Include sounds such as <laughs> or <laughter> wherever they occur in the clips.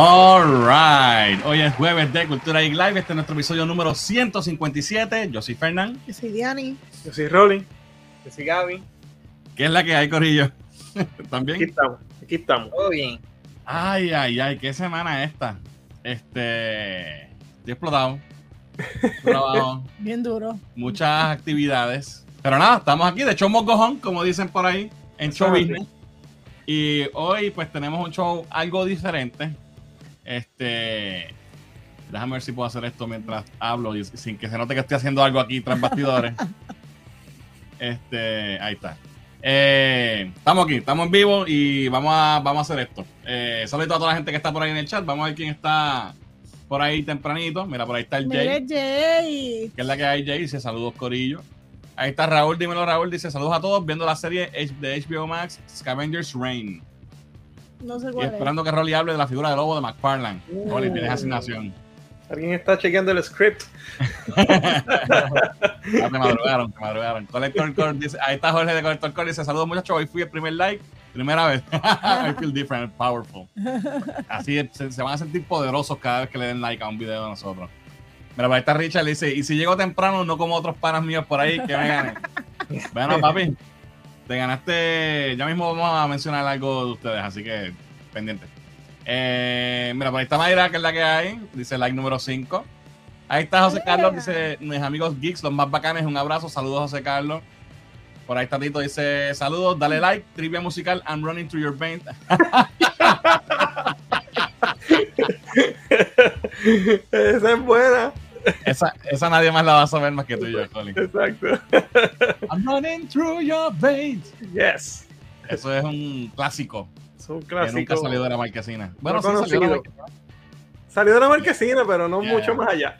Alright, hoy es jueves de Cultura y Live. Este es nuestro episodio número 157. Yo soy Fernán. Yo soy Diani. Yo soy Rolling. Yo soy Gaby. ¿Qué es la que hay, Corillo? <laughs> Aquí ¿También? estamos. Aquí estamos. Todo bien. Ay, ay, ay, qué semana esta. Este. Estoy explotado. Trabajo, <laughs> Bien duro. muchas actividades. Pero nada, estamos aquí de show mocojón, como dicen por ahí, en show business. Y hoy, pues, tenemos un show algo diferente. Este. Déjame ver si puedo hacer esto mientras hablo y sin que se note que estoy haciendo algo aquí tras bastidores. <laughs> Este, ahí está. Eh, estamos aquí, estamos en vivo y vamos a, vamos a hacer esto. Eh, saludos a toda la gente que está por ahí en el chat. Vamos a ver quién está por ahí tempranito. Mira, por ahí está el Jay. Jay. que es la que hay, Jay, dice saludos Corillo. Ahí está Raúl, dímelo Raúl, dice saludos a todos viendo la serie de HBO Max Scavengers Reign. No sé Y cuál es. esperando que Rolly hable de la figura de lobo de McFarlane. Uh. Rolly, tienes asignación. Alguien está chequeando el script. Ya <laughs> te madrugaron, te madrugaron. Collector Core dice, ahí está Jorge de Collector Core, dice saludos muchachos, hoy fui el primer like, primera vez. <laughs> I feel different, powerful. Así es, se, se van a sentir poderosos cada vez que le den like a un video de nosotros. Mira, ahí está Richard, le dice, y si llego temprano, no como otros panas míos por ahí, que me ganen. <laughs> Bueno, papi, te ganaste, ya mismo vamos a mencionar algo de ustedes, así que pendiente. Eh, mira, por ahí está Mayra, que es la que hay, dice like número 5. Ahí está José Carlos, dice, mis amigos geeks, los más bacanes, un abrazo, saludos José Carlos. Por ahí está Tito, dice, saludos, dale like, trivia musical, I'm running through your veins. <laughs> Esa es buena. Esa, esa nadie más la va a saber más que tú y yo, Colin. Exacto. I'm running through your veins. Yes. Eso es un clásico Es un que clásico. nunca salió de la marquesina. Bueno, No sí salió de la marquesina. Salió de la marquesina, pero no Yeah. mucho más allá.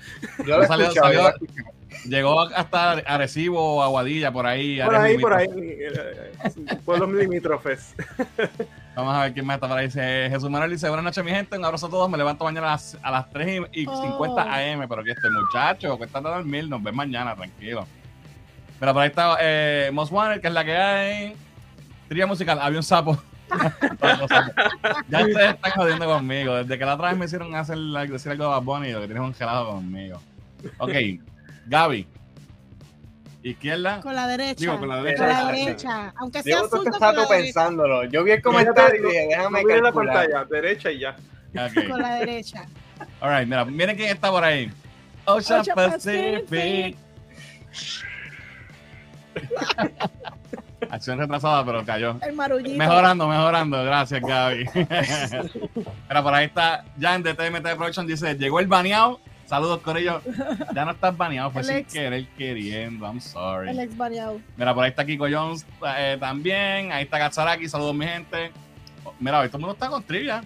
Yo Salió- salió-. Llegó hasta Arecibo o Aguadilla, por ahí. Por ahí, por ahí. limítrofes. eh, eh, Pueblos limítrofes. Vamos a ver quién más está por ahí. Dice Jesús Manuel dice: Buenas noches, mi gente. Un abrazo a todos. Me levanto mañana a las, a las 3 y, y Oh. 50 AM. Pero aquí estoy, muchacho. Cuesta de dormir. Nos ven mañana, tranquilo. Mira, por ahí está eh, Most Wanted, que es la que hay. Tría musical. Había un sapo. <laughs> ya ustedes están jodiendo conmigo. Desde que la otra vez me hicieron hacer, decir algo de Bad Bunny, lo que tienes congelado conmigo. Ok, Gaby. Izquierda. Con la derecha. Digo, con la Con derecha. la derecha. Aunque sea con derecha. pensándolo. Yo vi el comentario y dije, déjame mires la calcular. pantalla, derecha y ya. <laughs> Con la derecha. All right, mira, miren quién está por ahí. Ocean, Ocean Pacific. Pacific. Acción retrasada, pero cayó. El marullito. Mejorando, mejorando. Gracias, Gaby. <laughs> Mira, por ahí está Jan de TMT Production. Dice: Llegó el baneado. Saludos, Corillo. <laughs> Ya no estás baneado, fue El sin ex. querer queriendo. I'm sorry. El ex variado. Mira, por ahí está Kiko Jones eh, también. Ahí está Gatsaraki. Saludos, mi gente. Oh, Mira, hoy todo el mundo está con trivia.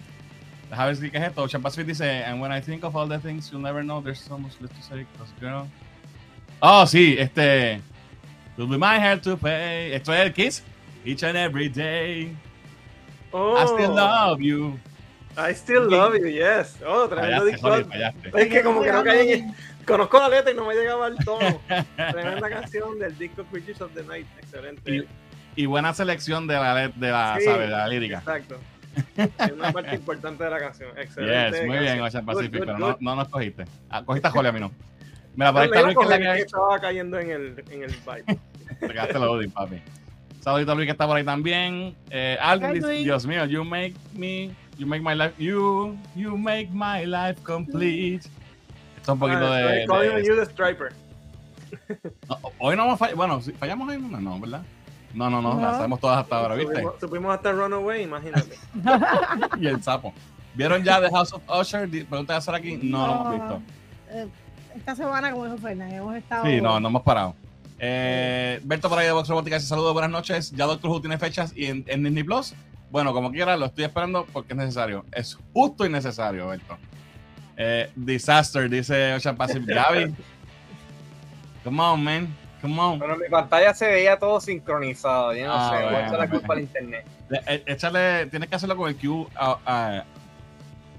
Deja ver si qué es esto. Ocean Pacific dice: And when I think of all the things you'll never know, there's so much left to say. girl. Oh, sí, este. Will be my hair to pay. Esto es el Kiss. Each and every day. Oh, I still love you. I still love you, yes. Oh, tremendo disco. Es que como que no caí en... Conozco la letra y no me llegaba el tono. <laughs> Tremenda canción del disco Creatures of the Night. Excelente. Y, y buena selección de la, de la, Sí. ¿sabes? de la lírica. Exacto. Es <laughs> una parte importante de la canción. Excelente. Yes, muy bien, canción. Ocean Good, Pacific, good, pero good. no, no nos cogiste. Ah, cogiste a Jorge, a mí no. Mira, por ahí está me Luis, que que estaba cayendo en el, en el vibe. <laughs> Te quedaste loading, papi. Saludito a Luis que está por ahí también. Eh, Luis. Dios mío, you make me, you make my life, you, you make my life complete. Esto es un poquito Ah, de, calling de- you the Striper. <laughs> no, hoy no hemos fallado, bueno, si fallamos hoy, no, no, ¿verdad? No, no, no, No. las sabemos todas hasta ahora, ¿viste? Supimos, supimos hasta Runaway, imagínate. <laughs> Y el sapo. ¿Vieron ya The House of Usher? Pregunta de hacer aquí. No, lo hemos visto. Eh, esta semana, como dijo Fernández, hemos estado. Sí, no, no hemos parado. Eh, Berto por ahí de Vox Robótica saludos, buenas noches. Ya Doctor Who tiene fechas y en, en Disney Plus. Bueno, como quiera, lo estoy esperando porque es necesario. Es justo y necesario, Berto. Eh, Disaster, dice Ocean Pacific. <laughs> Gaby. Come on, man. Come on. Bueno, en mi pantalla se veía todo sincronizado. Yo no Ah, sé, voy a bueno, echar la culpa al internet. Eh, échale, tienes que hacerlo con el Q. ah, ah,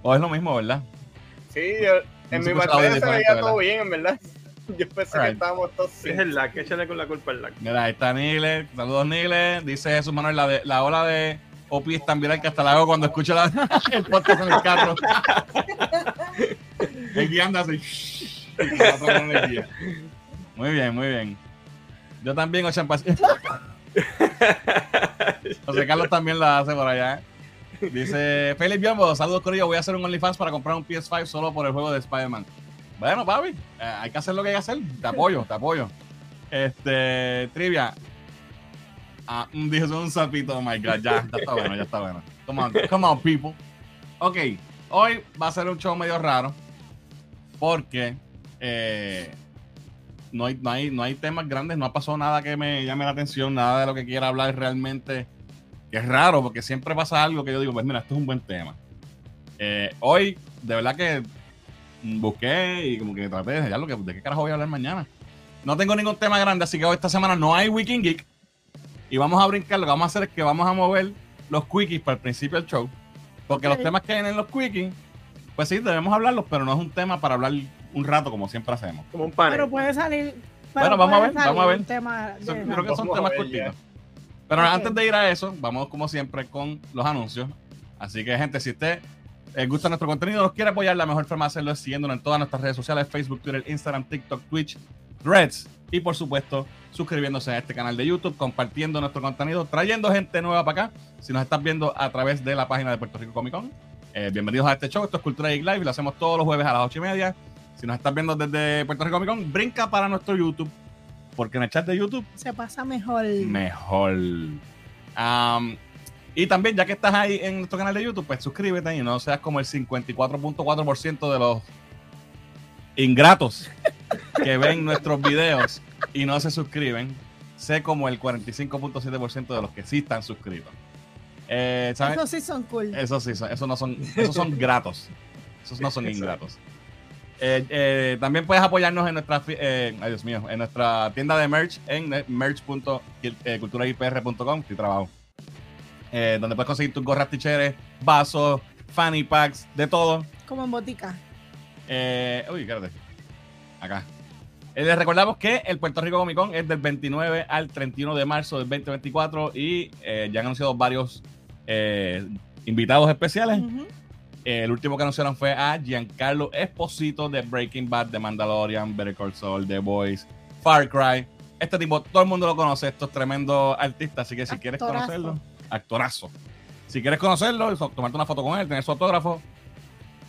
o es lo mismo, ¿verdad? Sí, yo, en mi pantalla se veía todo bien, en verdad. <laughs> Yo pensé que estábamos todos Es sin. el lag, échale con la culpa al lag. Mira, ahí está Nile. Saludos, Nile. Dice Jesús Manuel, la, de, la ola de Opi es tan viral que hasta la hago cuando escucho la- el podcast en el carro. el guiando así. y la otra mano en el guía. Muy bien, muy bien. Yo también, Ocean Pacific. José Carlos también la hace por allá. Dice Felipe Biombo, saludos Corillo, voy a hacer un OnlyFans para comprar un PS5 solo por el juego de Spider-Man. Bueno, papi, eh, hay que hacer lo que hay que hacer. Te apoyo, te apoyo. Este, trivia. Ah, dijo un sapito, oh my god, ya, ya está bueno, ya está bueno. Come on, come on, people. Ok, hoy va a ser un show medio raro porque eh, no, hay, no, hay, no hay temas grandes, no ha pasado nada que me llame la atención, nada de lo que quiera hablar realmente, que es raro porque siempre pasa algo que yo digo, pues mira, esto es un buen tema. Eh, hoy, de verdad que busqué y como que traté de ya lo que, de qué carajo voy a hablar mañana. No tengo ningún tema grande, así que hoy esta semana no hay Weekend Geek. Y vamos a brincar, lo que vamos a hacer es que vamos a mover los quickies para el principio del show. Porque los temas que hay en los quickies, pues sí, debemos hablarlos, pero no es un tema para hablar un rato como siempre hacemos. Como un panel. Pero puede salir. Bueno, vamos a ver, vamos a ver. Son- creo que son Vamos temas cortitos. Pero antes de ir a eso, vamos como siempre con los anuncios. Así que, gente, si usted les gusta nuestro contenido, nos quiere apoyar, la mejor forma de hacerlo es siguiéndonos en todas nuestras redes sociales: Facebook, Twitter, Instagram, TikTok, Twitch, Threads. Y por supuesto, suscribiéndose a este canal de YouTube, compartiendo nuestro contenido, trayendo gente nueva para acá. Si nos estás viendo a través de la página de Puerto Rico Comic Con, eh, bienvenidos a este show. Esto es Cultura Geek Live y lo hacemos todos los jueves a las ocho y media. Si nos estás viendo desde Puerto Rico Comic Con, brinca para nuestro YouTube, porque en el chat de YouTube Se pasa mejor. mejor. Y también, ya que estás ahí en nuestro canal de YouTube, pues suscríbete y no seas como el 54.4% de los ingratos que ven nuestros videos y no se suscriben. Sé como el 45.7% de los que sí están suscritos. Eh, ¿saben? Esos sí son cool. Eso sí, son- esos no son, esos son gratos. Esos no son ingratos. Eh, eh, también puedes apoyarnos en nuestra, ay Dios mío, en nuestra tienda de merch en merch.culturaipr.com, estoy trabajo. Donde puedes conseguir tus gorras, ticheres, vasos, fanny packs, de todo. Como en botica. Eh, uy, espérate. Acá. Eh, les recordamos que el Puerto Rico Comic Con es del 29 al 31 de marzo del 2024 y eh, ya han anunciado varios eh, invitados especiales. El último que anunciaron fue a Giancarlo Esposito de Breaking Bad, de Mandalorian, Better Call Saul, The Boys, Far Cry. Este tipo, todo el mundo lo conoce, estos tremendos artistas, así que si quieres conocerlo, actorazo. Si quieres conocerlo, tomarte una foto con él, tener su autógrafo,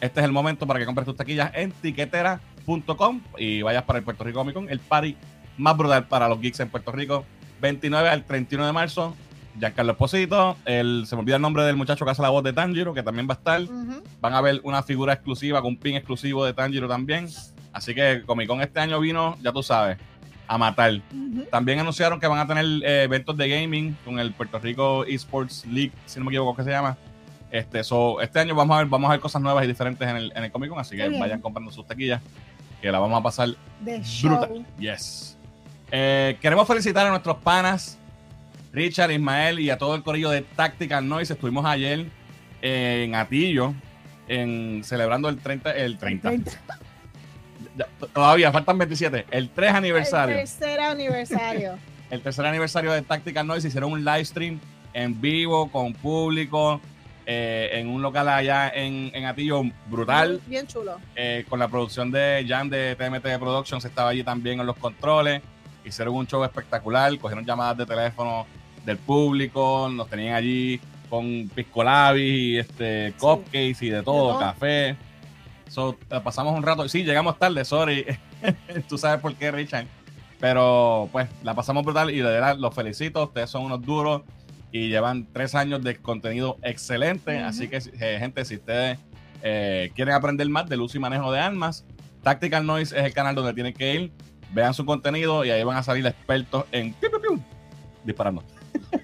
este es el momento para que compres tus taquillas en tiquetera.com y vayas para el Puerto Rico Comic Con, el party más brutal para los geeks en Puerto Rico, 29 al 31 de marzo. Giancarlo Esposito, el, se me olvida el nombre del muchacho que hace la voz de Tanjiro, que también va a estar. Van a ver una figura exclusiva con un pin exclusivo de Tanjiro también. Así que Comic Con este año vino, ya tú sabes, a matar. También anunciaron que van a tener eh, eventos de gaming con el Puerto Rico Esports League, si no me equivoco, que se llama. Este, so, este año vamos a ver, vamos a ver cosas nuevas y diferentes en el, en el Comic Con, así que bien. vayan comprando sus taquillas, que la vamos a pasar show. brutal. Yes. Eh, queremos felicitar a nuestros panas, Richard, Ismael y a todo el corillo de Tactical Noise. Estuvimos ayer en Atillo, en, celebrando el 30, el 30. <laughs> Ya, t- todavía faltan 27. El 3 aniversario. El tercer aniversario. <laughs> El tercer aniversario de Tactical Noise. Hicieron un live stream en vivo, con público, eh, en un local allá en, en Atillo brutal Bien chulo. eh, con la producción de Jan de TMT Productions estaba allí también en los controles. Hicieron un show espectacular, cogieron llamadas de teléfono del público, nos tenían allí con pisco labis y este, cupcakes y de todo, todo. café. So, pasamos un rato. Sí, llegamos tarde, sorry. <laughs> Tú sabes por qué, Richard. Pero pues la pasamos brutal y de verdad los felicito. Ustedes son unos duros y llevan tres años de contenido excelente. Así que, eh, gente, si ustedes eh, quieren aprender más del uso y manejo de armas, Tactical Noise es el canal donde tienen que ir. Vean su contenido y ahí van a salir expertos en piu, piu, piu, disparando.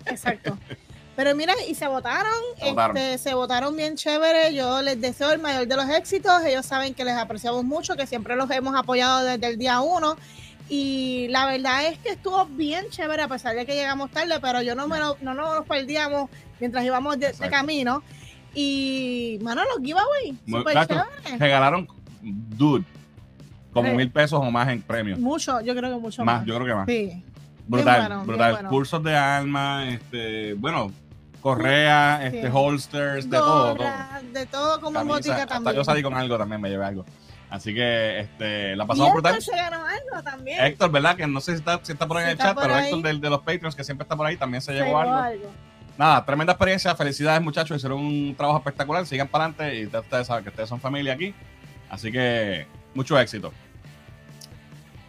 Exacto. <laughs> Pero mira, y se votaron, Se votaron. este, se votaron bien chévere. Yo les deseo el mayor de los éxitos. Ellos saben que les apreciamos mucho, que siempre los hemos apoyado desde el día uno. Y la verdad es que estuvo bien chévere, a pesar de que llegamos tarde, pero yo no, me lo- no nos perdíamos mientras íbamos de, de camino. Y, mano, los giveaway, Muy- súper claro. chévere. Regalaron, dude, como Sí. mil pesos o más en premios. Mucho, yo creo que mucho Más, más. yo creo que más. Sí. Brutal, bueno, bien brutal. bueno. Cursos de armas, este, bueno, correa, Sí. este, holsters, de todo. de todo como Camisa, botica hasta también. yo salí con algo también, me llevé algo. Así que este, la y pasamos brutal. Héctor se ganó algo también. Héctor, ¿verdad? Que no sé si está, si está por ahí en el chat, por pero ahí. Héctor del- de, los Patreons, que siempre está por ahí, también se Se llevó algo. algo. Nada, tremenda experiencia. Felicidades, muchachos. Hicieron un trabajo espectacular. Sigan para adelante y ustedes- ustedes saben que ustedes son familia aquí. Así que mucho éxito.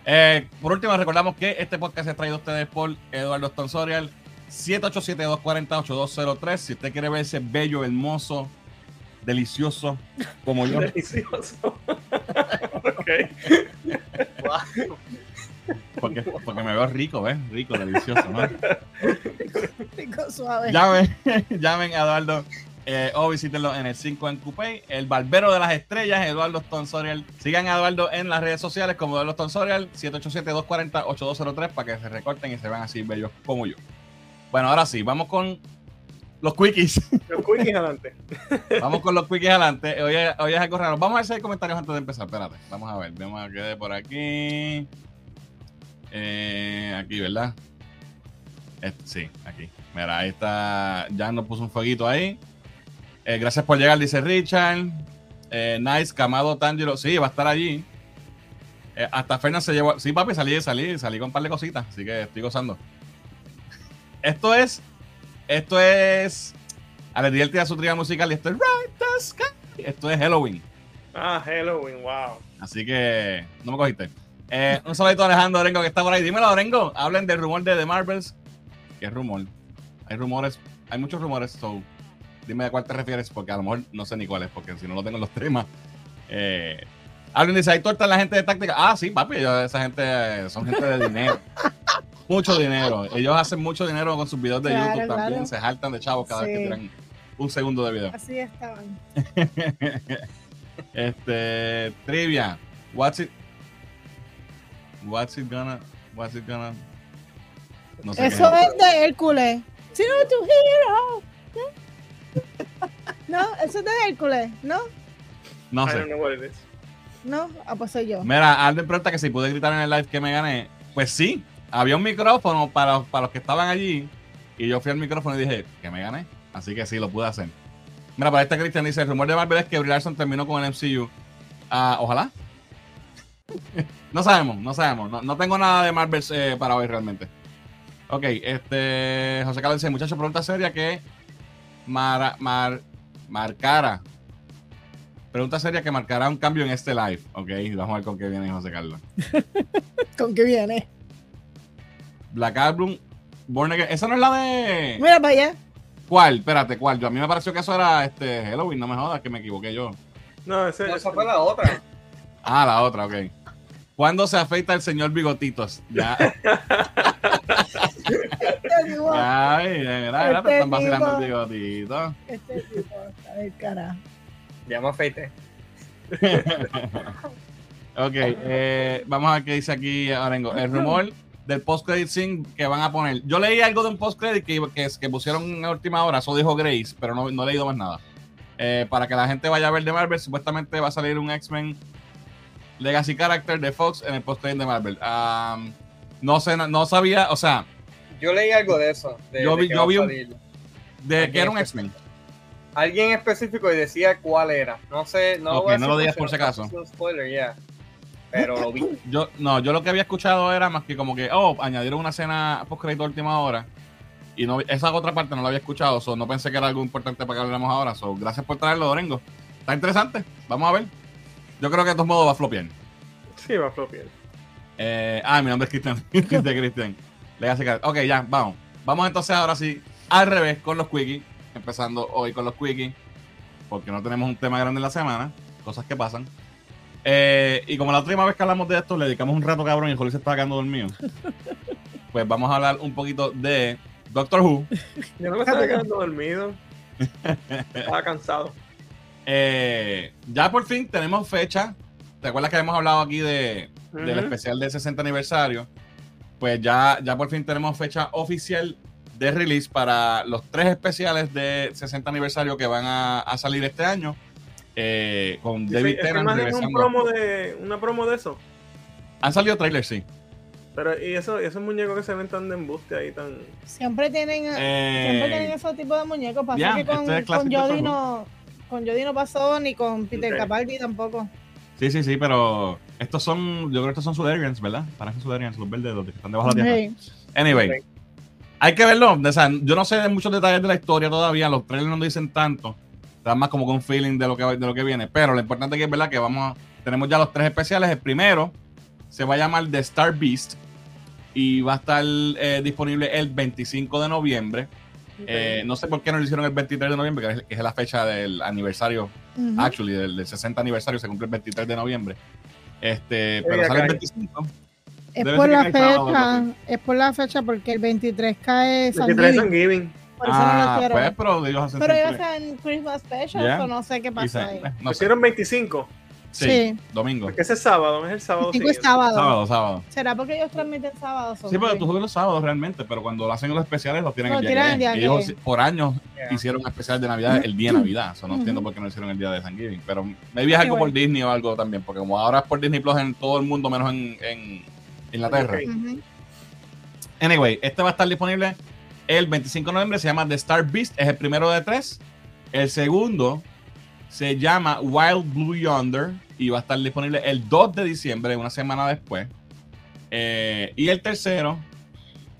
Eh, por último, recordamos que este podcast es traído a ustedes por Eduardo Stonsorial. 787-240-8203. Si usted quiere verse bello, hermoso, delicioso, como yo. Delicioso. <laughs> ok. Wow. Porque, porque me veo rico, ¿ves? Rico, delicioso, ¿no? Rico, suave. Llamen, llamen <laughs> a Eduardo eh, o visítenlo en el 5 en Coupé, el barbero de las estrellas, Eduardo Stonsorial. Sigan a Eduardo en las redes sociales como Eduardo Stonsorial, 787-240-8203 para que se recorten y se vean así bellos como yo. Bueno, ahora sí, vamos con los quickies. Los quickies adelante. vamos con los quickies adelante. Hoy es, hoy es algo raro. Vamos a ver si hay comentarios antes de empezar. Espérate, vamos a ver. Vamos a quedar por aquí. Eh, aquí, ¿verdad? Este, sí, aquí. Mira, ahí está. Ya nos puso un fueguito ahí. Eh, gracias por llegar, dice Richard. Eh, nice, Camado Tangelo. Sí, va a estar allí. Eh, hasta Fernández se llevó. Sí, papi, salí, salí, salí con un par de cositas. Así que estoy gozando. Esto es. Esto es. Alegría el tira su tría musical y esto es Right the Sky. Esto es Halloween. Ah, Halloween, wow. Así que no me cogiste. Eh, un saludito a Alejandro Orengo que está por ahí. Dímelo, Orengo. Hablen del rumor de The Marvels. ¿Qué rumor? Hay rumores, hay muchos rumores. So, dime de cuál te refieres, porque a lo mejor no sé ni cuál es, porque si no lo tengo en los temas. Eh, Alguien dice, ¿hay torta la gente de táctica? Ah, sí, papi, ellos- esa gente son gente de dinero. <laughs> mucho dinero. Ellos hacen mucho dinero con sus videos de Claro, YouTube también. claro. Se jaltan de chavos cada vez que tiran un segundo de video. Así estaban. <laughs> este trivia. What's it? What's it gonna? What's it gonna? No sé. Eso es de Hércules. Zero to hero. <laughs> No, eso es de Hércules, ¿no? No I sé. don't know what it is. No, ah, pues soy yo. Mira, Alden pregunta que si pude gritar en el live que me gané. Pues sí, había un micrófono para, para los que estaban allí. Y yo fui al micrófono y dije que me gané. Así que sí, lo pude hacer. Mira, para este Cristian dice: el rumor de Marvel es que Brie terminó con el MCU. Ah, ojalá. <laughs> no sabemos, no sabemos. No, no tengo nada de Marvel eh, para hoy realmente. Ok, este. José Carlos dice: muchacho, pregunta seria que mar, mar, marcara. Pregunta seria que marcará un cambio en este live. Ok, vamos a ver con qué viene José Carlos. <laughs> ¿Con qué viene? Black Album, Born Again. Esa no es la de. Mira para allá. ¿Cuál? Espérate, ¿cuál? Yo, a mí me pareció que eso era este Halloween, no me jodas, que me equivoqué yo. No, ese No, esa fue la otra. Ah, la otra, ok. ¿Cuándo se afeita el señor Bigotitos? Ya. <laughs> Este Ay, mira, mira, te Este están vacilando el bigotito. este tipo está del carajo. Ya me afeité. Ok, eh, vamos a ver qué dice aquí Arengo. El rumor del post-credit scene que van a poner. Yo leí algo de un post-credit que, que, que pusieron en última hora, eso dijo Grace, pero no, no he leído más nada. Eh, para que la gente vaya a ver de Marvel, supuestamente va a salir un X-Men Legacy Character de Fox en el post-credit de Marvel. Um, no sé, no, no sabía, o sea, Yo leí algo de eso. De, Yo de que yo vi un- de que era un X-Men. Alguien específico y decía cuál era. No sé, no Ok, voy a no lo digas por si acaso. spoiler, ya. Pero lo vi. <laughs> Yo, no, yo lo que había escuchado era más que como que, oh, añadieron una escena post-credit a última hora. Y no, esa otra parte no la había escuchado, so, no pensé que era algo importante para que hablemos ahora. So, gracias por traerlo, Dorengo. Está interesante, vamos a ver. Yo creo que de todos modos va a flopear. sí va a flopear. Eh, ah, mi nombre es Cristian. de <laughs> Cristian. Legacy Card. Ok, ya, vamos. Vamos entonces ahora sí, al revés, con los quickies. Empezando hoy con los quickies. Porque no tenemos un tema grande en la semana. Cosas que pasan. Eh, y como la última vez que hablamos de esto, le dedicamos un rato cabrón y Jorge se está quedando dormido. pues vamos a hablar un poquito de Doctor Who. Yo no me estaba quedando dormido. Estaba cansado. Eh, ya por fin tenemos fecha. ¿Te acuerdas que habíamos hablado aquí de, del Ujú. especial del 60 aniversario? Pues ya, ya por fin tenemos fecha oficial de release para los tres especiales de 60 aniversario que van a, a salir este año. eh, con Sí, David Tennant más es un promo de, una promo de eso. Han salido trailers, sí. Pero, y eso, esos muñecos que se ven tan de embuste ahí, tan. Siempre tienen, Eh, siempre tienen esos tipos de muñecos. Pasa que con, este es con Doctor no, con Jodie no pasó, ni con Peter Ok. Capaldi tampoco. Sí, sí, sí, pero estos son, yo creo que estos son Sudarians, ¿verdad? Parecen Sudarians, los verdes, los que están debajo de la tierra. Anyway. Hay que verlo. O sea, yo no sé de muchos detalles de la historia todavía. Los trailers no dicen tanto. Dan más como con feeling de lo que, de lo que viene. Pero lo importante que es verdad que vamos a, tenemos ya los tres especiales. El primero se va a llamar The Star Beast y va a estar eh, disponible el 25 de noviembre. Eh, no sé por qué no lo hicieron el 23 de noviembre, que es, que es la fecha del aniversario, actually, del, del 60 aniversario, se cumple el 23 de noviembre. Este, pero sale el cae. 25. Es debe por la que cae sábado, fecha, es por la fecha porque el 23 cae San que trae Giving, Thanksgiving. por eso no lo Ah, hicieron. pues, pero ellos hacen Pero iba a siempre- ser en Christmas Special, Yeah. so no sé qué pasó ahí. eh, no sé. Pusieron 25. Sí, Sí. domingo. Porque ese es sábado, es el sábado. 25 es sábado. Sábado, sábado. ¿Será porque ellos transmiten sábado? Sí, pero tú ves los sábados realmente, pero cuando lo hacen los especiales los tienen Lo el día que el día que Ellos es. por años Yeah. hicieron especial de Navidad el día de <laughs> Navidad. Eso no entiendo por qué no hicieron el día de Thanksgiving. Pero maybe es algo por Anyway. Disney o algo también, porque como ahora es por Disney Plus en todo el mundo, menos en, en Inglaterra. Ok. Ujú. Anyway, este va a estar disponible el 25 de noviembre. Se llama The Star Beast. Es el primero de tres. El segundo se llama Wild Blue Yonder y va a estar disponible el 2 de diciembre, una semana después. Eh, y el tercero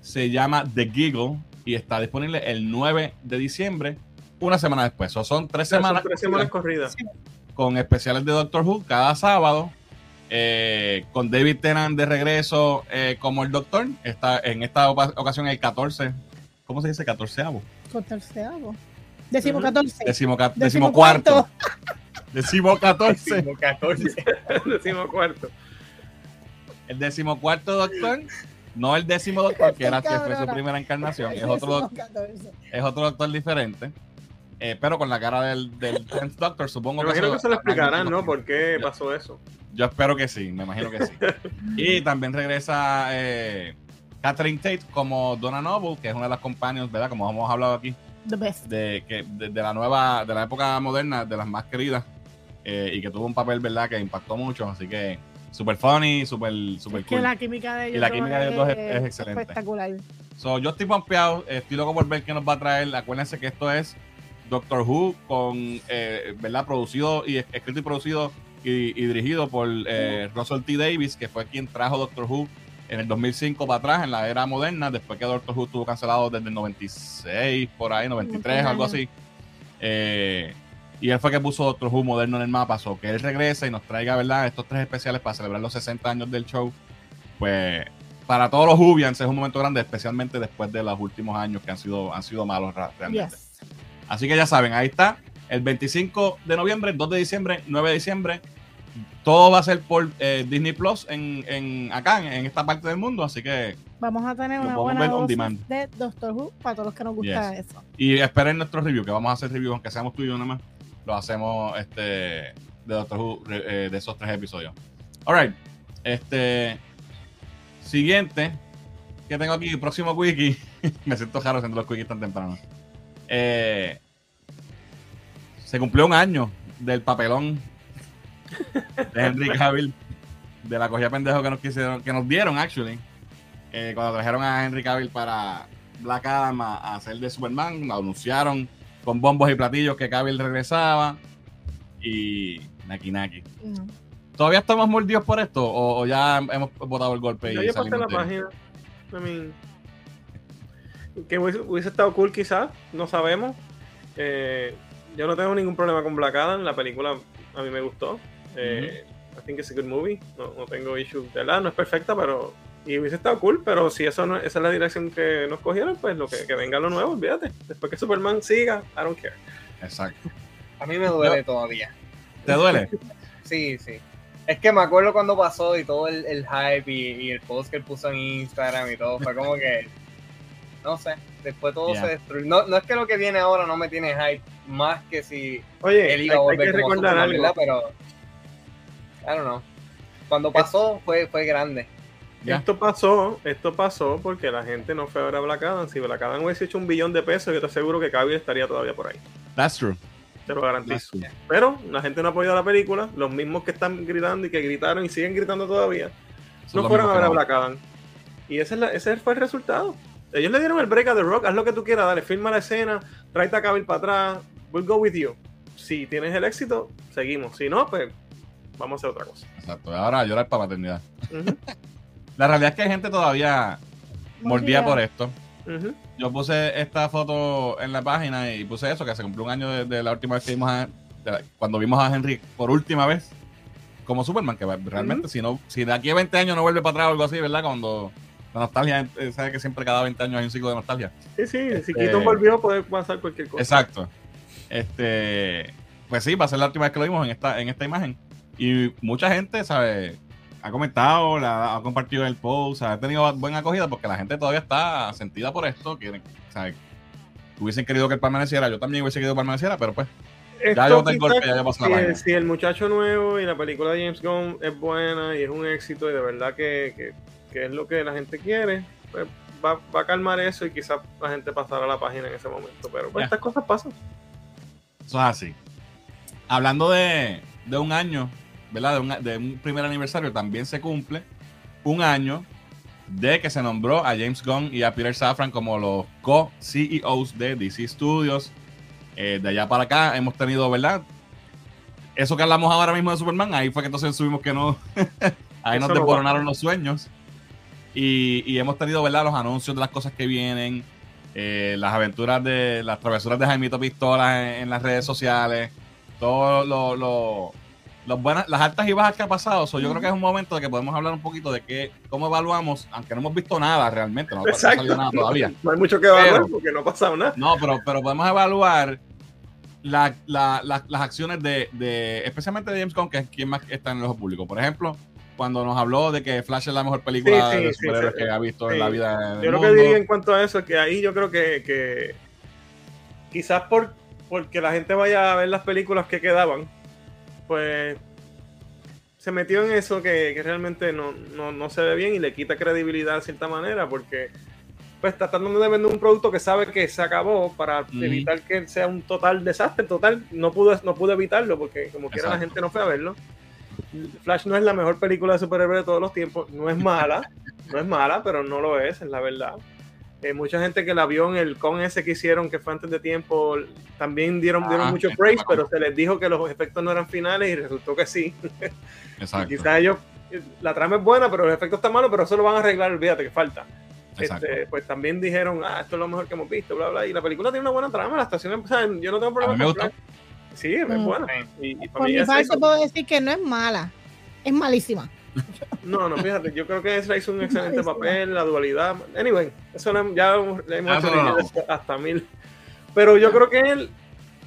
se llama The Giggle y está disponible el 9 de diciembre, una semana después. O son tres Son semanas, tres semanas corridas. con especiales de Doctor Who cada sábado. Eh, con David Tennant de regreso eh, como el Doctor. Está, en esta ocasión el 14. ¿Cómo se dice? 14 Catorceavo. Decimo 14. Decimo, ca- Decimo decimo cuarto. Decimo 14. <laughs> Décimo 14. Decimos <laughs> cuarto. El décimo cuarto Doctor. No el décimo Doctor, que era que fue su primera encarnación. Es otro, Decimo 14. es otro Doctor diferente. Eh, pero con la cara del, del Tenth Doctor, supongo Me imagino que se lo explicarán, ¿no? Por ¿Por qué pasó eso? Yo espero que sí, me imagino que sí. <laughs> y también regresa eh, Catherine Tate como Donna Noble, que es una de las companions, ¿verdad? Como hemos hablado aquí, The best. de, que, de, de la nueva, de la época moderna, de las más queridas, eh, y que tuvo un papel, ¿verdad? Que impactó mucho, así que super funny, super, super Es que cool. la química de ellos, Y la química de ellos dos es- es excelente. Espectacular. So, yo estoy pompeado, estoy loco por ver qué nos va a traer. Acuérdense que esto es Doctor Who con, eh, ¿verdad? Producido y escrito y producido y, y dirigido por eh, Russell T. Davis, que fue quien trajo Doctor Who en el 2005 para atrás, en la era moderna, después que Doctor Who estuvo cancelado desde el 96, por ahí, 93, Muchos algo así. Eh, y él fue que puso Doctor Who moderno en el mapa, so que él regrese y nos traiga, ¿verdad? Estos tres especiales para celebrar los 60 años del show. Pues para todos los Jubians es un momento grande, especialmente después de los últimos años que han sido, han sido malos realmente. Yes. Así que ya saben, ahí está. El 25 de noviembre, 2 de diciembre, 9 de diciembre. Todo va a ser por eh, Disney Plus en, en- acá, en, esta parte del mundo. Así que. Vamos a tener una buena dosis demand. de Doctor Who para todos los que nos gusta Yes. eso. Y esperen nuestro review, que vamos a hacer review, aunque seamos tú y yo nada más. Lo hacemos este, de Doctor Who, eh, de esos tres episodios. Alright. Este. Siguiente. Que tengo aquí, próximo quickie. <laughs> Me siento raro haciendo los quickies tan temprano. Eh, se cumplió un año del papelón de Henry Cavill. De la cogida pendejo que nos quisieron, que nos dieron, actually. Eh, cuando trajeron a Henry Cavill para Black Adam a, hacer de Superman, lo anunciaron con bombos y platillos que Cavill regresaba. Y Naki Naki. No. ¿Todavía estamos mordidos por esto? ¿O, o ya hemos botado el golpe? Ya y yo pasé la página. I mean, que hubiese, hubiese estado cool quizás, no sabemos. Eh, yo no tengo ningún problema con Black Adam, la película a mí me gustó. Eh, I think it's a good movie, no, no tengo issue. De verdad, no es perfecta, pero... Y hubiese estado cool, pero si eso no, esa es la dirección que nos cogieron, pues lo que, que venga lo nuevo, olvídate. Después que Superman siga, I don't care. Exacto. A mí me duele todavía. ¿Te duele? <laughs> Sí, sí. Es que me acuerdo cuando pasó y todo el, el hype y, y el post que él puso en Instagram y todo. Fue como que. No sé. Después todo Yeah. se destruyó. No, no es que lo que viene ahora no me tiene hype. Más que si Oye, él hay, iba a hay volver que como recordar Superman, algo. ¿verdad? Pero. I don't know. Cuando pasó fue, fue grande. Ya. Esto pasó, esto pasó porque la gente no fue a ver a Black Adam. Si Black Adam hubiese hecho un billón de pesos, yo te aseguro que Cavill estaría todavía por ahí. That's true. Te lo garantizo. Pero la gente no apoyó la película. Los mismos que están gritando y que gritaron y siguen gritando todavía, Son no fueron a ver a Black Adam. Y ese, es la- ese fue el resultado. Ellos le dieron el break a The Rock, haz lo que tú quieras, dale, filma la escena, tráete a Cavill para atrás, we'll go with you. Si tienes el éxito, seguimos. Si no, pues vamos a hacer otra cosa. Exacto. Ahora a llorar para maternidad. <laughs> La realidad es que hay gente todavía mordía por esto. Yo puse esta foto en la página y puse eso, que se cumplió un año de, de la última vez que vimos a, la- cuando vimos a Henry por última vez como Superman, que realmente si no, si de aquí a 20 años no vuelve para atrás o algo así, ¿verdad? Cuando la nostalgia, eh, sabe que siempre cada 20 años hay un ciclo de nostalgia. Sí, sí, si Este- Keaton volvió, puede pasar cualquier cosa. Exacto. Este, pues sí, va a ser la última vez que lo vimos en esta, en esta imagen. Y mucha gente, ¿sabe? Ha comentado, la, ha compartido el post, ha tenido buena acogida porque la gente todavía está sentida por esto. Quieren, ¿sabe? Hubiesen querido que permaneciera, yo también hubiese querido que permaneciera, pero pues ya yo tengo el golpe, ya yo paso la si, el, si el muchacho nuevo y la película de James Gunn es buena y es un éxito y de verdad que, que- que es lo que la gente quiere, pues va, va a calmar eso y quizás la gente pasará la página en ese momento. Pero pues, estas cosas pasan. Eso es así. Hablando de, de un año, ¿verdad? De un, de un primer aniversario, también se cumple un año de que se nombró a James Gunn y a Peter Safran como los co-CEOs de DC Studios. Eh, de allá para acá hemos tenido, ¿verdad? Eso que hablamos ahora mismo de Superman, ahí fue que entonces subimos que no. <laughs> ahí Eso nos no desboronaron los sueños. Y, y hemos tenido, ¿verdad? Los anuncios de las cosas que vienen, eh, las aventuras de las travesuras de Jaimito Pistola en, en las redes sociales, todo lo, lo- los buenas, las altas y bajas que ha pasado. So, yo creo que es un momento de que podemos hablar un poquito de que, cómo evaluamos, aunque no hemos visto nada realmente, no, no ha salido nada todavía. <laughs> No hay mucho que evaluar Pero- porque no ha pasado nada. No, pero, pero podemos evaluar la- la- la- las acciones de, de- especialmente de James Gunn, que es quien más está en el ojo público. Por ejemplo, cuando nos habló de que Flash es la mejor película Sí, sí, de superhéroes sí. que ha visto en la vida. Yo lo que diría en cuanto a eso es que ahí yo creo que, que quizás por porque la gente vaya a ver las películas que quedaban, pues se metió en eso que, que realmente no, no, no se ve bien y le quita credibilidad de cierta manera porque pues está tratando de vender un producto que sabe que se acabó para evitar que sea un total desastre. Total, no pudo, no pudo evitarlo porque como quiera la gente no fue a verlo. Flash no es la mejor película de superhéroes de todos los tiempos. No es mala, no es mala, pero no lo es, es la verdad. Eh, mucha gente que la vio en el con ese que hicieron, que fue antes de tiempo, también dieron, dieron Ah, mucho sí, praise, pero se les dijo que los efectos no eran finales y resultó que sí. Exacto. Quizás ellos, la trama es buena, pero los efectos están malos, pero eso lo van a arreglar, olvídate que falta. exacto. Este, pues también dijeron, ah, esto es lo mejor que hemos visto, bla, bla. Y la película tiene una buena trama, la estación, o sea, yo no tengo problema A mí me con gustó. Sí, es Mm. buena. Y, y Por mi parte puedo decir que no es mala, es malísima. No, no, fíjate, yo creo que Ezra hizo un excelente Malísima. papel, la dualidad. Anyway, eso no- ya le hemos Ah, hecho eso no, no. reviews hasta mil. Pero yo creo que él,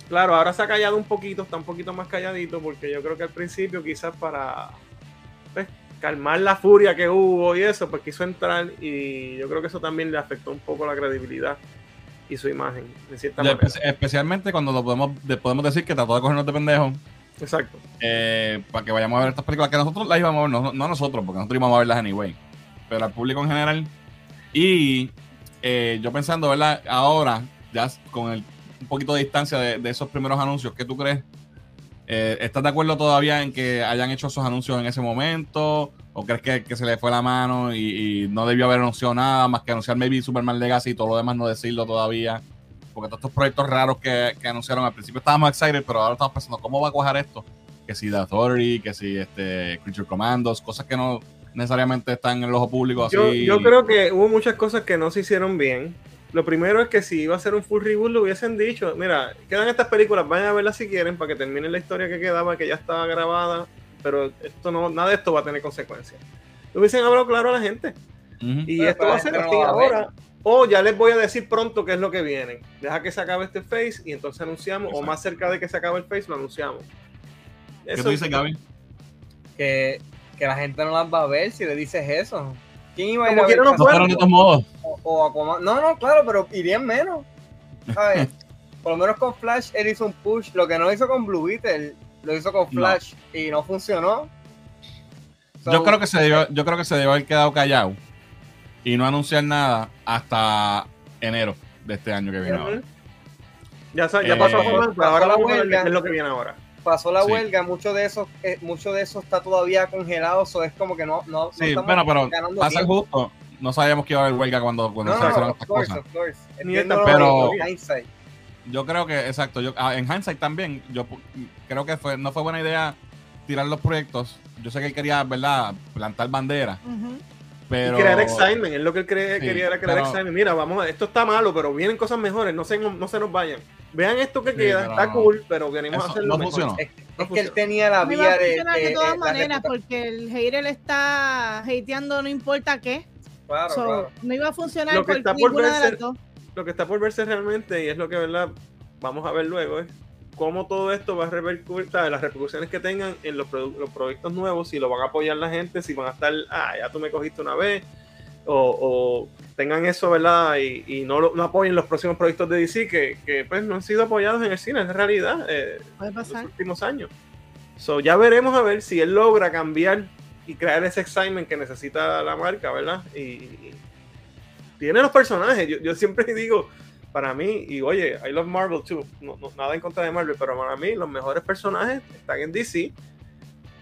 claro, ahora se ha callado un poquito, está un poquito más calladito, porque yo creo que al principio quizás para pues, calmar la furia que hubo y eso, pues quiso entrar y yo creo que eso también le afectó un poco la credibilidad y su imagen, de cierta manera. espe- especialmente cuando lo podemos, de- podemos decir que trató de cogernos de pendejos Exacto. eh, para que vayamos a ver estas películas que nosotros las íbamos a ver, no, no nosotros, porque nosotros íbamos a verlas anyway, pero al público en general. Y eh, yo pensando, ¿verdad? Ahora, ya con el, un poquito de distancia de, de esos primeros anuncios, ¿qué tú crees? Eh, ¿Estás de acuerdo todavía en que hayan hecho esos anuncios en ese momento? ¿O crees que, se le fue la mano y, no debió haber anunciado nada más que anunciar maybe Superman Legacy y todo lo demás no decirlo todavía? Porque todos estos proyectos raros que, anunciaron al principio estábamos excited, pero ahora estamos pensando, ¿cómo va a cuajar esto? Que si The Authority, que si este Creature Commandos, cosas que no necesariamente están en el ojo público así. Yo, yo creo que hubo muchas cosas que no se hicieron bien. Lo primero es que si iba a ser un full reboot lo hubiesen dicho, mira, quedan estas películas, vayan a verlas si quieren para que terminen la historia que quedaba, que ya estaba grabada, pero esto no, nada de esto va a tener consecuencias. Lo hubiesen hablado claro a la gente. Y Pero esto va a ser así a ver. ahora. O ya les voy a decir pronto qué es lo que viene. Deja que se acabe este face y entonces anunciamos, o más cerca de que se acabe el face, lo anunciamos. ¿Qué tú dices, Gaby? Que, que la gente no las va a ver si le dices eso. ¿Quién iba a ir Como a ver no No fueron de todos modos. o? No, no, claro, pero irían menos. <laughs> ¿Sabes? Por lo menos con Flash él hizo un push. Lo que no hizo con Blue Beetle, lo hizo con No. Flash y no funcionó. So, Yo creo que se debió, yo creo que se debió haber quedado callado y no anunciar nada hasta enero de este año que viene ahora. Ya, Eh, pasó ahora la huelga. es lo que viene ahora. pasó la Sí. huelga, mucho de eso, eh, mucho de eso está todavía congelado, so es como que no, no, no Sí, estamos bueno, pero pasa justo. no sabíamos que iba a haber huelga cuando, cuando No, se no, hicieron estas course, cosas. pero-. Yo creo que, exacto, yo, ah, en hindsight también, yo pu- creo que fue, no fue buena idea tirar los proyectos. Yo sé que él quería, ¿verdad?, plantar bandera, pero... Y crear excitement, es lo que él cree- Sí, quería era crear pero- excitement. Mira, vamos, a- esto está malo, pero vienen cosas mejores, no se, no se nos vayan. Vean esto que Sí, queda, está no. cool, pero venimos Eso a hacerlo no mejor. funcionó. Es, No es que él tenía la No iba a vía de. funcionar de de- todas maneras porque el hater está hateando no importa qué. Claro, So, claro. No iba a funcionar Lo que por está por ninguna de verse- las dos. Lo que está por verse realmente, y es lo que verdad vamos a ver luego, es cómo todo esto va a repercutir, las repercusiones que tengan en los, los proyectos nuevos, si lo van a apoyar la gente, si van a estar, ah, ya tú me cogiste una vez, o, o tengan eso, ¿verdad? Y, y no, lo- no apoyen los próximos proyectos de DC que, que, pues no han sido apoyados en el cine, es realidad, eh, en los últimos años. So, ya veremos a ver si él logra cambiar y crear ese excitement que necesita la marca, ¿verdad? Y, y tiene los personajes. Yo, yo siempre <laughs> digo, para mí, y oye, I love Marvel too, no, no- nada en contra de Marvel, pero para mí los mejores personajes están en DC.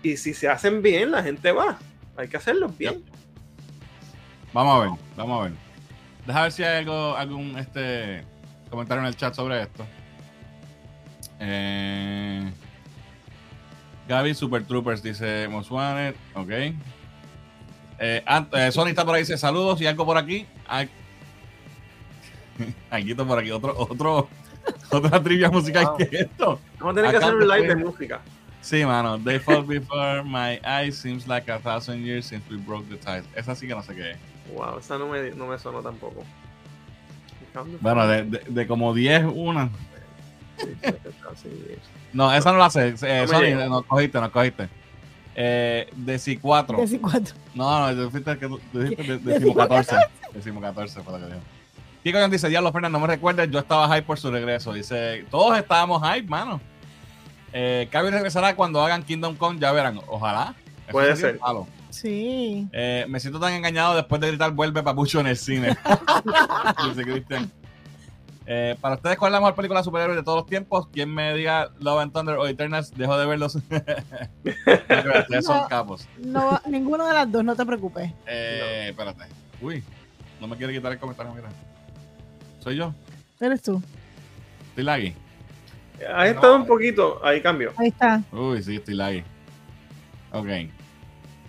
Y si se hacen bien, la gente va. Hay que hacerlos bien. Vamos a ver, vamos a ver. Deja ver si hay algo, algún este comentario en el chat sobre esto. Eh, Gaby Super Troopers dice Most Wanted, ok. Eh, eh, Sony está por ahí, dice saludos y algo por aquí. <laughs> Ay- Alguito por aquí, otro, otro, otra trivia musical Wow. que esto. Vamos a tener que hacer un live de música. Sí, mano. They fall before my eyes. Seems like a thousand years since we broke the ties. Esa sí que no sé qué es. Wow, esa no me, no me sonó tampoco. Bueno, de, de, de como 10, una. No, esa no la sé. Eh, Sony, llega. nos cogiste, nos cogiste. Eh, Deci 4. Deci cuatro. No, no, tú fuiste que tú tú dijiste de- <laughs> decimo 14. Decimo 14 fue lo que dijo. Kiko John dice, Diablo Fernández, no me recuerdes, yo estaba hype por su regreso. Dice, todos estábamos hype, mano. Eh, Cavi regresará cuando hagan Kingdom Come, ya verán. Ojalá. Eso Puede ser. un palo. Sí. Eh, me siento tan engañado después de gritar vuelve papucho en el cine. <laughs> Dice Cristian. Eh, para ustedes, ¿cuál es la mejor película de superhéroes de todos los tiempos? Quien me diga Love and Thunder o Eternals, dejo de verlos. <laughs> ustedes son No. capos. No, ninguno de las dos, no te preocupes. Eh, Espérate. Uy, no me quiere quitar el comentario, mira. Soy yo. Eres tú. Estoy laggy. Ha estado un poquito, ahí cambio. Ahí está. Uy, sí, estoy laggy. Ok.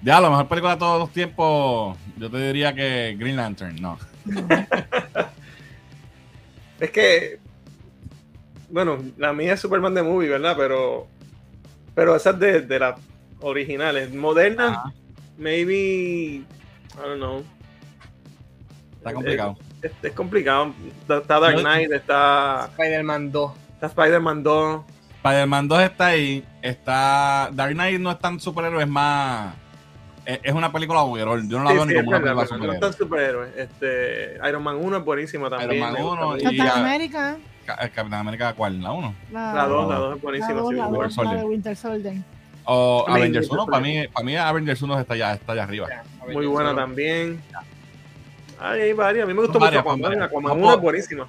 Ya, la mejor película de todos los tiempos, yo te diría que Green Lantern, no. <laughs> Es que, bueno, la mía es Superman de Movie, ¿verdad? Pero, pero esas de, de las originales. Modernas, Ajá. maybe, I don't know. Está complicado. Es, es complicado. Está, está Dark Knight, está, Spider-Man 2. está Spider-Man 2. Spider-Man 2 está ahí. Está. Dark Knight no es tan superhéroe, es más. Es, es una película overall. Yo no la Sí, veo sí, ni como una verdad, película pero no superhéroe. están superhéroes. Este, Iron Man 1 es buenísima también. Man 1 mucho. y- Captain ya- América. Ca- el Capitán América, ¿cuál? ¿La 1? La 2, la 2 es buenísima. la Winter Soldier. de Winter Soldier. O Avengers Winter 1. Para mí, para mí, Avengers 1 está allá, está allá arriba. Muy buena también. Ay, hay varias. A mí me gustó mucho Aquaman. Aquaman No 1 es buenísima.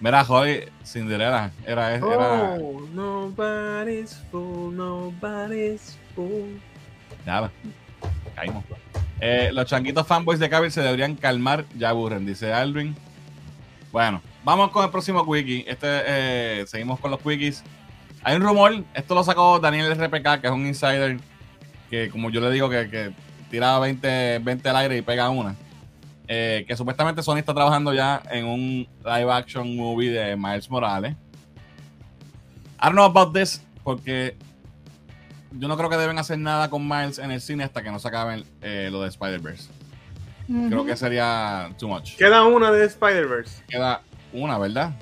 Mira, joder, Cinderella. Era. era Oh, nobody's fool, nobody's fool. Nada. Caímos. Eh, los changuitos fanboys de Cavill se deberían calmar, ya aburren, dice Aldrin. Bueno, vamos con el próximo wiki. Este, eh, seguimos con los wikis. Hay un rumor, esto lo sacó Daniel RPK, que es un insider, que como yo le digo, que, que tira 20, 20 al aire y pega una. Eh, que supuestamente Sony está trabajando ya en un live action movie de Miles Morales. I don't know about this, porque yo no creo que deben hacer nada con Miles en el cine hasta que no se acaben eh, lo de Spider-Verse. Creo que sería too much. Queda una de Spider-Verse. Queda una, ¿verdad?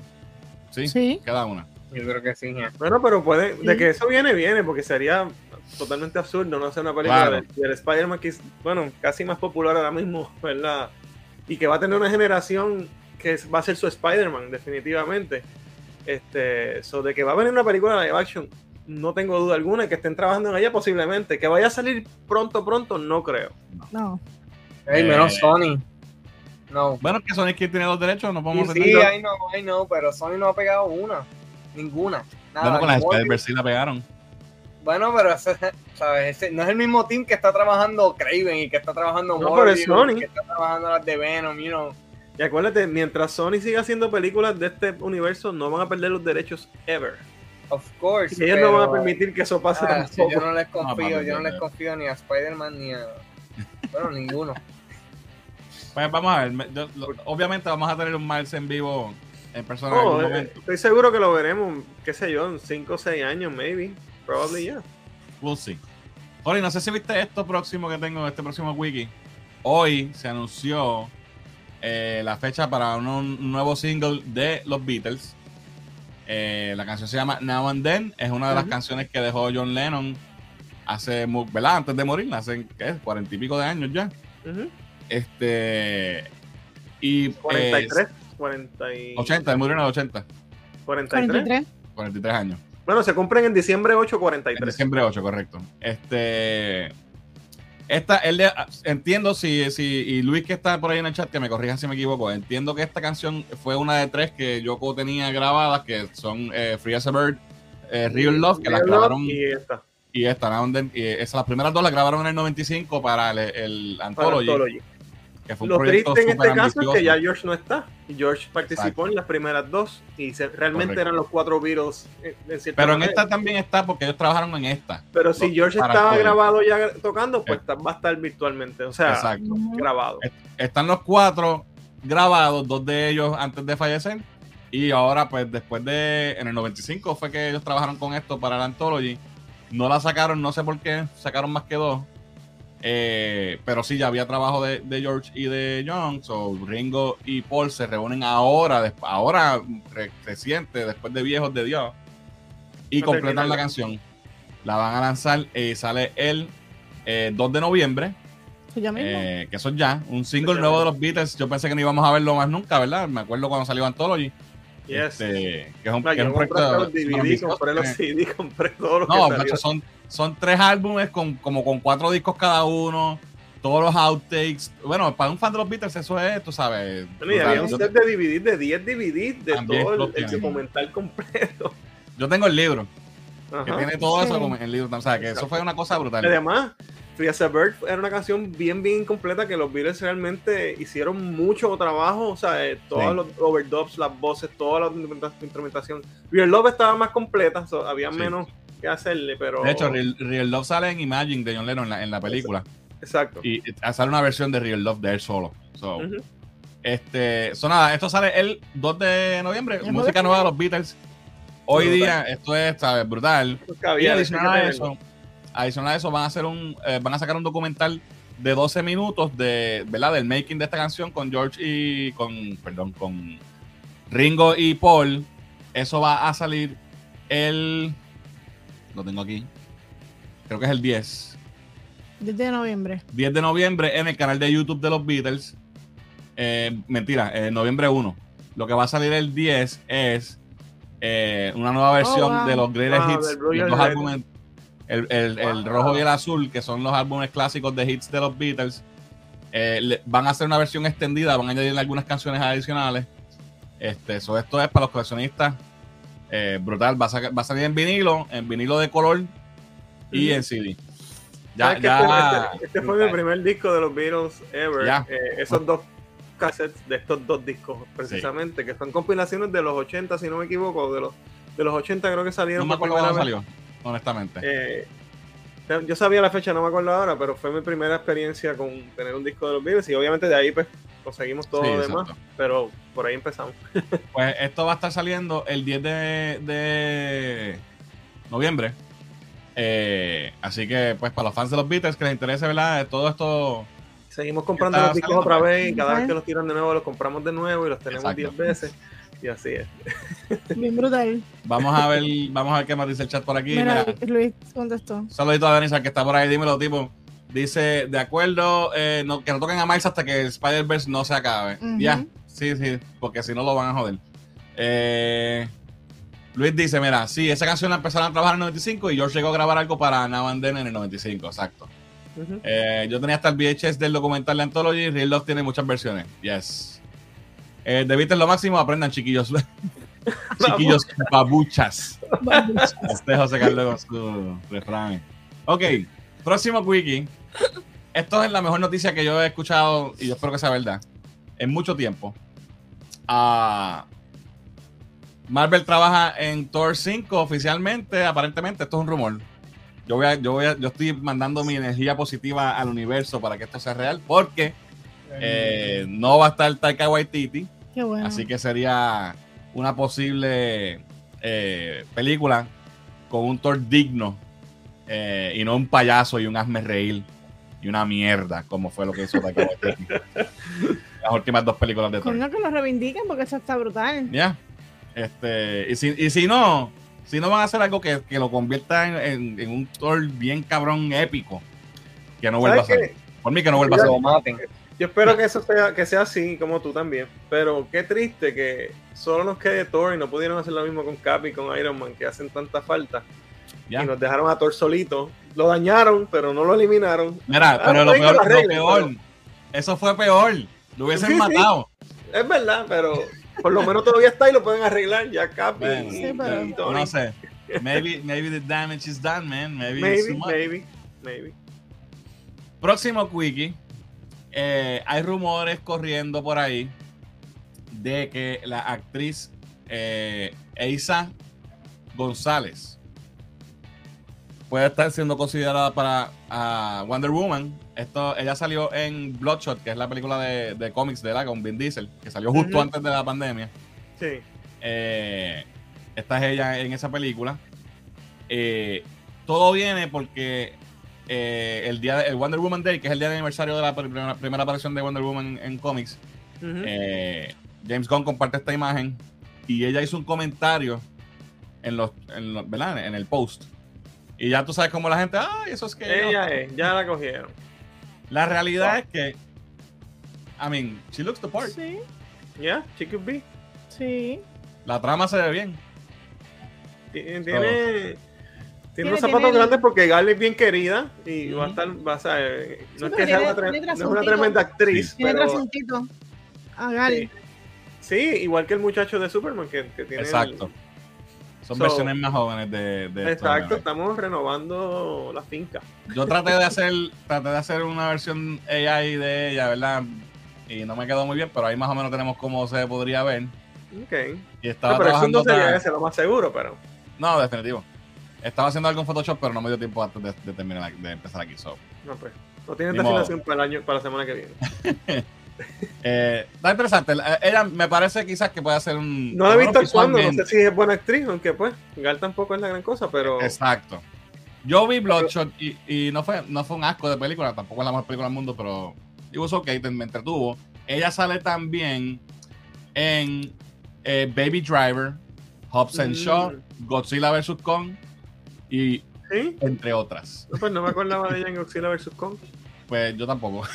Sí, Sí. queda una. Yo creo que sí. ya. Bueno, pero puede, de Sí. que eso viene, viene, porque sería totalmente absurdo no hacer una película Claro. del, del Spider-Man que es, bueno, casi más popular ahora mismo, ¿verdad? Y que va a tener una generación que es- va a ser su Spider-Man, definitivamente. Este, so de que va a venir una película de live action, no tengo duda alguna, que estén trabajando en ella posiblemente. Que vaya a salir pronto, pronto, no creo. No. Ey, Eh, menos Sony. No. Bueno, que Sony que tiene los derechos, no podemos Sí. I know, I know, pero Sony no ha pegado una. Ninguna. Nada. Bueno, con Morbius, Spider-Verse sí la pegaron. Bueno, pero ese, <laughs> ¿sabes? Ese no es el mismo team que está trabajando Craven y que está trabajando No, pero es Morbius, Sony. que está trabajando las de Venom, you know. Y acuérdate, mientras Sony siga haciendo películas de este universo, no van a perder los derechos ever. Of course. Y ellos pero, no van a permitir que eso pase ah, sí, tampoco. yo no les No, confío, yo no les confío ni a Spider-Man ni a. Bueno, ninguno. <laughs> Pues vamos a ver. me- yo- lo- obviamente vamos a tener un Miles en vivo en persona en algún eh, momento. estoy seguro que lo veremos, qué sé yo, en 5 o 6 años, maybe. Probably yeah. We'll see. Oli, no sé si viste esto próximo que tengo, este próximo wiki. Hoy se anunció eh, la fecha para un, un nuevo single de los Beatles. Eh, la canción se llama Now and Then. Es una de las Ujú. canciones que dejó John Lennon hace, ¿verdad? Antes de morir, hace ¿qué? cuarenta y pico de años ya. Ujú. Este. Y. 43, eh, 40 y... 80, él murió en el 80. 43. 43. 43 años. Bueno, se cumplen en diciembre 8, En 43. diciembre 8, correcto. Este. Esta, él le- entiendo si, si, y Luis que está por ahí en el chat, que me corrija si me equivoco, entiendo que esta canción fue una de tres que Yoko tenía grabadas, que son eh, Free as a Bird, eh, Real Love, que las Real Love grabaron, Y esta, y esta, y esas, las primeras dos las grabaron en el 95 para el, el para Anthology, Anthology. Que fue un Lo proyecto triste en este caso es que ya. George no está. George participó Exacto. en las primeras dos y se- realmente Correcto. eran los cuatro Beatles en, en cierta Pero en esta también está porque ellos trabajaron en esta. Pero si George estaba todo. grabado ya tocando, pues Eh. va a estar virtualmente. O sea, Exacto. grabado. están los cuatro grabados, dos de ellos antes de fallecer. Y ahora, pues después de. En el 95 fue que ellos trabajaron con esto para la Anthology. No la sacaron, no sé por qué, sacaron más que dos. Eh, pero sí, ya había trabajo de, de George y de John. So Ringo y Paul se reúnen ahora, ahora re- reciente, después de Viejos de Dios. Y completan la canción. La van a lanzar y sale el eh, 2 de noviembre. Ya mismo. Eh, que eso es ya, un single ya nuevo de los Beatles. Yo pensé que no íbamos a verlo más nunca, ¿verdad? Me acuerdo cuando salió Anthology. Yes. Este, que es un, No, que es yo un compré proyecto los DVD, ambicioso, compré los eh. CD, compré todos los No, que son, son tres álbumes con, como con cuatro discos cada uno, todos los outtakes. Bueno, para un fan de los Beatles eso es, tú sabes. Bueno, y había un set de DVD, de 10 DVD, de También todo el, documental completo. yo tengo el libro, que Ajá. tiene todo eso Sí. en el libro. O sea, que eso fue una cosa brutal. Además, Free as a Bird era una canción bien, bien incompleta que los Beatles realmente hicieron mucho trabajo. O sea, eh, todos Sí. los overdubs, las voces, toda la instrumenta- instrumentación. Real Love estaba más completa, so, había Sí. menos que hacerle, pero. De hecho, Real, Real Love sale en Imagine de John Lennon en la, en la película. Exacto. Y y sale una versión de Real Love de él solo. So. Este, so nada, esto sale el 2 de noviembre, música nueva de los Beatles. Hoy Brutal. día, esto es, ¿sabes? Brutal. Y adicional a eso, adicional a eso, van a hacer un, eh, van a sacar un documental de 12 minutos de, ¿verdad? Del making de esta canción con George y con, perdón, con Ringo y Paul. Eso va a salir el, lo tengo aquí, creo que es el 10. 10 de noviembre. 10 de noviembre en el canal de YouTube de los Beatles. Eh, mentira, eh, noviembre 1. Lo que va a salir el 10 es eh, una nueva versión wow. de los Greatest Ah, Hits, los Red. álbumes, el, el- el rojo y el azul, que son los álbumes clásicos de hits de los Beatles. Eh, le- van a hacer una versión extendida, van a añadir algunas canciones adicionales. Este, so esto es para los coleccionistas. Eh, brutal, va a, va a salir en vinilo, en vinilo de color y en CD. Ya, ¿Sabes que ya, este, este- fue mi primer disco de los Beatles ever. Eh, esos dos cassettes de estos dos discos, precisamente, que son compilaciones de los 80, si no me equivoco, de los, de los 80 creo que No salieron me por acuerdo cuándo salió, honestamente. Eh, yo sabía la fecha, no me acuerdo ahora, pero fue mi primera experiencia con tener un disco de los Beatles y obviamente de ahí pues conseguimos todo Sí, lo demás, exacto. pero por ahí empezamos. <laughs> Pues esto va a estar saliendo el 10 de, de noviembre. Eh, así que, pues, para los fans de los Beatles que les interese, ¿verdad? Todo esto. Seguimos comprando los discos otra vez y cada vez que los tiran de nuevo los compramos de nuevo y los tenemos Exacto. 10 veces y así es. <laughs> Bien brutal. Vamos a ver, vamos a ver qué más dice el chat por aquí. Mira, Mira, Luis contestó. saludito a Denisa que está por ahí, dímelo, tipo. Dice, de acuerdo, eh, no, que no toquen a Miles hasta que Spider-Verse no se acabe. Ya, sí, sí, porque si no lo van a joder. Eh, Luis dice, mira, sí, esa canción la empezaron a trabajar en el 95 y George llegó a grabar algo para Now and Then en el 95, exacto. Eh, yo tenía hasta el VHS del documental de Anthology. Real Love tiene muchas versiones. Yes. Eh, Beatles lo máximo, aprendan chiquillos. <laughs> Chiquillos <laughs> babuchas. Este José Carlos con su refrán. Ok, próximo quickie. Esto es la mejor noticia que yo he escuchado y yo espero que sea verdad. En mucho tiempo. Ah, Marvel trabaja en Thor 5 oficialmente. Aparentemente, esto es un rumor. Yo, voy a- yo, voy a- yo estoy mandando mi energía positiva al universo para que esto sea real. Porque eh, no va a estar Taika Waititi. Qué bueno. Así que sería una posible eh, película con un Thor digno eh, y no un payaso y un hazme reír y una mierda, como fue lo que hizo Taika Waititi. <laughs> Las últimas dos películas de Thor. Coño, que lo reivindiquen porque eso está brutal. Ya. Este, y, si, y si no, si no van a hacer algo que, que lo convierta en, en- en un Thor bien cabrón épico, que no vuelva a ¿Sabes salir. Por mí que no vuelva a lo maten. Yo espero que eso sea, que sea así, como tú también. Pero qué triste que solo nos quede Thor y no pudieron hacer lo mismo con Cap y con Iron Man, que hacen tanta falta. Ya. Y nos dejaron a Thor solito. Lo dañaron, pero no lo eliminaron. Mira, Ah, pero lo peor, lo peor, eso fue peor. Lo hubiesen Sí, sí. matado. Es verdad, pero por lo menos todavía está y lo pueden arreglar. Ya Cap y, Bueno, Sí, pero-. No sé. Maybe, maybe the damage is done, man. Maybe, maybe, maybe. Próximo quickie. Eh, hay rumores corriendo por ahí de que la actriz eh, Eisa González puede estar siendo considerada para Wonder Woman. Esto, ella salió en Bloodshot, que es la película de, de cómics de la con Vin Diesel, que salió justo antes de la pandemia. Sí. Eh, esta es ella en esa película. Eh, todo viene porque eh, el día de- el Wonder Woman Day, que es el día de aniversario de la primera, primera aparición de Wonder Woman en, en cómics, eh, James Gunn comparte esta imagen y ella hizo un comentario en los, en los- ¿verdad? En el post. Y ya tú sabes cómo la gente, ay, eso es que yo". Ella es, ya la cogieron. La realidad es que, I mean, she looks the part. Sí, Ya, she could be. sí. La trama se ve bien. Tiene, Todo. tiene, tiene unos Tiene- zapatos tiene- grandes porque Gal es bien querida y va a estar, va a ser, no Sí, es que sea tiene- una, tre- tiene no es una tremenda actriz, Tiene pero trasuntito. A Gal. Sí. sí, igual que el muchacho de Superman que, que tiene el- Exacto. Son So- versiones más jóvenes de, exacto, estamos renovando la finca. Yo traté de hacer, traté de hacer una versión AI de ella, ¿verdad? Y no me quedó muy bien, pero ahí más o menos tenemos cómo se podría ver. Ok. Y estaba No, pero eso no sería otra- ese, lo más seguro, pero No, definitivo. Estaba haciendo algo en Photoshop, pero no me dio tiempo antes de, de terminar de empezar aquí. So. no pues. No tiene Ni modo. designación para el año, para la semana que viene. <laughs> Eh, está interesante. La- Ella me parece quizás que puede ser un. No la he visto actuando, no sé si es buena actriz, aunque pues, Gal tampoco es la gran cosa, pero Exacto. Yo vi Bloodshot y, y no, fue, no fue un asco de película, tampoco es la mejor película del mundo, pero was okay, te- me entretuvo. Ella sale también en eh, Baby Driver, Hobbs and Mm. Shaw, Godzilla vs. Kong y sí, entre otras. no, pues no me acordaba de ella en Godzilla vs. Kong. Pues yo tampoco.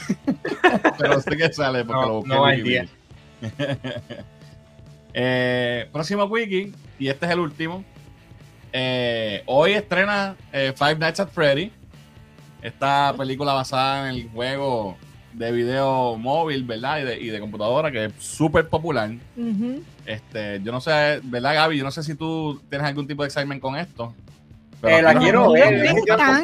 <laughs> pero sé que sale porque No, lo busqué no en. <laughs> Eh, próximo wiki, y este es el último. Eh, hoy estrena eh, Five Nights at Freddy. Esta película basada en el juego de video móvil, ¿verdad? Y de, y de computadora, que es súper popular. Este, yo no sé, ¿verdad, Gaby? Yo no sé si tú tienes algún tipo de excitement con esto. Eh, la quiero ver,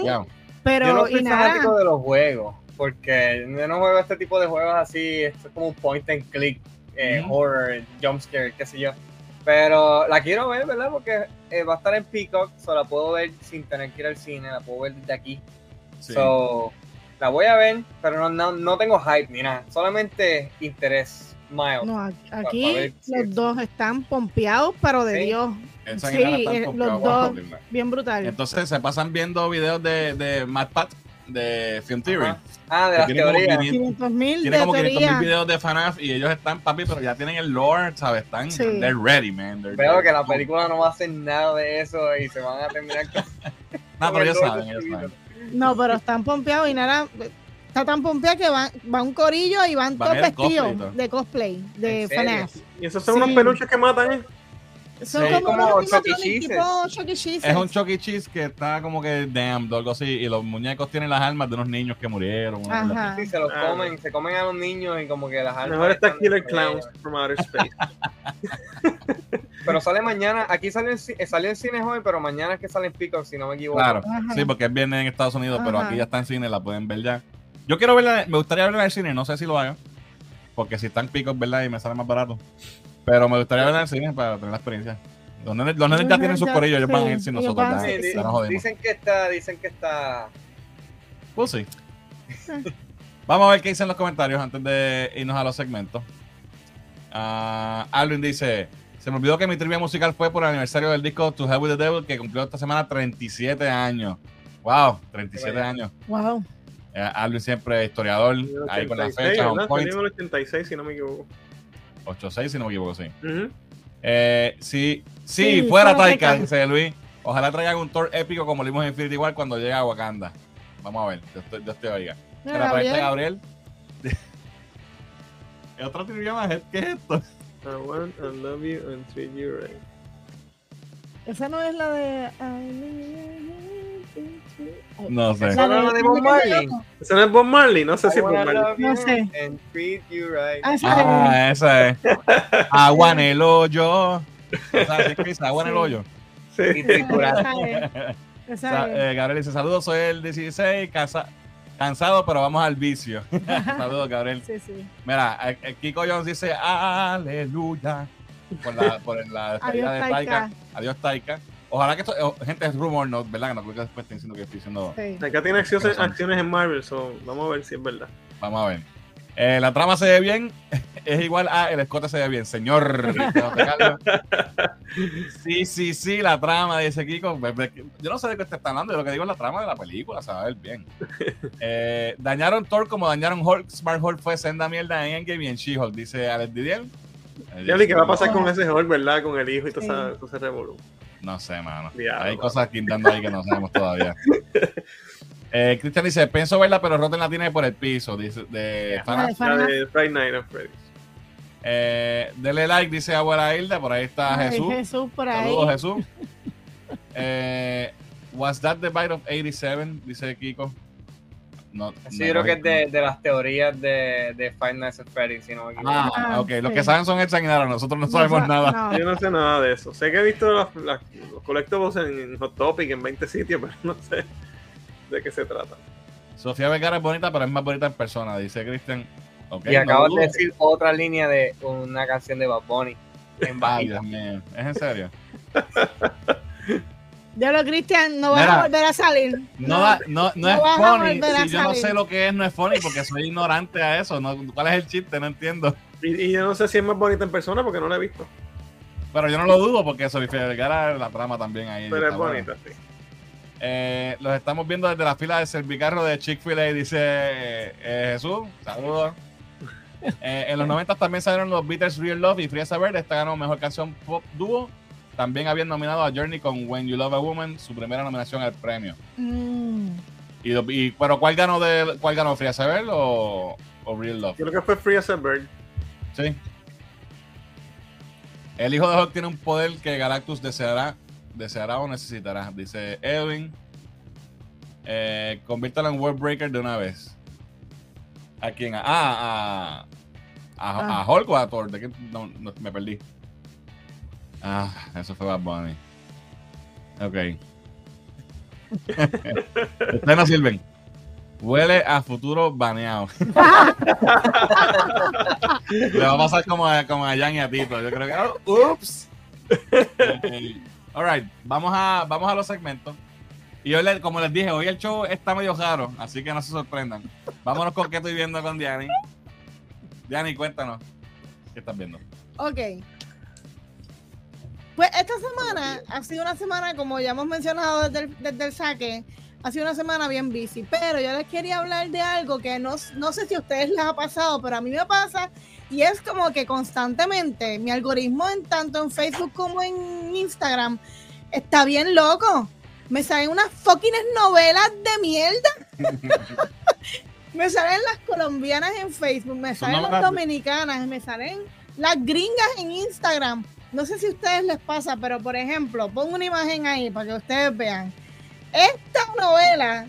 no. Pero, yo no soy nada. fanático de los juegos, porque yo no juego este tipo de juegos así, esto es como un point and click, eh, Ujú. horror, jumpscare, qué sé yo. Pero la quiero ver, ¿verdad? Porque eh, va a estar en Peacock, so la puedo ver sin tener que ir al cine, la puedo ver desde aquí. Sí. So, la voy a ver, pero no, no, no tengo hype ni nada, solamente interés mild. No, aquí los dos están pompeados, pero de Sí. Dios, Esa sí, eh, los dos. bien brutal. Entonces se pasan viendo videos de, de Matt Pat, de Film Theory. Ajá. Ah, de las tiene como teorías. 500 500 mil Tiene como 500 mil videos de FNAF y ellos están, papi, pero ya tienen el lore, ¿sabes? Están, Sí. they're ready, man. They're Veo ready. que la película no va a hacer nada de eso y se van a terminar con <laughs> No, pero ellos saben, ellos saben. No, pero están pompeados y nada. Está tan pompeado que va, va un corillo y van, Van todos vestidos de cosplay, de. FNAF. Y esos son Sí. unos peluches que matan, ¿eh? Son Sí. como, Como unos E. tipo E. Es un Chuck E. Cheese que está como que damned o algo así y los muñecos tienen las almas de unos niños que murieron. Ajá. Sí, se los Ah, comen, se comen a los niños y como que las almas Mejor está Killer Clowns ellos. from Outer Space. <laughs> Pero sale mañana. Aquí salió en, eh, salió en cines hoy, pero mañana es que sale en Peacock, si no me equivoco. Claro, Ajá. sí, porque es viernes en Estados Unidos, pero aquí ya está en cine, la pueden ver ya. Yo quiero verla, me gustaría verla en el cine, no sé si lo haga, porque si está en Peacock, ¿verdad? Y me sale más barato. Pero me gustaría verla en el cine para tener la experiencia. Los nenes, los nenes ya tienen sus corillos, ellos van a ir sin nosotros. van, ya, Sí, sí, di- ya nos jodimos. dicen que está, dicen que está. Pues <laughs> sí. Vamos a ver qué dicen los comentarios antes de irnos a los segmentos. Ah, Alvin dice: Se me olvidó que mi trivia musical fue por el aniversario del disco To Hell with the Devil, que cumplió esta semana 37 años. ¡Wow! 37 Vaya. años. Wow. Eh, Alvin siempre historiador, ahí con la 86, fecha, ¿verdad? on point. Salió en el 86, si no me equivoco. 8-6, si no me equivoco, sí. Ujú. Eh, sí, sí, Sí, fuera Taika, dice Luis. Ojalá traigan un tour épico como lo vimos en Infinity War cuando llega a Wakanda. Vamos a ver, yo estoy, yo estoy oiga. Ahí está Gabriel. Gabriel. ¿Qué <laughs> otro trivia más? ¿Qué es esto? I want and love you and treat you right. Esa no es la de. No sé. ¿Esa no de Bob Marley? ¿Ese no es Bob Marley? No sé si I es Bob Marley. No sé. and treat you right. Ah, esa Ah, esa es. <laughs> Agua en el hoyo. ¿Sabes qué dice? Agua en el Sí. hoyo. Sí. Y es. Esa Sa- es. eh, Gabriel dice: Saludos, soy el 16, casa- cansado, pero vamos al vicio. <laughs> Saludos, Gabriel. Sí, sí. Mira, eh, eh, Kiko Jones dice aleluya por la, por la despedida de. Taika. Adiós, Taika. Ojalá que esto, eh, gente, es rumor, no, ¿verdad? Que no creo que después estén diciendo que estoy diciendo. Sí. Acá tiene acciones, acciones en Marvel, so vamos a ver si es verdad. Vamos a ver. Eh, la trama se ve bien, <laughs> es igual a el escote se ve bien, señor. <laughs> Sí, sí, sí, la trama, dice Kiko. Yo no sé de qué te están hablando, yo lo que digo es la trama de la película, se va a ver bien. <laughs> Eh, dañaron Thor como dañaron Hulk. Smart Hulk fue senda mierda en Endgame y en She-Hulk, dice Alex Didier. Qué va a pasar con ese Hulk, ¿verdad? Con el hijo y todo Sí. esa- todo ese revolú. No sé, mano. Diablo, Hay cosas quintando ahí que no sabemos todavía. <laughs> Eh, Cristian dice, pienso verla, pero Rotten la tiene por el piso. Dice, de La Friday Night of Freddy's. Eh, dele like, dice abuela Hilda. Por ahí está Ay, Jesús. Jesús por ahí. Saludos, Jesús. Eh, was that the bite of 87? Dice Kiko. No, Sí, yo creo que es de, de las teorías de, de Five Nights at Freddy's, si no me equivoco. Ah, Ah, ok. Los que saben son el sanguinario. Nosotros no sabemos sa- nada. no. Yo no sé nada de eso. Sé que he visto las- las- los collectibles en, en Hot Topic en 20 sitios, <laughs> pero no sé de qué se trata. Sofía Vergara es bonita, pero es más bonita en persona, dice Cristian. Ok, y acabas de decir otra línea de una canción de Bad Bunny en Ay. Dios mío. ¿Es en serio? <laughs> Diablo, Cristian, no vas Mira. a volver a salir. No, da- no, no, No es funny. Si yo no sé lo que es, no es funny porque soy ignorante a eso. No, ¿Cuál es el chiste? No entiendo. Y, y yo no sé si es más bonita en persona porque no la he visto. Pero yo no lo dudo porque Sofía Vergara, la trama también ahí. Pero es buena. bonita, sí. Eh, los estamos viendo desde la fila de Servicarro de Chick-fil-A, dice eh, Jesús. Saludos. <laughs> Eh, en los 90 también salieron los Beatles Real Love y Friesa Verde. Esta ganó mejor canción pop dúo. También habían nominado a Journey con When You Love a Woman, su primera nominación al premio. Mm. Y, y- pero ¿cuál ganó de cuál ganó Friesa Verde o, o Real Love? Yo creo que fue Free as a Bird. Sí. El hijo de Hulk tiene un poder que Galactus deseará, deseará o necesitará. Dice Edwin. Eh, conviértalo en World Breaker de una vez. ¿A quién? Ah, a, a, a, a Hulk o a Thor. ¿De qué? No, no, me perdí. Ah, eso fue Bad Bunny. Ok. <laughs> Ustedes no sirven. Huele a futuro baneado. <laughs> Le va a pasar como a, como a Jan y a Tito. Yo creo que. oh, ups. Eh, alright, vamos a, vamos a los segmentos. Y hoy, como les dije, hoy el show está medio raro, así que no se sorprendan. Vámonos con qué estoy viendo con Diani. Diani, cuéntanos. ¿Qué estás viendo? Ok. Pues esta semana ha sido una semana, como ya hemos mencionado desde el, desde el saque, ha sido una semana bien busy. Pero yo les quería hablar de algo que no, no sé si a ustedes les ha pasado, pero a mí me pasa. Y es como que constantemente mi algoritmo, en tanto en Facebook como en Instagram, está bien loco. Me salen unas fucking novelas de mierda. <laughs> me salen las colombianas en Facebook, me salen las dominicanas, me salen las gringas en Instagram. No sé si a ustedes les pasa, pero por ejemplo, pongo una imagen ahí para que ustedes vean. Esta novela,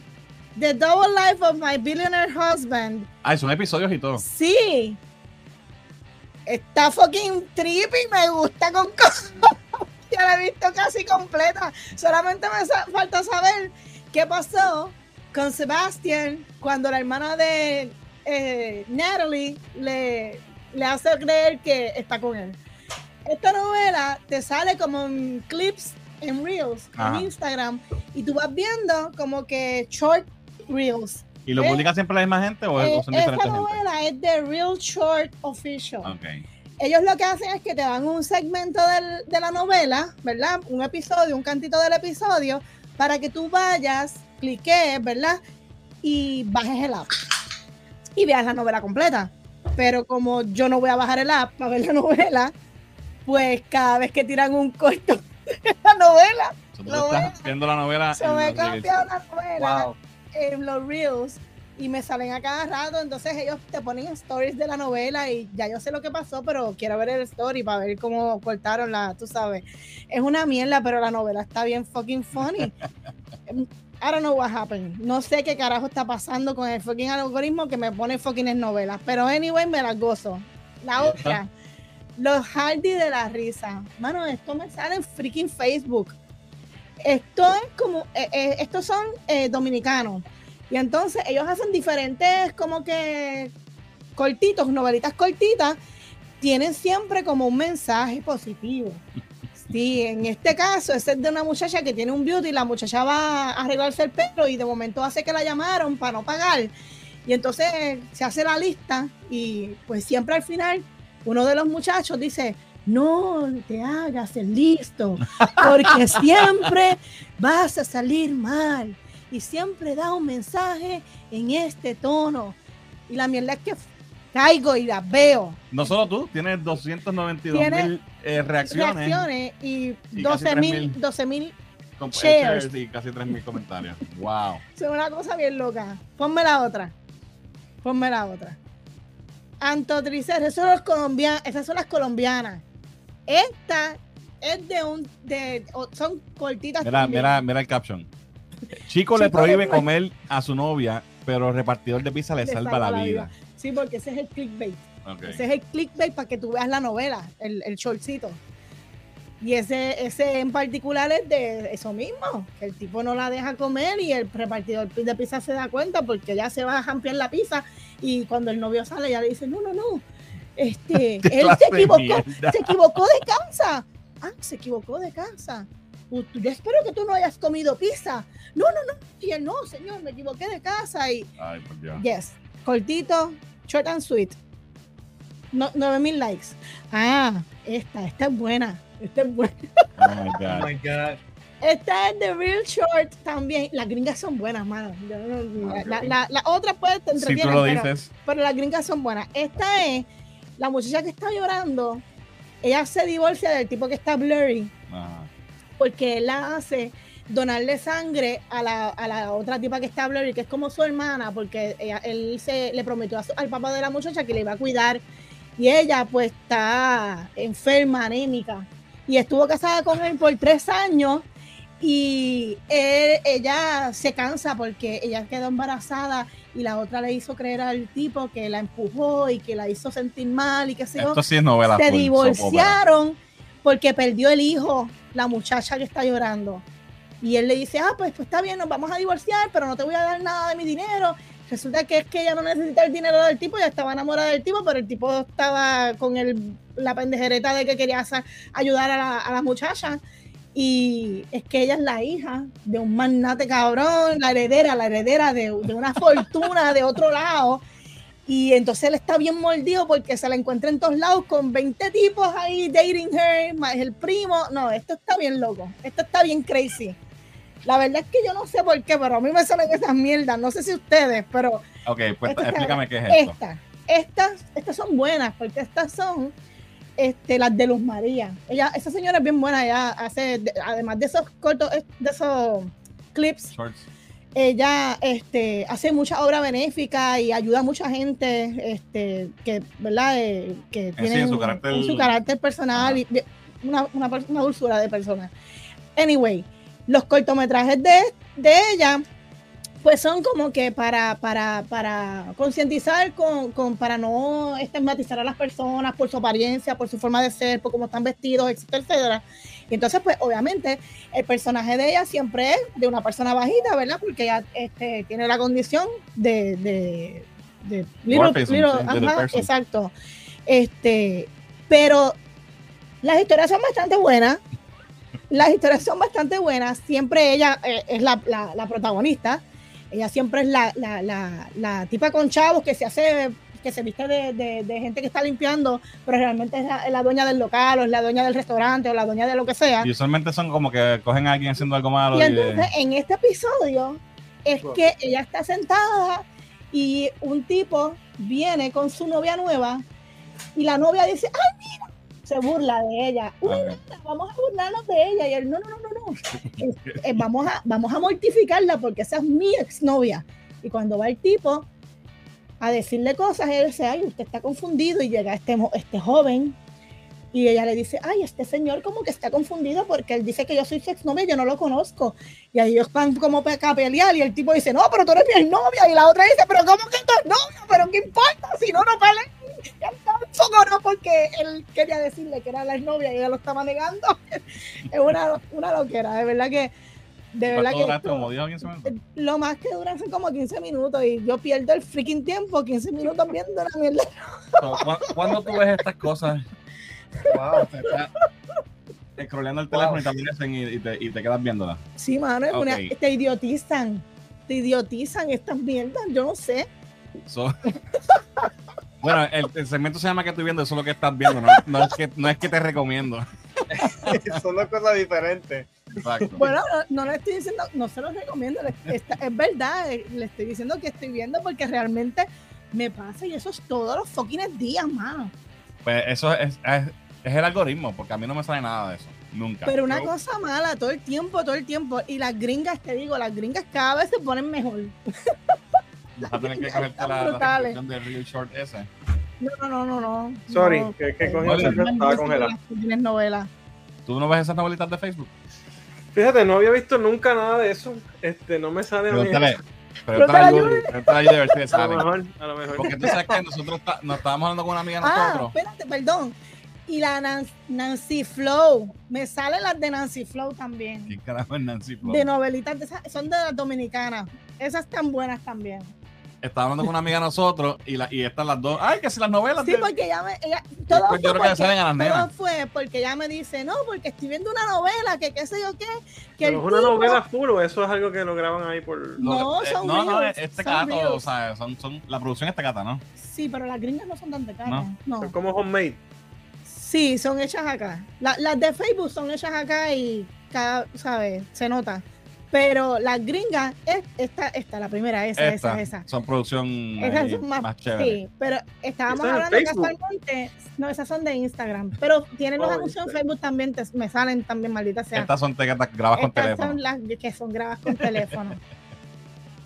The Double Life of My Billionaire Husband, Ah, son episodios y todo. sí, está fucking trippy, me gusta con <laughs> cosas. ya la he visto casi completa. Solamente me sa- falta saber qué pasó con Sebastian cuando la hermana de eh, Natalie le, le hace creer que está con él. Esta novela te sale como en clips en Reels, Ajá. en Instagram, y tú vas viendo como que short Reels. ¿Y lo publica siempre la misma gente o, Eh, son esta diferentes gente? novela es de Real Short Official. Ok. Ellos lo que hacen es que te dan un segmento del- de la novela, ¿verdad? Un episodio, un cantito del episodio, para que tú vayas, cliques, ¿verdad? Y bajes el app. Y veas la novela completa. Pero como yo no voy a bajar el app para ver la <laughs> novela, pues cada vez que tiran un corto de la novela, Lo estás viendo la novela. se me cambia la novela Wow. en los reels y me salen a cada rato, entonces ellos te ponen stories de la novela y ya yo sé lo que pasó, pero quiero ver el story para ver cómo cortaron la, tú sabes. Es una mierda, pero la novela está bien fucking funny. <laughs> I don't know what happened. No sé qué carajo está pasando con el fucking algoritmo que me pone fucking en novelas, pero anyway me las gozo. La otra, los Hardy de la risa. Mano, esto me sale en freaking Facebook. Esto es como, eh, eh, estos son eh, dominicanos. Y entonces ellos hacen diferentes como que cortitos, novelitas cortitas, tienen siempre como un mensaje positivo. Sí, en este caso, es de una muchacha que tiene un beauty, la muchacha va a arreglarse el pelo y de momento hace que la llamaron para no pagar. Y entonces se hace la lista y pues siempre al final uno de los muchachos dice, no te hagas el listo, porque <laughs> siempre vas a salir mal y siempre da un mensaje en este tono. Y la mierda es que caigo y la veo. No solo tú, tienes 292 Tiene mil eh, reacciones. Reacciones y Y 12 casi mil 3.000. 12 mil con- eh, shares. shares y casi 3.000 comentarios. Wow. <laughs> Es una cosa bien loca. Ponme la otra. Ponme la otra. Antotricer, esos son los colombianos, esas son las colombianas. Esta es de un, de, son cortitas. Mira, también. mira, mira el caption. Chico le prohíbe comer a su novia, pero el repartidor de pizza le, Le salva, salva la vida. Sí, porque ese es el clickbait. Ese es el clickbait para que tú veas la novela, el, el shortcito. Y ese, ese en particular es de eso mismo, que el tipo no la deja comer y el repartidor de pizza se da cuenta porque ya se va a jampear la pizza y cuando el novio sale ya le dice, no, no, no, este, <laughs> ¿Qué él se equivocó, mierda? se equivocó de casa. Ah, se equivocó de casa. Yo espero que tú no hayas comido pizza. No, no, no. Y él, no, señor, me equivoqué de casa. Y Ay, por Dios. Yes. Cortito, short and sweet. No, 9000 likes. Ah, esta, esta es buena. Esta es buena. Oh my Oh God. my god. Esta es de Real Short también. Las gringas son buenas, mano. Ah, la, la, la otra pues te Si tú lo pero, dices. pero las gringas son buenas. Esta es la muchacha que está llorando. Ella se divorcia del tipo que está blurry Ajá. porque él la hace donarle sangre a la, a la otra tipa que está blurry, que es como su hermana, porque ella- él se le prometió su- al papá de la muchacha que le iba a cuidar. Y ella pues está enferma, anémica. Y estuvo casada con él por tres años. Y él- ella se cansa porque ella quedó embarazada y la otra le hizo creer al tipo que la empujó y que la hizo sentir mal y que se Esto sí es novela. se divorciaron porque perdió el hijo, la muchacha que está llorando. Y él le dice, ah, pues, pues está bien, nos vamos a divorciar, pero no te voy a dar nada de mi dinero. Resulta que es que ella no necesita el dinero del tipo, ella estaba enamorada del tipo, pero el tipo estaba con el, la pendejereta de que quería ayudar a la, a la muchacha. Y es que ella es la hija de un magnate cabrón, la heredera, la heredera de, de una fortuna de otro lado. Y entonces él está bien mordido porque se la encuentra en todos lados con 20 tipos ahí dating her, más el primo. No, esto está bien loco. Esto está bien crazy. La verdad es que yo no sé por qué, pero a mí me salen esas mierdas. No sé si ustedes, pero Ok, pues explícame qué es esto. estas, estas, estas son buenas porque estas son este, las de Luz María. Ella, esa señora es bien buena. Ella hace, de- además de esos cortos, de esos clips, Shorts. ella este, hace mucha obra benéfica y ayuda a mucha gente este, que, ¿verdad? Eh, que tiene en su carácter- en su carácter personal y una, una, una dulzura de persona. Anyway, los cortometrajes de, de ella, pues son como que para, para, para concientizar con, con, para no estigmatizar a las personas por su apariencia, por su forma de ser, por cómo están vestidos, etcétera, etcétera. Y entonces, pues obviamente, el personaje de ella siempre es de una persona bajita, ¿verdad? Porque ella este, tiene la condición de, de, de exacto. Este, pero las historias son bastante buenas. Las historias son bastante buenas. Siempre ella eh, es la, la, protagonista. Ella siempre es la, la, tipa con chavos que se hace que se viste de, de, gente que está limpiando, pero realmente es la, dueña del local, o es la dueña del restaurante, o la dueña de lo que sea. Y usualmente son como que cogen a alguien haciendo algo malo. Y, entonces, en este episodio, es que ella está sentada y un tipo viene con su novia nueva, y la novia dice: ¡Ay, mira! Se burla de ella. vamos a burlarnos de ella. Y él, no, no, no, no, no. <laughs> vamos, a, vamos a mortificarla porque esa es mi exnovia. Y cuando va el tipo a decirle cosas, él dice, ay, usted está confundido. Y llega este, este joven y ella le dice, ay, este señor como que está confundido porque él dice que yo soy su exnovia y yo no lo conozco. Y ahí ellos van como a pelear y el tipo dice, no, pero tú eres mi exnovia. Y la otra dice, pero ¿cómo que tú eres novia? Pero ¿qué importa? Si no, no pelean no porque él quería decirle que era la novia y ella lo estaba negando. <laughs> es una, una loquera, de verdad que. De verdad que. Como lo más que duran son como 15 minutos y yo pierdo el freaking tiempo, 15 minutos viendo la mierda. ¿Cuándo tú ves estas cosas? Wow, te está scrolleando el teléfono y también y, te, y te quedas viéndola. Sí, mano, es una, te idiotizan. Te idiotizan estas mierdas, yo no sé. Bueno, el, segmento se llama que estoy viendo, eso es lo que estás viendo, no, no, es, que, no es que te recomiendo. <laughs> Son dos cosas diferentes. Bueno, no, le estoy diciendo, no se los recomiendo, es, verdad, eh, le estoy diciendo que estoy viendo porque realmente me pasa y eso es todos los fucking días, mano. Pues eso es, es, es, el algoritmo, porque a mí no me sale nada de eso, nunca. Pero una cosa mala, todo el tiempo, todo el tiempo. Y las gringas, te digo, las gringas cada vez se ponen mejor. <laughs> Vas a tener que <laughs> cogerte la, la de Real Short ese. No, no, no, no. Sorry, que, que cogió estaba. Tienes. ¿Tú no ves esas novelitas de Facebook? Fíjate, no había visto nunca nada de eso. Este, no me sale Pregúntale, pregúntale a Yuri. Pregúntale a de ver si sale. A lo mejor, a lo mejor. Porque tú sabes que nosotros nos estábamos hablando con una amiga ah, nosotros. espérate, perdón. Y la Nancy Flow. Me salen las de Nancy Flow también. ¿Qué carajo es Nancy Flow? De novelitas, de son de las dominicanas. Esas están buenas también estaba hablando con una amiga de nosotros y, la, y están las dos. Ay, que si las novelas. Sí, porque ella me. Ella, todo yo creo que salen a las nenas. Todo fue porque ella me dice, no, porque estoy viendo una novela, que qué sé yo qué. Que Pero es una novela full o eso es algo que lo graban ahí por. No, eh, son No, no, este gato, o sea, son, son, la producción está cata, ¿no? Sí, pero las gringas no son tan de No. no. Son como homemade. Sí, son hechas acá. las de Facebook son hechas acá y cada, ¿sabes? Se nota. Pero las gringas es esta, esta, la primera, esa, esa, esa. Son producción esas son más, chévere. Sí, pero estábamos hablando casualmente, no, esas son de Instagram, pero tienen los oh, anuncios en Facebook también, me salen también, maldita sea. Estas son que grabas con teléfono. son las que son grabas con teléfono.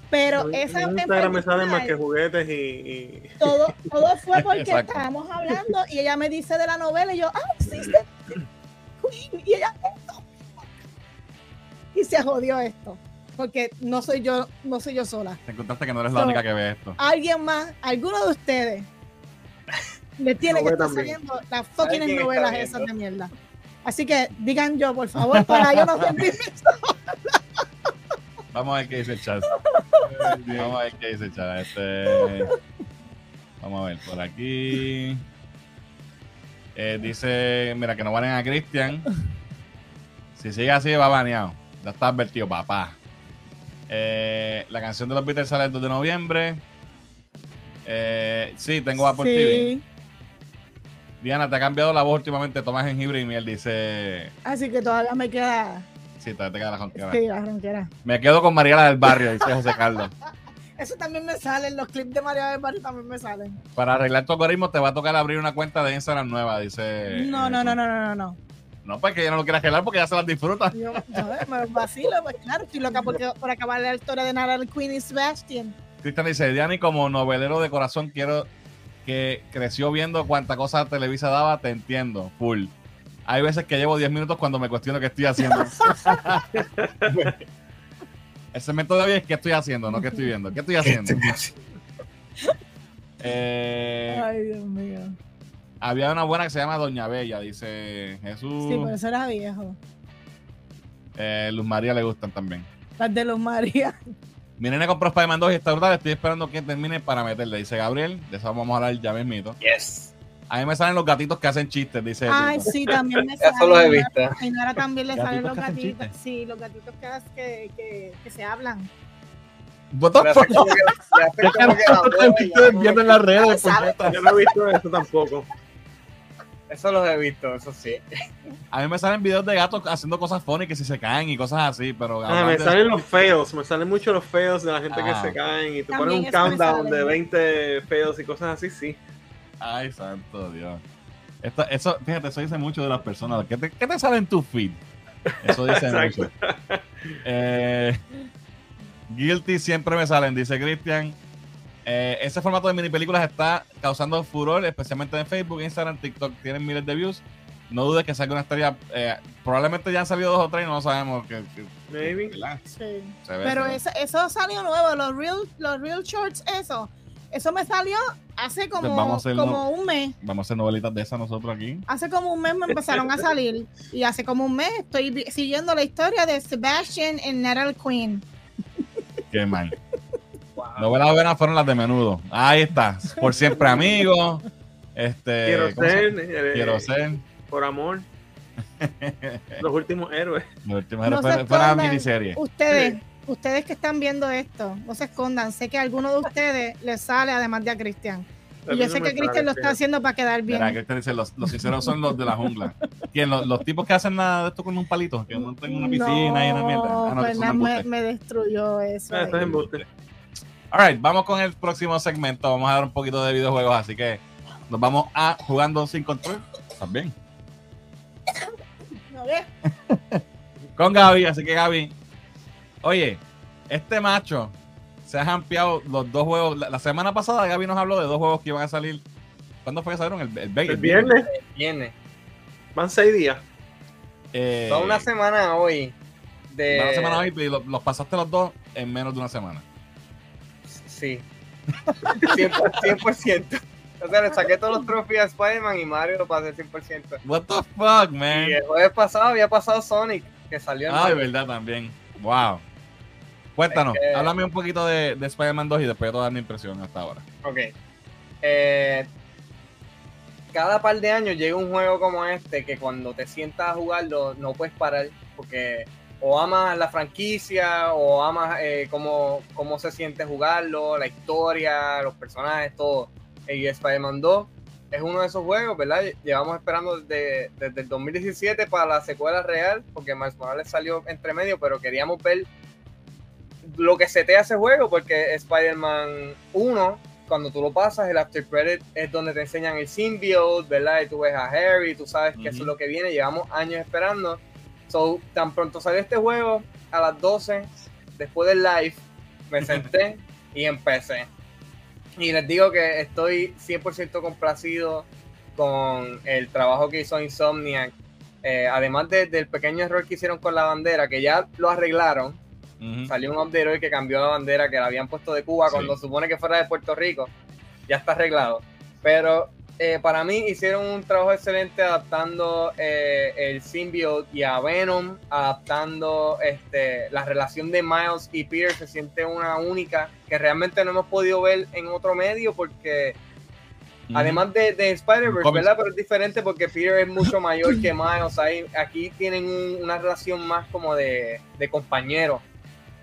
Pero esa en Instagram me salen más que juguetes y, Todo, todo fue <laughs> porque estábamos hablando y ella me dice de la novela y yo, ah, sí, <clears throat> y ella, y <laughs> se jodió esto. Porque no soy yo, no soy yo sola. Te encontraste que no eres la única que ve esto. Alguien más, alguno de ustedes <laughs> le tiene que estar saliendo las fucking novelas esas de mierda. Así que digan yo, por favor, para yo no sentirme <laughs> Vamos a ver qué dice el chat. Vamos a ver qué dice el chat. Este... Vamos a ver, por aquí. Eh, dice, mira, que no valen a Cristian. Si sigue así, va baneado. Ya está advertido, papá. Eh, la canción de los Beatles sale el 2 de noviembre. Eh, sí, tengo Apple sí. TV. Diana, te ha cambiado la voz últimamente. Tomas jengibre y miel, dice. Así que todavía me queda. Sí, todavía te queda la ronquera. Sí, la ronquera. Me quedo con Mariela del Barrio, dice José Carlos. Eso también me salen, los clips de Mariela del Barrio también me salen. Para arreglar tu algoritmo te va a tocar abrir una cuenta de Instagram nueva, dice. No, no, no, no, no, no, no. No, pues que ella no lo quiere arreglar porque ya se las disfruta. Yo, me vacilo, pues claro, estoy loca por, por acabar la historia de Nara Queen y Sebastian. Cristian dice, Diani, como novelero de corazón, quiero que creció viendo cuánta cosa Televisa daba, te entiendo, full. Hay veces que llevo 10 minutos cuando me cuestiono qué estoy haciendo. <laughs> <laughs> El segmento de hoy es qué estoy haciendo, no qué estoy viendo. ¿Qué estoy haciendo? Eh, Ay, Dios mío. Había una buena que se llama Doña Bella, dice Jesús. Sí, por eso era viejo. Eh, Luz María le gustan también. Las de los María. Mi nene compró Spider-Man 2 y está brutal. Estoy esperando que termine para meterle. Dice Gabriel. De eso vamos a hablar ya mismito. Yes. A mí me salen los gatitos que hacen chistes, dice. Ay, Tito. sí, también me <laughs> Eso los he salen. visto. A Inara también le salen los gatitos. Sí, los gatitos que, que, que, que se hablan. What the fuck? <laughs> Yo no he visto eso tampoco. Eso los he visto, eso sí. A mí me salen videos de gatos haciendo cosas funny que si se caen y cosas así, pero. Ah, me salen los feos, me salen mucho los feos de la gente Ah. que se caen y te ponen un countdown de 20 feos y cosas así, sí. Ay, santo Dios. Esto- eso, fíjate, eso dice mucho de las personas. ¿Qué te, qué te sale en tu feed? Eso dice <laughs> mucho. Eh, Guilty siempre me salen, dice Cristian. Eh, ese formato de mini películas está causando furor, especialmente en Facebook, Instagram, TikTok. Tienen miles de views. No dudes que salga una estrella. eh, probablemente ya han salido dos o tres y no lo sabemos. Que, que-. Sí. Se ve, Pero se ve. eso, eso salió nuevo, los real, los real shorts, eso. Eso me salió hace como, Pues vamos a hacerlo. como un mes. Vamos a hacer novelitas de esas nosotros aquí. Hace como un mes me empezaron a salir. <laughs> Y hace como un mes estoy siguiendo la historia de Sebastian y Natalie Queen. Qué mal. Novelas buenas fueron las de menudo. Ahí está. Por siempre amigos. Este, Quiero ¿cómo se- ser, eh, Quiero ser. por amor. <laughs> Los últimos héroes. Los últimos No fue, se fue una escondan. miniserie. Ustedes, ustedes que están viendo esto, no se escondan. Sé que a alguno de ustedes les sale además de a Cristian. Y yo sé que Cristian lo está haciendo para quedar bien. Mira, dice, los, los sinceros son los de la jungla. ¿Quién? Los, los tipos que hacen nada de esto con un palito, que montan una piscina y una mierda. Ah, no, me, me destruyó eso. Ah, Alright, vamos con el próximo segmento. Vamos a dar un poquito de videojuegos, así que nos vamos a jugando sin control. También. <laughs> Con Gaby, así que Gaby. Oye, este macho se ha ampliado los dos juegos. La, la semana pasada Gaby nos habló de dos juegos que iban a salir. ¿Cuándo fue que salieron? El, el, El viernes Viene. van seis días. Eh, Toda una semana hoy. De... Una semana hoy y los pasaste los dos en menos de una semana. Sí. 100%. 100%. O sea, le saqué todos los trofeos a Spider-Man y Mario lo pasé 100%. What the fuck, man? Y el jueves pasado había pasado Sonic, que salió en Ah, de verdad también. Wow. Cuéntanos, Es que- háblame un poquito de, de Spider-Man 2 y después te voy a dar mi impresión hasta ahora. Ok. Eh, cada par de años llega un juego como este que cuando te sientas a jugarlo no puedes parar porque o amas la franquicia o amas eh, cómo, cómo se siente jugarlo, la historia, los personajes, todo. Y Spider-Man 2 es uno de esos juegos, ¿verdad? Llevamos esperando desde, desde el 2017 para la secuela real porque Miles Morales salió entre medio, pero queríamos ver lo que se te hace juego porque Spider-Man 1 cuando tú lo pasas, el after credit es donde te enseñan el symbiote, ¿verdad? Y tú ves a Harry, tú sabes que eso es lo que viene, llevamos años esperando. So, tan pronto salió este juego, a las 12, después del live, me <laughs> senté y empecé. Y les digo que estoy 100% complacido con el trabajo que hizo Insomniac. Eh, además de- del pequeño error que hicieron con la bandera, que ya lo arreglaron. Salió un update hoy que cambió la bandera que la habían puesto de Cuba Sí. cuando supone que fuera de Puerto Rico. Ya está arreglado. Pero eh, para mí hicieron un trabajo excelente adaptando eh, el symbiote y a Venom, adaptando este, la relación de Miles y Peter. Se siente una única que realmente no hemos podido ver en otro medio porque. Además de, de Spider-Verse. ¿verdad? Pero es diferente porque Peter es mucho <clears throat> mayor que Miles. Ahí, aquí tienen un- una relación más como de, de compañero.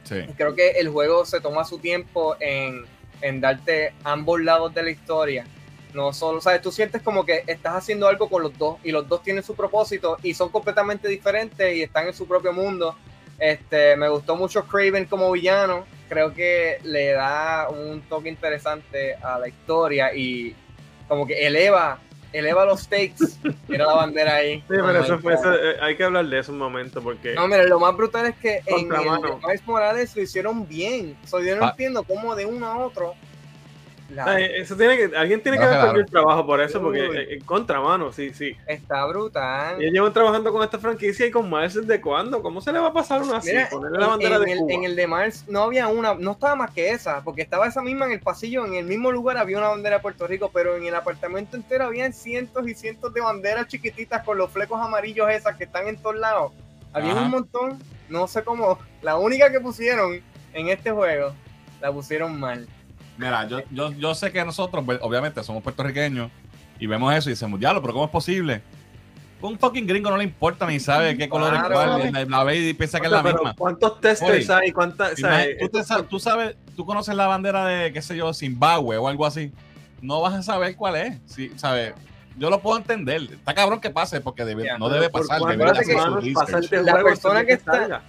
Sí. Creo que el juego se toma su tiempo en, en darte ambos lados de la historia. No solo, ¿sabes? Tú sientes como que estás haciendo algo con los dos y los dos tienen su propósito y son completamente diferentes y están en su propio mundo. Este, me gustó mucho Craven como villano. Creo que le da un toque interesante a la historia y como que eleva, eleva los stakes. <laughs> Mira la bandera ahí. Sí, pero eso fue, eso, eh, hay que hablar de eso un momento porque No, mira, lo más brutal es que en el Miles Morales lo hicieron bien. So, yo no Ah. entiendo cómo de uno a otro La- O sea, Eso tiene que, alguien tiene que No, haber claro. perdido el trabajo por eso, porque Uy. eh, en contra, mano, sí, sí. está brutal. Ellos llevan trabajando con esta franquicia y con Miles desde cuándo. ¿Cómo se le va a pasar una así? Mira, Ponerle la en, bandera en de el, Cuba. en el de Mars no había una, no estaba más que esa, porque estaba esa misma en el pasillo, en el mismo lugar había una bandera de Puerto Rico, pero en el apartamento entero habían cientos y cientos de banderas chiquititas con los flecos amarillos esas que están en todos lados. Había Ajá. un montón, no sé cómo, la única que pusieron en este juego, la pusieron mal. Mira, yo, yo, yo sé que nosotros, pues, obviamente, somos puertorriqueños y vemos eso y decimos, diablo, pero ¿cómo es posible? Un fucking gringo no le importa ni sabe qué color es cuál, la, la ve y piensa que es la pero misma. ¿Cuántos testers Oye, hay? ¿Cuántas, Imagina- tú, te tú sabes, tú conoces la bandera de, qué sé yo, Zimbabue o algo así. No vas a saber cuál es. Sí, ¿sabes? Yo lo puedo entender. Está cabrón que pase porque debe- Ya, no debe ¿por pasar. Debe hacer que- su La persona de que está- salga?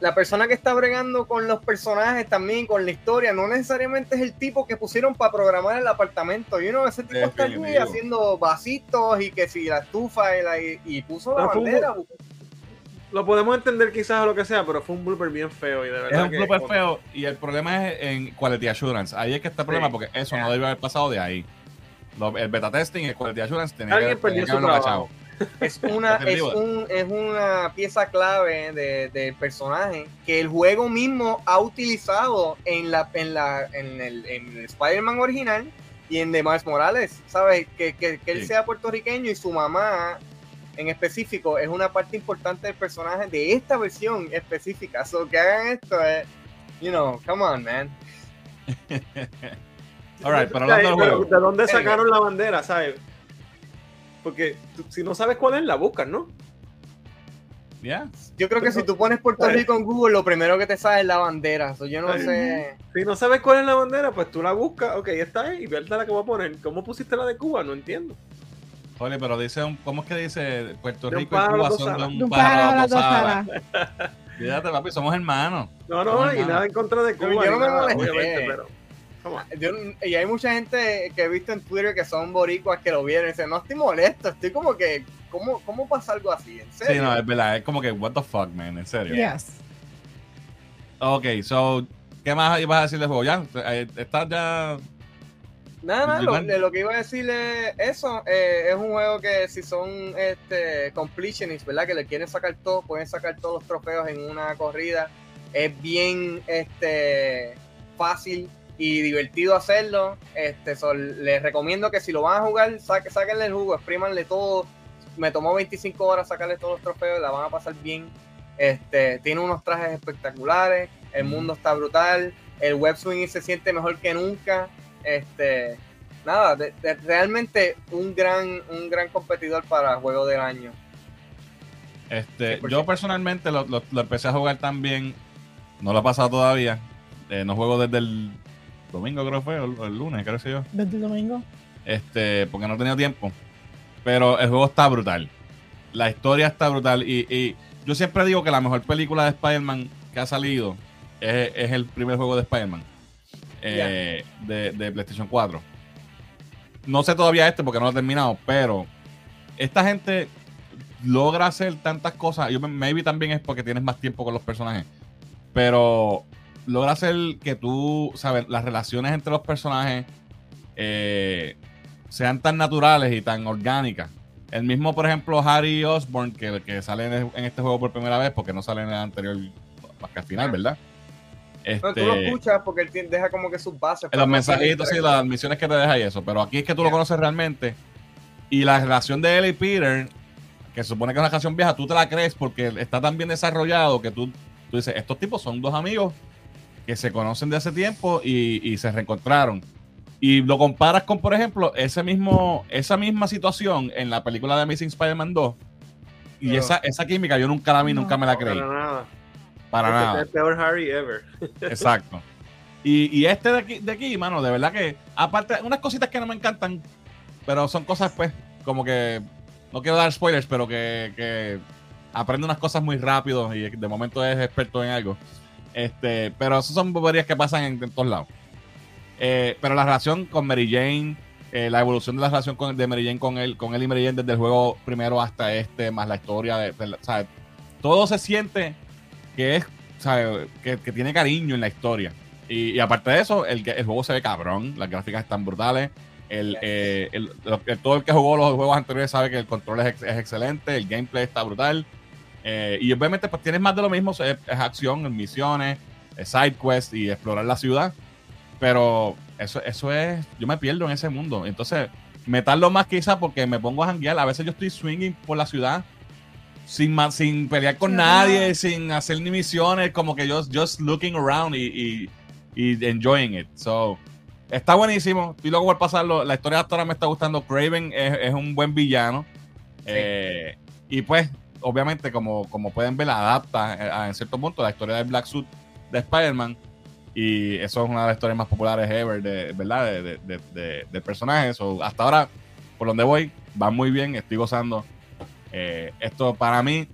La persona que está bregando con los personajes también, con la historia, no necesariamente es el tipo que pusieron para programar el apartamento. Y uno, ese tipo está allí haciendo vasitos y que si la estufa y, la- y puso la un bandera. Lo podemos entender quizás o lo que sea, pero fue un blooper bien feo y de verdad Es un que- blooper feo y el problema es en Quality Assurance. Ahí es que está el problema Sí. porque eso no debió haber pasado de ahí. Lo- el beta testing, el Quality Assurance tenía que, Alguien perdió tenía que su haberlo trabajo. Es una, <laughs> es, un- es una pieza clave de- del personaje que el juego mismo ha utilizado en la en la en el, en Spider-Man original y en The Miles Morales, ¿sabes? Que, que, que él Sí. sea puertorriqueño y su mamá en específico es una parte importante del personaje de esta versión específica. So que hagan esto es, you know, come on, man. <laughs> Alright, pero O sea, hablando del pero juego. ¿De dónde sacaron la bandera, sabes? Porque tú- si no sabes cuál es, la buscas, ¿no? ¿Ya? Yo creo que si tú pones Puerto Rico en Google, lo primero que te sale es la bandera. So, yo no Ay. sé. Si no sabes cuál es la bandera, pues tú la buscas, ok, esta es, y verte la que voy a poner. ¿Cómo pusiste la de Cuba? No entiendo. Oye, pero dice, un- ¿cómo es que dice Puerto Rico y Cuba son de un pájaro. Fíjate, papi, somos hermanos. No, no, Somos y hermanos. nada en contra de Cuba. yo no me molesté. obviamente, pero. Come on. Yo- y hay mucha gente que he visto en Twitter que son boricuas que lo vieron y dicen, no estoy molesto, estoy como que, ¿cómo, cómo pasa algo así? ¿En Sí, serio? no, es verdad. Es como que, what the fuck, man, en serio. Yes. Ok, so, ¿qué más ibas a decir del juego? Ya, eh, estás ya. Nada, nada, lo que iba a decirle eso, eh, es un juego que si son este completionists, ¿verdad? Que le quieren sacar todo, pueden sacar todos los trofeos en una corrida. Es bien este fácil y divertido hacerlo. Este, so, les recomiendo que si lo van a jugar, saque, sáquenle el jugo, exprímanle todo. Me tomó 25 horas sacarle todos los trofeos, la van a pasar bien. Este, tiene unos trajes espectaculares, el mundo está brutal, el web swing se siente mejor que nunca. Este, nada, de- de- realmente un gran, un gran competidor para juego del año. Este, 100%. yo personalmente lo, lo- lo empecé a jugar también. No lo he pasado todavía. Eh, no juego desde el domingo, creo que fue, o el, lunes, creo que yo. Desde el domingo. Este, porque no he tenido tiempo. Pero el juego está brutal. La historia está brutal. Y, y yo siempre digo que la mejor película de Spider-Man que ha salido es, es el primer juego de Spider-Man eh, de, de PlayStation 4. No sé todavía este porque no lo he terminado, pero esta gente logra hacer tantas cosas. Yo me- maybe también es porque tienes más tiempo con los personajes. Pero logra hacer que tú, sabes, las relaciones entre los personajes eh, sean tan naturales y tan orgánicas. El mismo, por ejemplo, Harry Osborn, que, que sale en, en este juego por primera vez, porque no sale en el anterior, más que al final, ¿verdad? No, tú lo Este, escuchas porque él deja como que sus bases. en los mensajitos, sí, las misiones que te deja y eso. Pero aquí es que tú lo conoces realmente. Y la relación de él y Peter, que se supone que es una relación vieja, tú te la crees porque está tan bien desarrollado que tú, tú dices, estos tipos son dos amigos que se conocen de hace tiempo y, y se reencontraron. Y lo comparas con, por ejemplo, ese mismo, esa misma situación en la película de Amazing Spider-Man 2. Y esa, esa química yo nunca la vi, No. nunca me la creí. Para nada. Para Este nada. Es el peor Harry ever. Exacto. Y, y este de aquí, de aquí, mano, de verdad que, aparte, unas cositas que no me encantan, pero son cosas, pues, como que, no quiero dar spoilers, pero que, que aprende unas cosas muy rápido y de momento es experto en algo. Este, pero esas son boberías que pasan en, en todos lados. Eh, pero la relación con Mary Jane, eh, la evolución de la relación con, de Mary Jane con él, con él y Mary Jane desde el juego primero hasta este, más la historia, de, de sea, todo se siente que es, ¿sabe? Que, que tiene cariño en la historia. Y, y aparte de eso, el, el juego se ve cabrón, las gráficas están brutales. El, eh, el- todo el que jugó los juegos anteriores sabe que el control es, es excelente, el gameplay está brutal. Eh, y obviamente, pues tienes más de lo mismo: es, es acción, misiones, es side quest y explorar la ciudad. Pero eso, eso es. Yo me pierdo en ese mundo. Entonces, meterlo más quizá porque me pongo a janguear. A veces yo estoy swinging por la ciudad sin, sin pelear con Ajá. nadie, sin hacer ni misiones, como que yo just looking around y, y, y enjoying it. So, está buenísimo. Estoy loco por pasarlo. La historia hasta ahora me está gustando. Craven es, es un buen villano. Eh, y pues, obviamente, como, como pueden ver, adapta eh, a- en cierto punto la historia del Black Suit de Spider-Man. Y eso es una de las historias más populares ever, de, ¿verdad? De, de, de, de- del personaje. So, hasta ahora, por donde voy, va muy bien. Estoy gozando. Eh, esto para mí,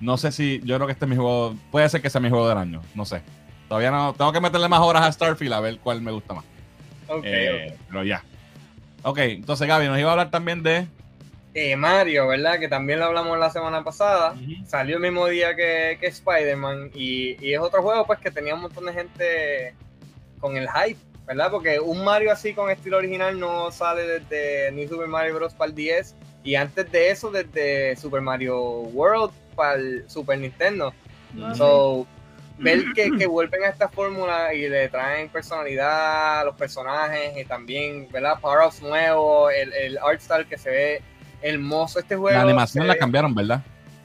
no sé si. Yo creo que este es mi juego. Puede ser que sea mi juego del año. No sé. Todavía no. Tengo que meterle más horas a Starfield a ver cuál me gusta más. Ok, Eh, ok. Pero ya. Ok, entonces Gaby nos iba a hablar también de. Eh, Mario, ¿verdad? Que también lo hablamos la semana pasada. Salió el mismo día que, que Spider-Man y, y es otro juego pues que tenía un montón de gente con el hype, ¿verdad? Porque un Mario así con estilo original no sale desde New Super Mario Bros. para el 10 y antes de eso desde Super Mario World para el Super Nintendo. So, ver que, que vuelven a esta fórmula y le traen personalidad a los personajes y también, ¿verdad? Power-ups nuevos, el, el art style que se ve hermoso este juego. La animación la cambiaron, ¿verdad?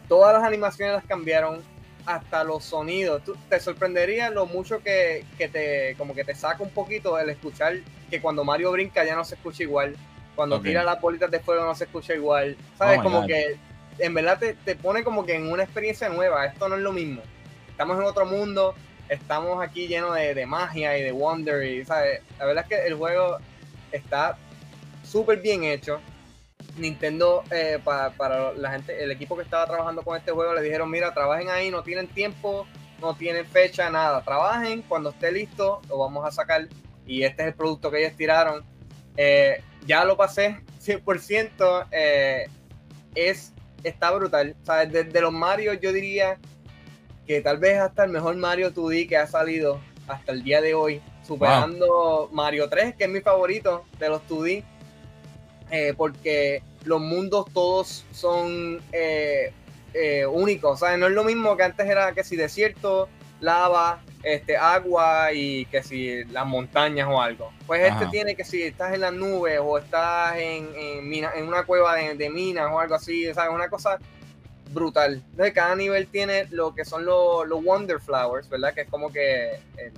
todas las animaciones las cambiaron hasta los sonidos. Tú- te sorprendería lo mucho que, que te como que te saca un poquito el escuchar que cuando Mario brinca ya no se escucha igual. Cuando tira las bolitas de fuego no se escucha igual. Sabes Oh como God. que en verdad te, te pone como que en una experiencia nueva. Esto no es lo mismo. Estamos en otro mundo estamos aquí llenos de, de magia y de wonder y sabes la verdad es que el juego está súper bien hecho Nintendo, eh, pa- para la gente, el equipo que estaba trabajando con este juego, le dijeron, mira, trabajen ahí, no tienen tiempo, no tienen fecha, nada, trabajen, cuando esté listo, lo vamos a sacar. Y este es el producto que ellos tiraron. Eh, ya lo pasé <laughs> 100%, eh, es, está brutal. O sea, de, de los Mario yo diría que tal vez hasta el mejor Mario 2D que ha salido hasta el día de hoy, superando Mario 3, que es mi favorito de los 2D eh, porque los mundos todos son eh, eh, únicos, ¿sabes? No es lo mismo que antes era que si desierto, lava, este, agua y que si las montañas o algo. Pues este tiene que si estás en las nubes o estás en, en, mina- en una cueva de, de minas o algo así, ¿sabes? Una cosa brutal. Entonces cada nivel tiene lo que son los, Wonder Flowers, ¿verdad? Que es como que eh,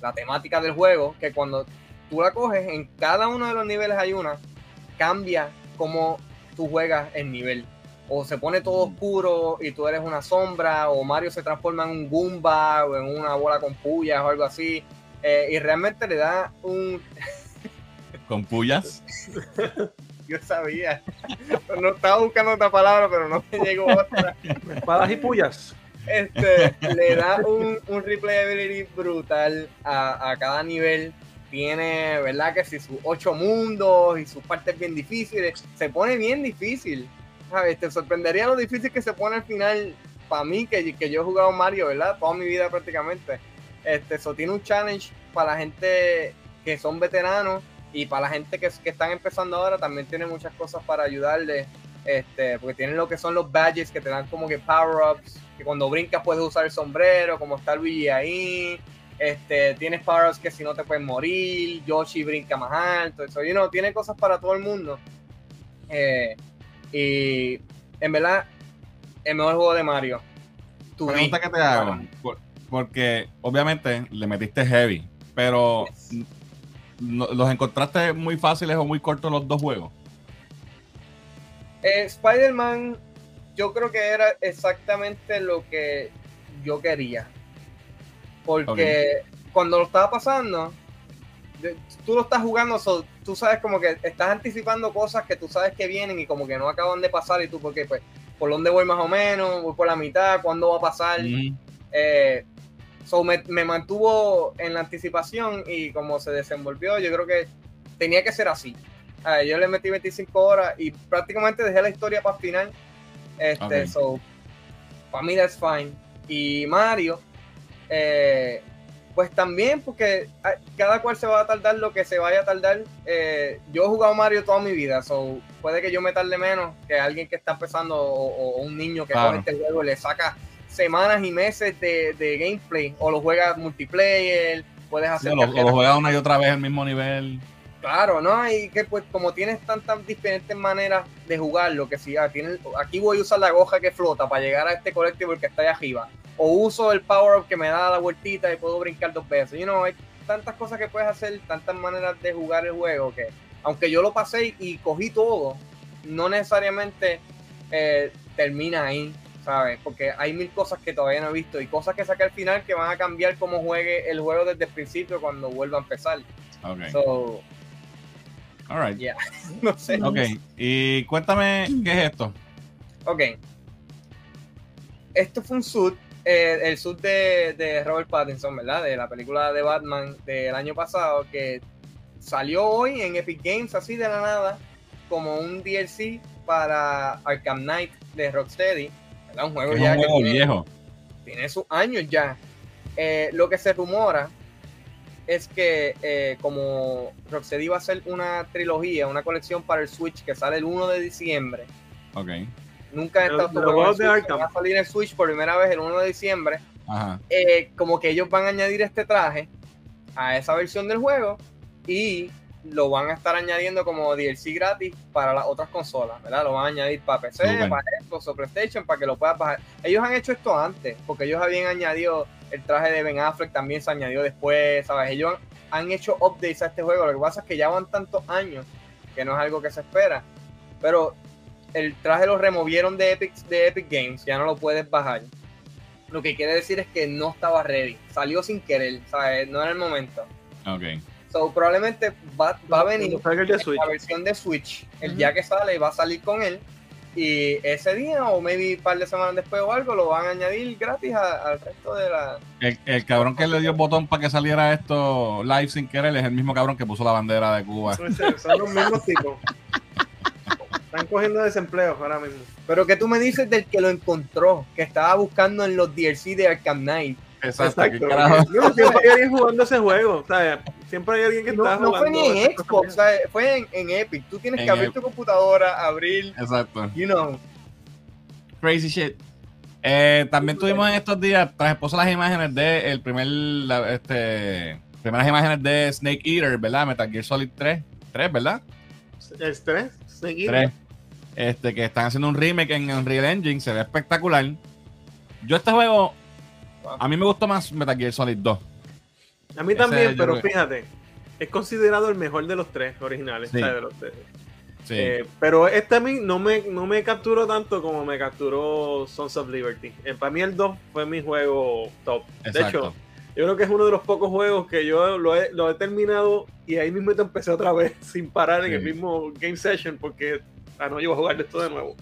la temática del juego, que cuando tú la coges, en cada uno de los niveles hay una, cambia como tú juegas el nivel. O se pone todo oscuro y tú eres una sombra, o Mario se transforma en un Goomba o en una bola con pullas o algo así. Eh, y realmente le da un. <laughs> Con pullas. <laughs> Yo sabía. No estaba buscando otra palabra, pero no me llegó otra. <laughs> Espadas y pullas. este, le da un, un replayability brutal a, a cada nivel. Tiene, ¿verdad? Que si sus ocho mundos y sus partes bien difíciles, se pone bien difícil. ¿Sabes? Te sorprendería lo difícil que se pone al final para mí, que, que yo he jugado Mario, ¿verdad? Toda mi vida prácticamente. Este, eso tiene un challenge para la gente que son veteranos y para la gente que, que están empezando ahora también tiene muchas cosas para ayudarle. Este, porque tienen lo que son los badges que te dan como que power-ups, que cuando brincas puedes usar el sombrero, como está Luigi ahí. Este, tienes power-ups que si no te pueden morir, Yoshi brinca más alto, eso, you know, tiene cosas para todo el mundo. Eh, y en verdad, el mejor juego de Mario. Pregunta que te hago. por- porque obviamente le metiste heavy, pero Yes. no- ¿los encontraste muy fáciles o muy cortos los dos juegos? Eh, Spider-Man, yo creo que era exactamente lo que yo quería. Porque cuando lo estaba pasando, tú lo estás jugando, so, tú sabes como que estás anticipando cosas que tú sabes que vienen y como que no acaban de pasar y tú, porque pues, ¿por dónde voy más o menos? ¿Voy por la mitad? ¿Cuándo va a pasar? Mm, Eh, so me, me mantuvo en la anticipación y como se desenvolvió, yo creo que tenía que ser así. Yo le metí 25 horas y prácticamente dejé la historia para el final. Este, so, para mí that's fine. Y Mario, eh, Pues también, porque ah, cada cual se va a tardar lo que se vaya a tardar. Eh, yo he jugado Mario toda mi vida, so puede que yo me tarde menos que alguien que está empezando o, o un niño que Claro. este juego y le saca semanas y meses de, de gameplay o lo juega multiplayer, puedes Sí, hacer o lo, lo juega una y otra vez al mismo nivel. Claro, ¿no? Y que pues como tienes tantas diferentes maneras de jugarlo, que si ah, tienes, aquí voy a usar la goja que flota para llegar a este colectivo que está allá arriba, o uso el power up que me da la vueltita y puedo brincar dos veces. You know, hay tantas cosas que puedes hacer, tantas maneras de jugar el juego que aunque yo lo pasé y cogí todo, no necesariamente eh, termina ahí, ¿sabes? Porque hay mil cosas que todavía no he visto y cosas que saqué al final que van a cambiar cómo juegue el juego desde el principio cuando vuelva a empezar. Ok. So, All right. Yeah. <laughs> no sé. Ok. Y cuéntame, ¿qué es esto? Ok. Esto fue un suit, eh, el suit de, de Robert Pattinson, ¿verdad? De la película de Batman del año pasado, que salió hoy en Epic Games así de la nada, como un DLC para Arkham Knight de Rocksteady. ¿verdad? Un juego Es ya un que tiene- viejo. tiene sus años ya. Eh, lo que se rumora es que eh, como Rocksteady va a hacer una trilogía, una colección para el Switch que sale el 1 de diciembre, Ok. Nunca he estado en de Arkham. Va a salir en Switch por primera vez el 1 de diciembre. Ajá. Eh, como que ellos van a añadir este traje a esa versión del juego y lo van a estar añadiendo como DLC gratis para las otras consolas, ¿verdad? Lo van a añadir para PC, Súper. para Xbox o PlayStation, para que lo puedas bajar. Ellos han hecho esto antes, porque ellos habían añadido el traje de Ben Affleck, también se añadió después, ¿sabes? Ellos han, han hecho updates a este juego, lo que pasa es que ya van tantos años que no es algo que se espera, pero el traje lo removieron de Epic, de Epic Games, ya no lo puedes bajar. Lo que quiere decir es que no estaba ready, salió sin querer, ¿sabes? No era el momento. Ok. So, probablemente va, va a venir la versión de Switch. El día que sale va a salir con él. Y ese día, o maybe un par de semanas después o algo, lo van a añadir gratis a- al resto de la. El, el cabrón que le dio el botón para que saliera esto live sin querer es el mismo cabrón que puso la bandera de Cuba. Son son los mismos tipos. <laughs> Están cogiendo desempleo ahora mismo. Pero que tú me dices del que lo encontró, que estaba buscando en los DLC de Arkham Knight. Exacto. ¿qué Exacto. No, siempre hay alguien jugando ese juego. O sea, siempre hay alguien que No, está no jugando. fue ni en Xbox. ¿sabes? fue en, en Epic. Tú tienes En que abrir Epic. tu computadora, abrir, Exacto. you know. Crazy shit. Eh, también tuvimos en estos días, tras esposo las imágenes de el primer, la- este, primeras imágenes de Snake Eater, ¿verdad? Metal Gear Solid 3, 3 ¿verdad? El 3, seguido. 3. Este, que están haciendo un remake en Unreal Engine, se ve espectacular. Yo este juego, a mí me gustó más Metal Gear Solid 2. A mí también, pero que- fíjate, es considerado el mejor de los tres originales. Sí. o sea, de los tres. Sí. Eh, pero este a mí no me, no me capturó tanto como me capturó Sons of Liberty. Eh, para mí el 2 fue mi juego top. De exacto. hecho, yo creo que es uno de los pocos juegos que yo lo he, lo he terminado y ahí mismo te empecé otra vez <laughs> sin parar en el mismo game session porque ah, no iba a jugar esto de nuevo.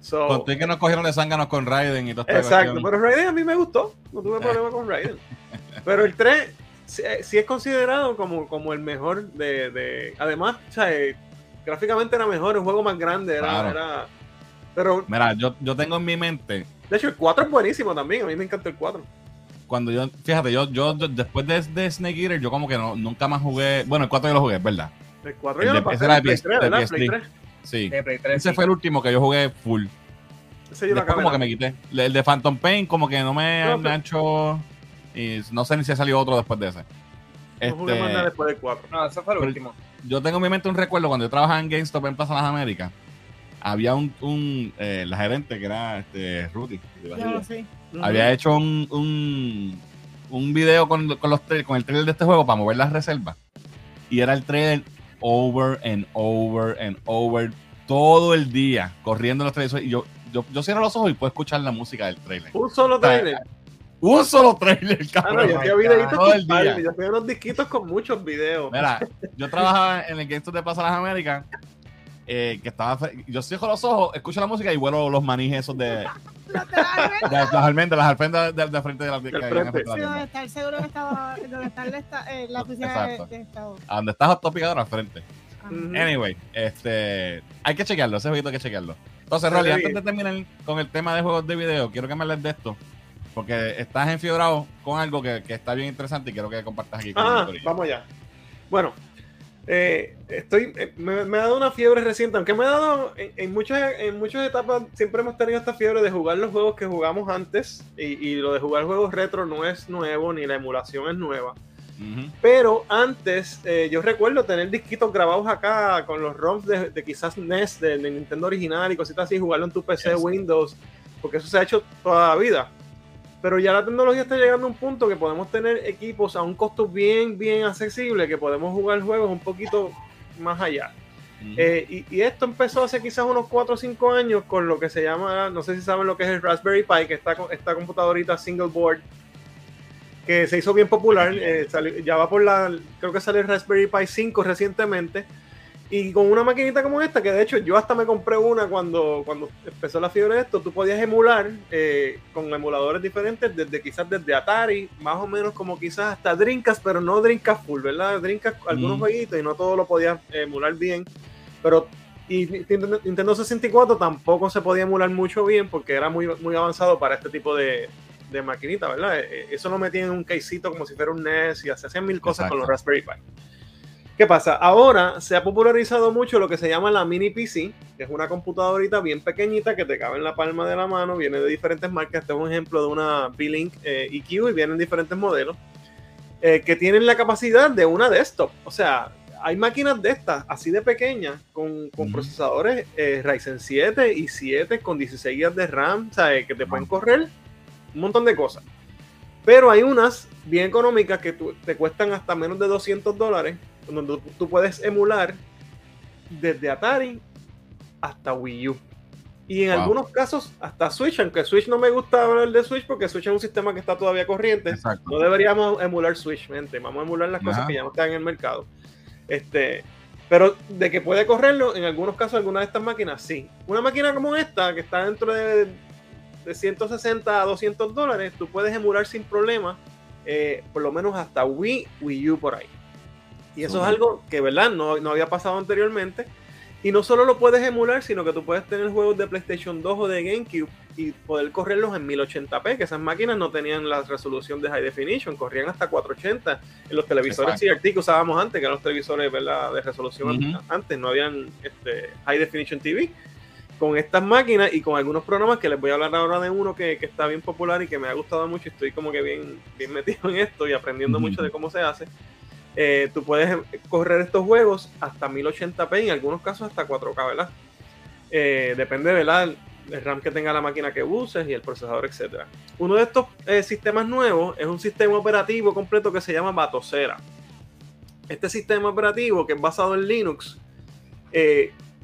So, Conté que nos cogieron de zánganos con Raiden y todo esta Exacto, pero Raiden a mí me gustó, no tuve problema con Raiden. Pero el 3 sí, sí es considerado como, como el mejor de... de- además, o sea, eh, gráficamente era mejor, un juego más grande, era... Claro. era- pero, Mira, yo, yo tengo en mi mente, de hecho, el 4 es buenísimo también, a mí me encanta el 4. cuando yo, fíjate, yo, yo, yo después de, de Snake Eater, yo como que no, nunca más jugué, bueno, el 4 yo lo jugué, verdad. El 4 El yo de- lo pasé ese era de Play PS- 3, de ¿verdad? PS3. Play 3. Sí. De Play 3, Ese sí. fue el último que yo jugué full. Ese yo lo Después acabé. como que me quité. El de Phantom Pain como que no me No, pero- hecho... Y no sé ni si ha salido otro después de ese. No jugué más nada Este, después del 4. No, ese fue el Pero- último. yo tengo en mi mente un recuerdo cuando yo trabajaba en GameStop en Plaza Las Américas. Había un, un eh, la gerente que era este, Rudy. Sí. Había hecho un, un, un video con, con, los tra- con el trailer de este juego para mover las reservas. Y era el trailer over and over and over todo el día, corriendo los trailers. Y yo, yo, yo cierro los ojos y puedo escuchar la música del trailer. Un solo trailer. Un solo trailer, Ah, no, cabrón. yo hacía videitos Todo el día. yo hacía unos disquitos con muchos videos. Mira, yo trabajaba en el GameStop de Plaza Las Américas. Eh, que estaba yo cierro los ojos, escucho la música y vuelo los manís esos de, <laughs> las almendras, las almendras de, de frente de la, que Del habían frente. enfrente de la Sí, donde tienda. está el seguro que estaba, donde está el esta- eh, la oficina de, Estado. A donde está Hot Topic ahora al frente. Anyway, este, hay que chequearlo, ese jueguito hay que chequearlo. Entonces, Rolly, antes de terminar con el tema de juegos de video, quiero que me hables de esto. Porque estás enfiebrado con algo que, que está bien interesante y quiero que compartas aquí con Ah, vamos allá. Bueno, eh, estoy, eh, me, me ha dado una fiebre reciente, aunque me ha dado en, en muchas, en muchas etapas, siempre hemos tenido esta fiebre de jugar los juegos que jugamos antes y, y lo de jugar juegos retro no es nuevo ni la emulación es nueva. Pero antes, eh, yo recuerdo tener disquitos grabados acá con los ROMs de, de quizás NES, de, de Nintendo original y cositas así, jugarlo en tu PC Yes. Windows, porque eso se ha hecho toda la vida. Pero ya la tecnología está llegando a un punto que podemos tener equipos a un costo bien, bien accesible, que podemos jugar juegos un poquito más allá. Eh, y, y esto empezó hace quizás unos 4 o 5 años con lo que se llama, no sé si saben lo que es el Raspberry Pi, que está con esta computadorita single board, que se hizo bien popular, eh, salió- ya va por la, creo que sale el Raspberry Pi 5 recientemente, y con una maquinita como esta, que de hecho yo hasta me compré una cuando, cuando empezó la fiebre de esto, tú podías emular eh, con emuladores diferentes, desde quizás desde Atari, más o menos como quizás hasta Dreamcast, pero no Dreamcast full, ¿verdad? Dreamcast, algunos Mm. jueguitos y no todo lo podías emular bien, pero y Nintendo Nintendo 64 tampoco se podía emular mucho bien porque era muy, muy avanzado para este tipo de, de maquinita, ¿verdad? Eh, Eso lo metían en un casito como si fuera un NES y se hacían mil cosas con los. Raspberry Pi. ¿Qué pasa? Ahora se ha popularizado mucho lo que se llama la mini PC, que es una computadorita bien pequeñita que te cabe en la palma de la mano, viene de diferentes marcas. Este es un ejemplo de una B-Link eh, EQ y vienen diferentes modelos eh, que tienen la capacidad de una desktop. O sea, hay máquinas de estas, así de pequeñas, con, con Ujú. procesadores eh, Ryzen 7 y 7 con 16 GB de RAM, sea, eh, que te pueden correr un montón de cosas. Pero hay unas bien económicas que tú- te cuestan hasta menos de 200 dólares, donde tú, puedes emular desde Atari hasta Wii U. Y en Wow. algunos casos hasta Switch, aunque Switch no me gusta hablar de Switch porque Switch es un sistema que está todavía corriente. Exacto. No deberíamos emular Switch, gente. Vamos a emular las cosas que ya no están en el mercado. Este, pero de que puede correrlo, en algunos casos, algunas de estas máquinas sí. Una máquina como esta, que está dentro de, de 160 a 200 dólares, tú puedes emular sin problema, eh, por lo menos hasta Wii, Wii U por ahí. Y eso es algo que, ¿verdad? No, no había pasado anteriormente. Y no solo lo puedes emular, sino que tú puedes tener juegos de PlayStation 2 o de GameCube y poder correrlos en 1080p, que esas máquinas no tenían la resolución de High Definition, corrían hasta 480 en los televisores Exacto. CRT que usábamos antes, que eran los televisores ¿verdad? de resolución antes, no habían este, High Definition TV. Con estas máquinas y con algunos programas que les voy a hablar ahora de uno que, que está bien popular y que me ha gustado mucho, estoy como que bien, bien metido en esto y aprendiendo mucho de cómo se hace. Eh, tú puedes correr estos juegos hasta 1080p y en algunos casos hasta 4K, ¿verdad? Eh, depende, ¿verdad? El RAM que tenga la máquina que uses y el procesador, etcétera. Uno de estos eh, sistemas nuevos es un sistema operativo completo que se llama Batocera. Este sistema operativo, que es basado en Linux,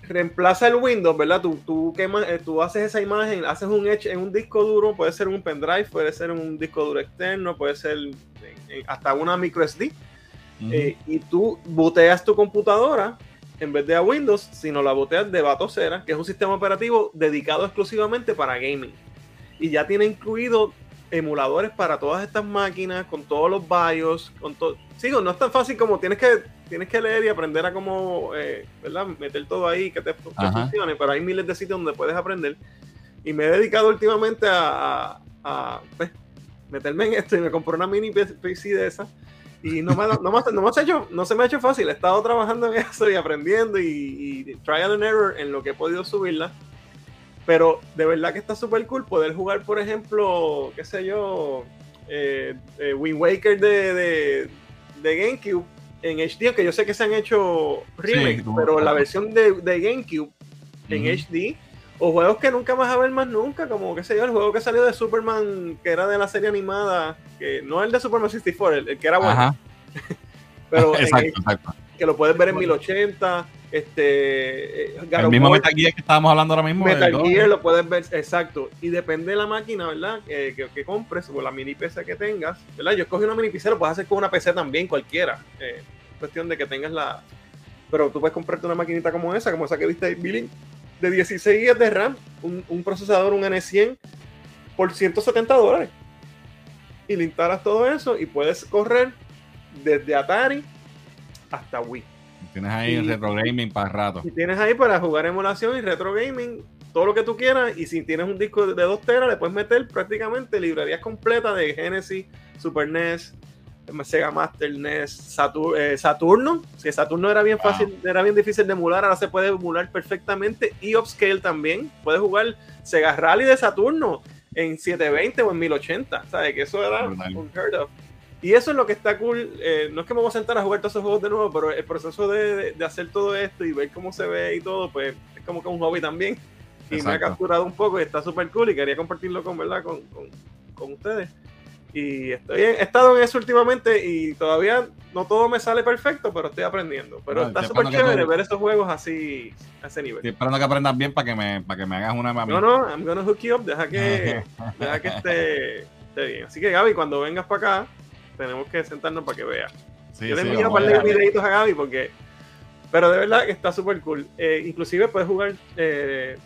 reemplaza el Windows, ¿verdad? Tú, tú, quemas, tú haces esa imagen, haces un etch en un disco duro, puede ser un pendrive, puede ser un disco duro externo, puede ser hasta una micro SD. Ujú. Eh, y tú boteas tu computadora en vez de a Windows, sino la boteas de Batocera, que es un sistema operativo dedicado exclusivamente para gaming. Y ya tiene incluido emuladores para todas estas máquinas, con todos los BIOS, con todo. Sigo, no es tan fácil como tienes que, tienes que leer y aprender a cómo, eh, ¿verdad? Meter todo ahí, que te que funcione, pero hay miles de sitios donde puedes aprender. Y me he dedicado últimamente a, a- a, pues, meterme en esto y me compré una mini PC de esas. Y no me, no, me, no, me ha hecho, no se me ha hecho fácil. He estado trabajando en <laughs> eso y aprendiendo y, y trial and error en lo que he podido subirla. Pero de verdad que está súper cool poder jugar, por ejemplo, qué sé yo, eh, eh, Wind Waker de, de, de GameCube en HD, que yo sé que se han hecho remakes, tú- pero la versión de, de GameCube en Ujú. HD o juegos que nunca vas a ver más nunca, como qué sé yo, el juego que salió de Superman, que era de la serie animada, que no el de Superman 64, el, el que era bueno, Ajá. <laughs> pero <laughs> exacto, exacto. que lo puedes ver en 1080, este eh, God El mismo War, Metal Gear que estábamos hablando ahora mismo. Metal. Gear lo puedes ver, exacto. Y depende de la máquina, ¿verdad? Que, que, que compres o la mini PC que tengas, ¿verdad? Yo escogí una mini PC, lo puedes hacer con una PC también, cualquiera. Eh, cuestión de que tengas la. Pero tú puedes comprarte una maquinita como esa, como esa que viste ahí, Billy, de 16 GB de RAM, un, un procesador, un N100, por 170 dólares. Y le instalas todo eso y puedes correr desde Atari hasta Wii. Tienes ahí Y- retro gaming para rato. Y tienes ahí para jugar emulación y retro gaming todo lo que tú quieras. Y si tienes un disco de 2 teras, le puedes meter prácticamente librerías completas de Genesis, Super NES, Sega Master NES, eh, Saturno. Si Saturno era bien fácil, era bien difícil de emular, ahora se puede emular perfectamente. Y Upscale también. Puedes jugar Sega Rally de Saturno en 720 o en 1080. ¿Sabes? Que eso era unheard of. Y eso es lo que está cool. Eh, no es que me voy a sentar a jugar todos esos juegos de nuevo, pero el proceso de, de, hacer todo esto y ver cómo se ve y todo, pues es como que un hobby también. Y me ha capturado un poco y está súper cool y quería compartirlo con, ¿verdad? Con, con, con ustedes. Y estoy he estado en eso últimamente y todavía no todo me sale perfecto, pero estoy aprendiendo. Pero está súper chévere ver estos juegos así, a ese nivel. Estoy esperando que aprendas bien para que me, para que me hagas una mami. No, no, I'm gonna hook you up, deja que, <laughs> deja que esté, esté, bien. Así que Gaby, cuando vengas para acá, tenemos que sentarnos para que veas. Yo le envío un par de videitos a Gaby porque... Pero de verdad que está súper cool. Eh, inclusive puedes jugar... Eh,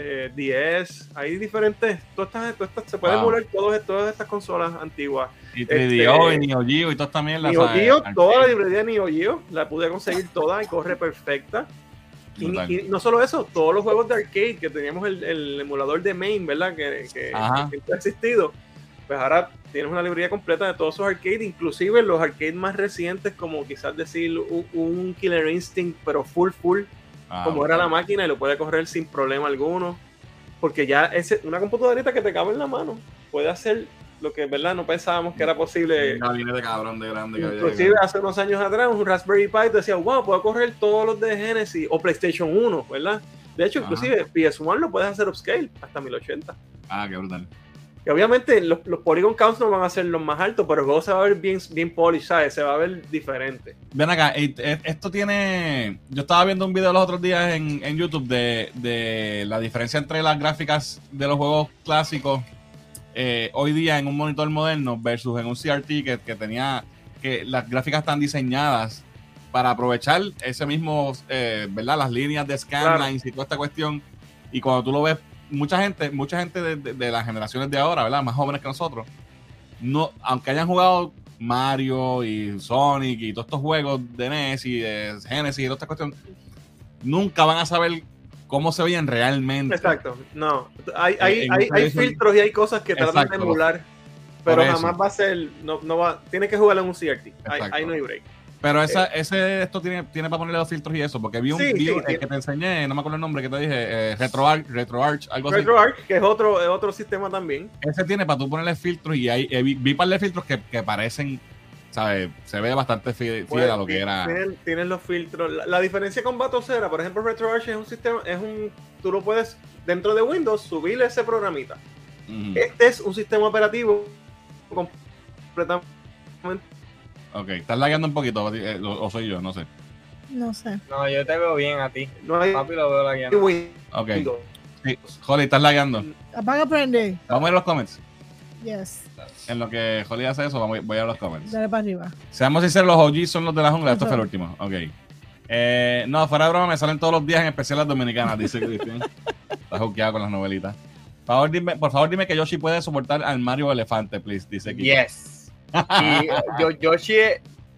eh, 10, hay diferentes, todas estas, se pueden wow. todas, todas estas consolas antiguas. Y 3DO este, y Neo Geo y todas también las Neo Geo, toda la librería de Neo Geo, la pude conseguir <laughs> toda y corre perfecta. Y, y, no solo eso, todos los juegos de arcade que teníamos el, el emulador de main, ¿verdad? Que, que, que, ha existido. Pues ahora tienes una librería completa de todos esos arcades, inclusive los arcades más recientes, como quizás decir un, un Killer Instinct, pero full, full Ah, como era la máquina y lo puede correr sin problema alguno. Porque ya es una computadorita que te cabe en la mano puede hacer lo que verdad no pensábamos que era posible. de cabrón de grande. Inclusive hace unos años atrás un Raspberry Pi te decía, wow, puedo correr todos los de Genesis o PlayStation 1, ¿verdad? De hecho, inclusive PS1 lo puedes hacer upscale hasta 1080. Ah, qué brutal obviamente los, los, Polygon Counts no van a ser los más altos, pero el juego se va a ver bien, bien polished, se va a ver diferente. Ven acá, esto tiene. Yo estaba viendo un video los otros días en, en YouTube de, de, la diferencia entre las gráficas de los juegos clásicos eh, hoy día en un monitor moderno versus en un CRT que, que tenía. que las gráficas están diseñadas para aprovechar ese mismo, eh, ¿verdad? Las líneas de scanlines y toda esta cuestión. Y cuando tú lo ves mucha gente, mucha gente de, las generaciones de ahora, ¿verdad? Más jóvenes que nosotros, no, aunque hayan jugado Mario y Sonic y todos estos juegos de NES y de Genesis y toda esta cuestión, nunca van a saber cómo se veían realmente. Exacto, no. Hay, hay, hay, hay filtros y hay cosas que tratan de emular, pero jamás va a ser, no, no va, tiene que jugar en un CRT. Ahí no hay break. Pero esa, eh, ese esto tiene, tiene para ponerle los filtros y eso, porque vi un video que te enseñé, no me acuerdo el nombre que te dije, eh, RetroArch, RetroArch, algo así. RetroArch, que es otro, es otro sistema también. Ese tiene para tú ponerle filtros y hay, eh, vi, vi par de filtros que, que parecen, ¿sabes? Se ve bastante fiel, a lo que era. Tienen, los filtros. La, diferencia con Batocera, por ejemplo, RetroArch es un sistema, es un, tú lo puedes dentro de Windows subirle ese programita. Este es un sistema operativo completamente Ok, estás lagueando un poquito, eh, o soy yo, no sé. No sé. No, yo te veo bien a ti. No hay... Papi lo veo lagueando. Ok. Sí, Holly, estás lagueando. Apaga, prende. Vamos a ir a los comments. Yes. En lo que Holly hace eso, vamos, voy a ir a los comments. Dale para arriba. Seamos sinceros, los OG son los de la jungla. Esto fue el último. Ok. Eh, no, fuera de broma, me salen todos los días, en especial las dominicanas, dice Cristian. Está juqueado con las novelitas. Por favor, dime, por favor, dime que Yoshi puede soportar al Mario Elefante, please, dice Kiko. Yes. Y yo, Yoshi,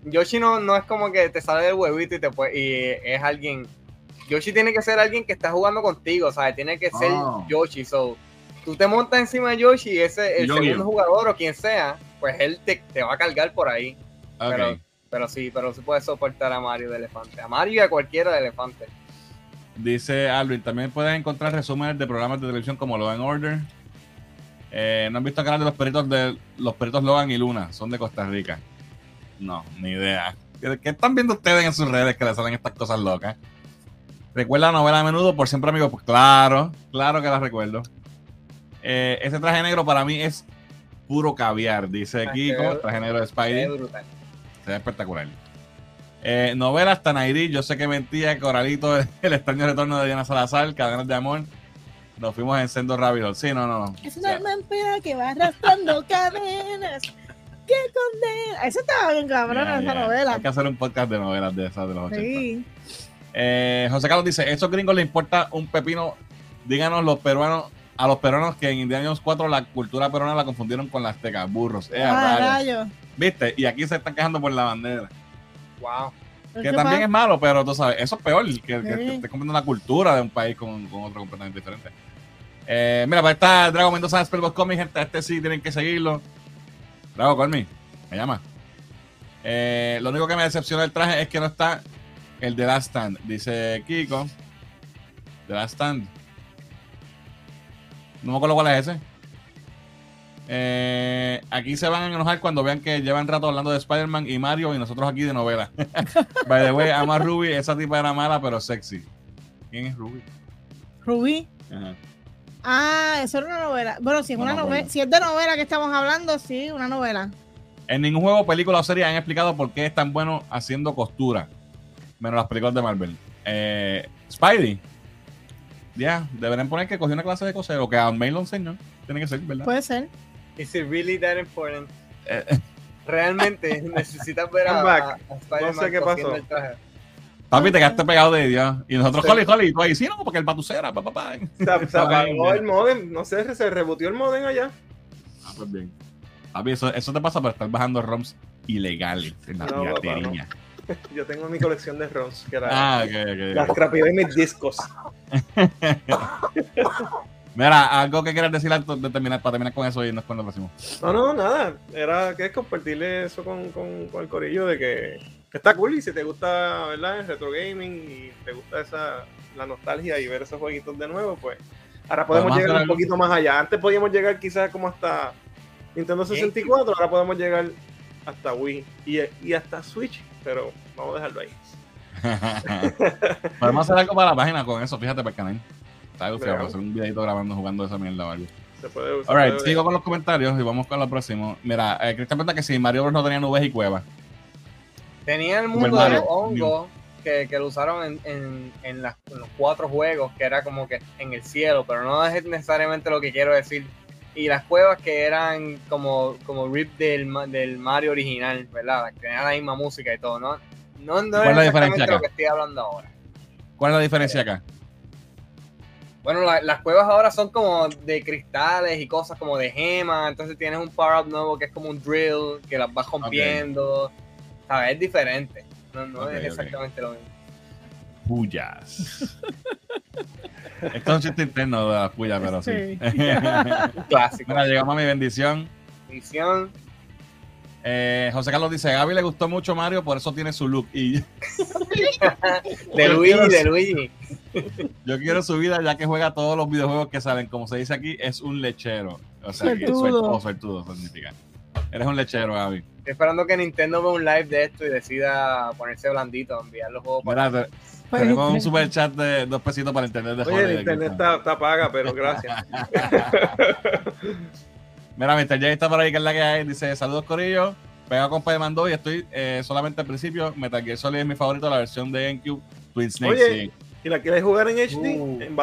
Yoshi no, no es como que te sale del huevito y, te puede, y es alguien. Yoshi tiene que ser alguien que está jugando contigo, ¿sabes? Tiene que ser oh. Yoshi. So, tú te montas encima de Yoshi y ese, el segundo jugador o quien sea, pues él te, te va a cargar por ahí. Pero, pero sí, pero se puede soportar a Mario de elefante. A Mario y a cualquiera de elefante. Dice Alvin, también puedes encontrar resúmenes de programas de televisión como Law and Order, eh, ¿No han visto el canal de los peritos de los peritos Logan y Luna? Son de Costa Rica. No, ni idea. ¿Qué, están viendo ustedes en sus redes que les salen estas cosas locas? ¿Recuerda la novela a menudo por siempre amigo? Pues claro, claro que la recuerdo. Eh, ese traje negro para mí es puro caviar, dice Kiko, traje negro de Spidey. Se ve espectacular. Eh, novelas Tanairi, yo sé que mentía, Coralito, <laughs> el extraño retorno de Diana Salazar, Cadenas de Amor. Nos fuimos en Sendo Rabbit Sí, no, no. Es una o que va arrastrando <laughs> cadenas. ¡Qué condena! Esa estaba bien cabrón, esa novela. Hay que hacer un podcast de novelas de esas de los 80. Sí. Eh, José Carlos dice: ¿Esos gringos les importa un pepino? Díganos los peruanos, a los peruanos que en Indiana 4 la cultura peruana la confundieron con las aztecas, burros. Eh, ah, ¿Viste? Y aquí se están quejando por la bandera. Wow. ¿Qué Que también pasa? es malo, pero tú sabes, eso es peor, que, que, que Sí. estés comprando una cultura de un país con, con otro completamente diferente. Eh, mira, pues está Dragon Mendoza Spellbox Comics, gente, este sí tienen que seguirlo. Drago, call me, me llama. Eh, lo único que me decepciona del traje es que no está el de Last Stand, dice Kiko. The Last Stand. No me acuerdo cuál es ese. Eh, aquí se van a enojar cuando vean que llevan rato hablando de Spider-Man y Mario y nosotros aquí de novela. <laughs> By the way, ama a Ruby, esa tipa era mala pero sexy. ¿Quién es Ruby? Rubí. Ajá. Ah, eso era una novela. Bueno, si es No una novela, si es de novela que estamos hablando, sí, una novela. En ningún juego, película o serie han explicado por qué es tan bueno haciendo costura. Menos las películas de Marvel. Eh, Spidey. Ya, deberían poner que cogió una clase de coser o que a May lo enseñó. Tiene que ser, ¿verdad? Puede ser. Is it really that important? Eh, Realmente <laughs> necesitas ver a, a- a Spider-Man No sé qué pasó. el traje. Papi, te quedaste pegado de Dios. Y nosotros, Sí. Holly, Holly, y tú ahí, sí, no, porque el batucera, papá, papá. Se, se <laughs> apagó el modem, no sé, se rebutió el modem allá. Ah, pues bien. Papi, eso, eso te pasa por estar bajando ROMs ilegales en la No, papá, piratería. <laughs> Yo tengo mi colección de ROMs, que era Ah, ok, la ok, ok. scrapeé de mis discos. <laughs> Mira, algo que quieras decir antes de terminar, para terminar con eso y irnos con lo próximo. No, no, nada. Era que es compartirle eso con, con, con el corillo de que está cool y si te gusta, ¿verdad? El retro gaming y te gusta esa la nostalgia y ver esos jueguitos de nuevo, pues ahora podemos llegar un poquito más allá. Antes podíamos llegar quizás como hasta Nintendo 64, ahora podemos llegar hasta Wii y, y hasta Switch, pero vamos a dejarlo ahí. <laughs> Podemos hacer algo para la página con eso, fíjate, para el canal. Está Veamos. hacer un videito grabando jugando esa mierda o algo. Se puede se Alright, puede- sigo con los comentarios y vamos con lo próximo. Mira, eh, Cristian pregunta que si Mario Bros no tenía nubes y cuevas. Tenía el mundo de los hongos que, que lo usaron en, en, en, las- en los cuatro juegos, que era como que en el cielo, pero no es necesariamente lo que quiero decir. Y las cuevas que eran como, como rip del, del Mario original, ¿verdad? Que tenían la misma música y todo, ¿no? No, no ¿Cuál es la es diferencia exactamente lo que estoy hablando ahora. ¿Cuál es la diferencia acá? Bueno, la- las cuevas ahora son como de cristales y cosas como de gemas, entonces tienes un power-up nuevo que es como un drill, que las vas rompiendo, ¿sabes? Es diferente, no, es exactamente lo mismo. Puyas. Esto es un chiste interno de las puyas, pero sí. <laughs> Clásico. Mira, llegamos a mi bendición. Edición. Eh, José Carlos dice, a Gaby le gustó mucho Mario, por eso tiene su look. Y <laughs> De Luigi, quiero- de Luigi. yo quiero su vida, ya que juega todos los videojuegos que salen. Como se dice aquí, es un lechero. O sea, que Suertudo. suertudo, suertudo significa. Eres un lechero, Gaby. Estoy esperando que Nintendo vea un live de esto y decida ponerse blandito, enviar los juegos para. Mira, te- Pues, tenemos un super chat de dos pesitos para el internet de Oye, el internet está, está paga, pero gracias. <laughs> Mira, Mr. J está por ahí, que es la que hay. Dice, saludos, Corillo. Pegado con Spider-Man 2 y estoy eh, solamente al principio. Metal Gear Solid es mi favorito, la versión de GameCube. Twin Snake, Oye. sí. ¿Y la quieres jugar en HD? Uh. En. <laughs>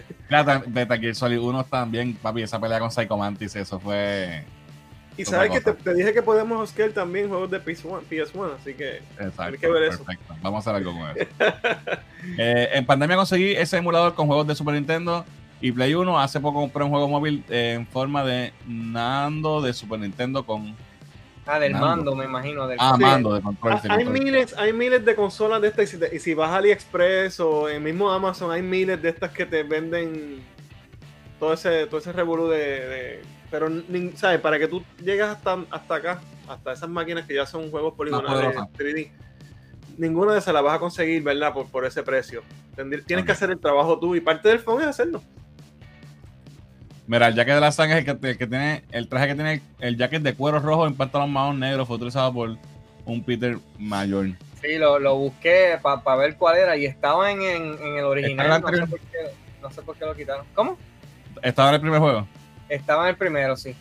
<laughs> Metal Gear Solid 1 también, papi, esa pelea con Psycho Mantis, eso fue... Y sabes que te, dije que podemos buscar también juegos de PS1, PS1 así que Exacto, Hay que ver eso. perfecto. Vamos a hacer algo con eso. Eh, en pandemia conseguí ese emulador con juegos de Super Nintendo y Play 1. Hace poco compré un juego móvil eh, en forma de Nando de Super Nintendo con... Ah, del Mando. mando, me imagino. Del Ah, Sí. mando de control. sí, hay miles, hay miles de consolas de estas y si, te- y si vas a AliExpress o en mismo Amazon hay miles de estas que te venden todo ese todo ese revolú de, de- pero sabes para que tú llegues hasta hasta acá hasta esas máquinas que ya son juegos poligonales poderosas. 3D ninguna de esas la vas a conseguir verdad por, por ese precio tienes que hacer el trabajo tú y parte del phone es hacerlo Mira, el jacket de la sangre es el que, el que tiene el traje que tiene el jacket de cuero rojo en pantalón marrón negro fue utilizado por un Peter mayor. Sí, lo, lo busqué para ver cuál era y estaba en, en, en el original. ¿Está en No sé, por qué, no sé por qué lo quitaron. ¿Cómo? ¿Estaba en el primer juego? Estaba en el primero, sí.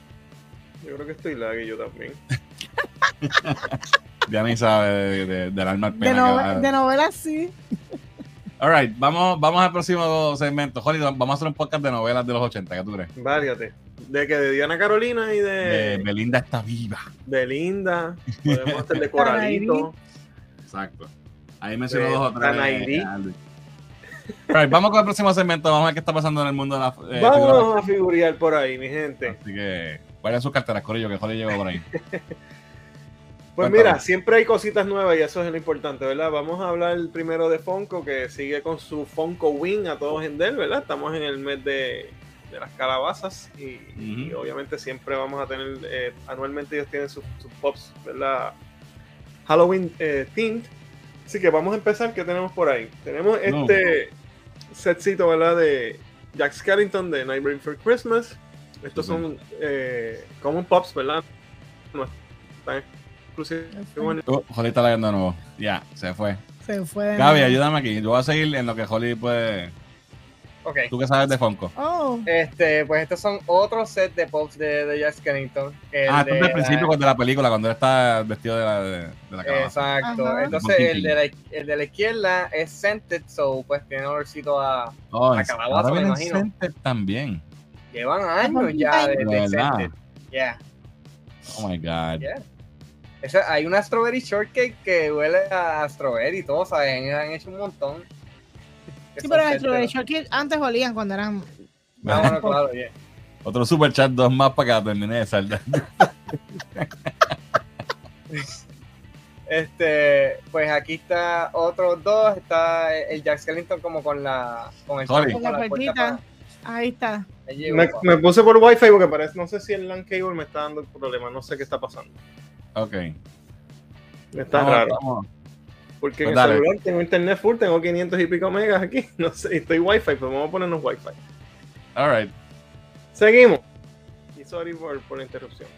yo creo que estoy lag y yo también <laughs> Ya ni sabe de, de- del alma al de, pena. que nove- va- de novelas sí. Alright, vamos, vamos al próximo segmento. Holly, vamos a hacer un podcast de novelas de los 80, ¿qué tú crees? Válgate. de que de Diana Carolina y De de Belinda está viva. Belinda <laughs> podemos hacer de Coralito Exacto. Ahí mencionó dos o tres. Alright, vamos con el próximo segmento. Vamos a ver qué está pasando en el mundo de la eh, vamos a figurear por ahí mi gente Así que, ¿cuáles son sus carteras, Corillo? Que Holly llegó por ahí. <laughs> Pues Cuéntame. mira, siempre hay cositas nuevas y eso es lo importante, ¿verdad? Vamos a hablar primero de Funko, que sigue con su Funko Wing a todos en Dell, ¿verdad? Estamos en el mes de, de las calabazas y, obviamente siempre vamos a tener, eh, anualmente ellos tienen sus, sus pops, ¿verdad? Halloween eh, themed. Así que vamos a empezar, ¿qué tenemos por ahí? Tenemos No. este setcito, ¿verdad? De Jack Skellington de Nightmare for Christmas. Estos son eh, Common Pops, ¿verdad? No están en Oh, Holly está leyendo de nuevo. Ya, se fue. Se fue. Gaby, ayúdame aquí. Yo voy a seguir en lo que Holly puede. Ok. Tú que sabes de Funko. Oh, Este, pues estos son otros set de pops de, de Jack Skellington. El ah, esto es de del la- principio de la película, cuando él está vestido de la, de, de la calabaza. Exacto. Ajá. Entonces el de, la, el de la izquierda es scented, so pues tiene olorcito a. Oh, la en- calabaza, me imagino. Scented también. Llevan años ya de, De de verdad. scented. Yeah, Oh my god. yeah. Esa- hay una strawberry shortcake que huele a strawberry y todo, ¿sabes? Han hecho un montón. Sí, pero los Strawberry Shortcake antes olían cuando eran. Ah, bueno, <laughs> claro, yeah. Otro super chat, dos más para que termine de saldar. Este, pues aquí está otros dos. Está el Jack Skellington como con la. Con el con Con la puerta puertita. para- Ahí está. Me, me puse por Wi-Fi porque parece, no sé si el LAN cable me está dando problemas, no sé qué está pasando. Ok. Está raro. Porque Pues en el dale. celular tengo internet full, tengo 500 y pico megas aquí, <laughs> no sé, estoy Wi-Fi, pues vamos a ponernos Wi-Fi. All right. Seguimos. Y sorry por, por la interrupción.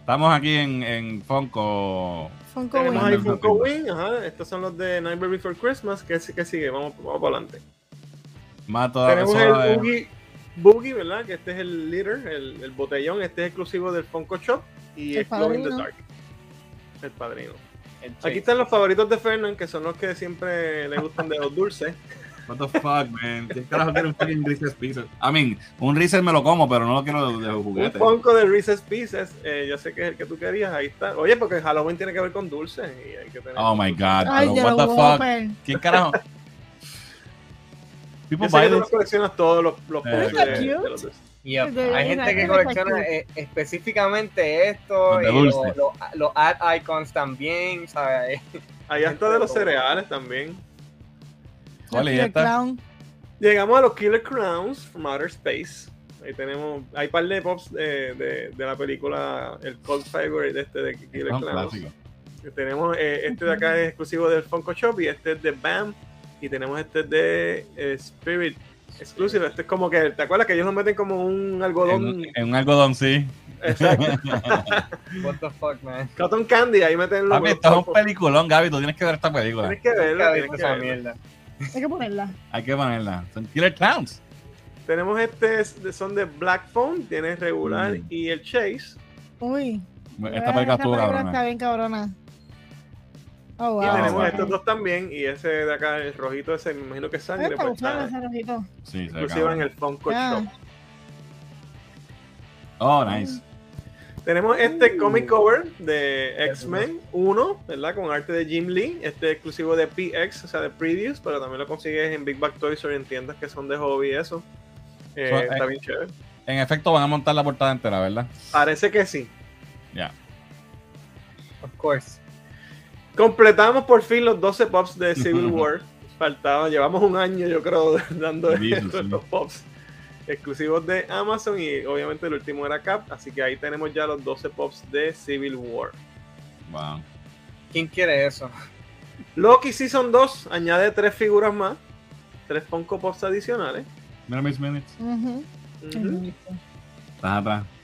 Estamos aquí en, en Funko. Funko Tenemos Wing. ahí. Funko Wing, ajá, estos son los de Nightmare Before Christmas, que, que sigue, vamos, vamos para adelante. Mato Tenemos el es- Boogie, Boogie, ¿verdad? Que este es el leader, el, el botellón, este es exclusivo del Funko Shop y El es Glow in the padrino. Dark. El padrino. El Aquí están los favoritos de Fernan, que son los que siempre le gustan de los dulces. What the fuck, man. ¿Quién carajo quiere un fucking Reese's Pieces? I mean, un Reese's me lo como, pero no lo quiero de Un juguete. Funko de Reese's Pieces, eh, yo sé que es el que tú querías, ahí está. Oye, porque Halloween tiene que ver con dulces y hay que tener. Oh my god. Ay, pero de what the fuck? ¿Quién carajo? Yo People sé que buy tú coleccionas todos los, los Eh, de, de los dulces. Yep. Hay gente que colecciona eh, específicamente esto Los y los ad icons también, ¿sabes? <laughs> Ahí está de los cereales también. Aquí ya está. clown. Llegamos a los Killer Crowns from Outer Space. Ahí tenemos, hay par de pops de, de, de la película, el cult favorite de este de Killer Clowns. Tenemos eh, este de acá es exclusivo del Funko Shop y este es de BAM. Y tenemos este de eh, Spirit Exclusive. Este es como que, ¿te acuerdas que ellos lo meten como un algodón? En, en un algodón, sí. Exacto. <laughs> What the fuck, man. Cotton Candy, ahí meten los. Papi, esto es un peliculón, Gaby. Tú tienes que ver esta película. Tienes que verla, tienes que esa verla. mierda. Hay que ponerla. Hay que ponerla. Son Killer Clowns. Tenemos este, son de Black Phone, tienes regular Mm. y el Chase. Uy. Esta película estuvo cabrona. Está bien cabrona. Oh, Y tenemos estos dos también. Y ese de acá, el rojito ese, me imagino que es sangre. Está Pues está ese rojito. Sí, se ve exclusiva en el Funko Ah. Shop. Oh, nice. Tenemos este Mm. comic cover de X-Men 1, ¿verdad? Con arte de Jim Lee. Este es exclusivo de PX, o sea, de Previews, pero también lo consigues en Big Bag Toys o en tiendas que son de hobby y eso. Eh, So, está eh, bien chévere. En efecto, van a montar la portada entera, ¿verdad? Parece que sí. Ya. Of course. Completamos por fin los 12 pops de Civil War. Faltaba, llevamos un año, yo creo, <laughs> dando estos sí. pops exclusivos de Amazon y obviamente el último era Cap, así que ahí tenemos ya los 12 pops de Civil War. Wow. ¿Quién quiere eso? Loki Season 2 añade tres figuras más, tres Funko Pops adicionales. Mira mis minutes. Estás atrás. Sí, atrás.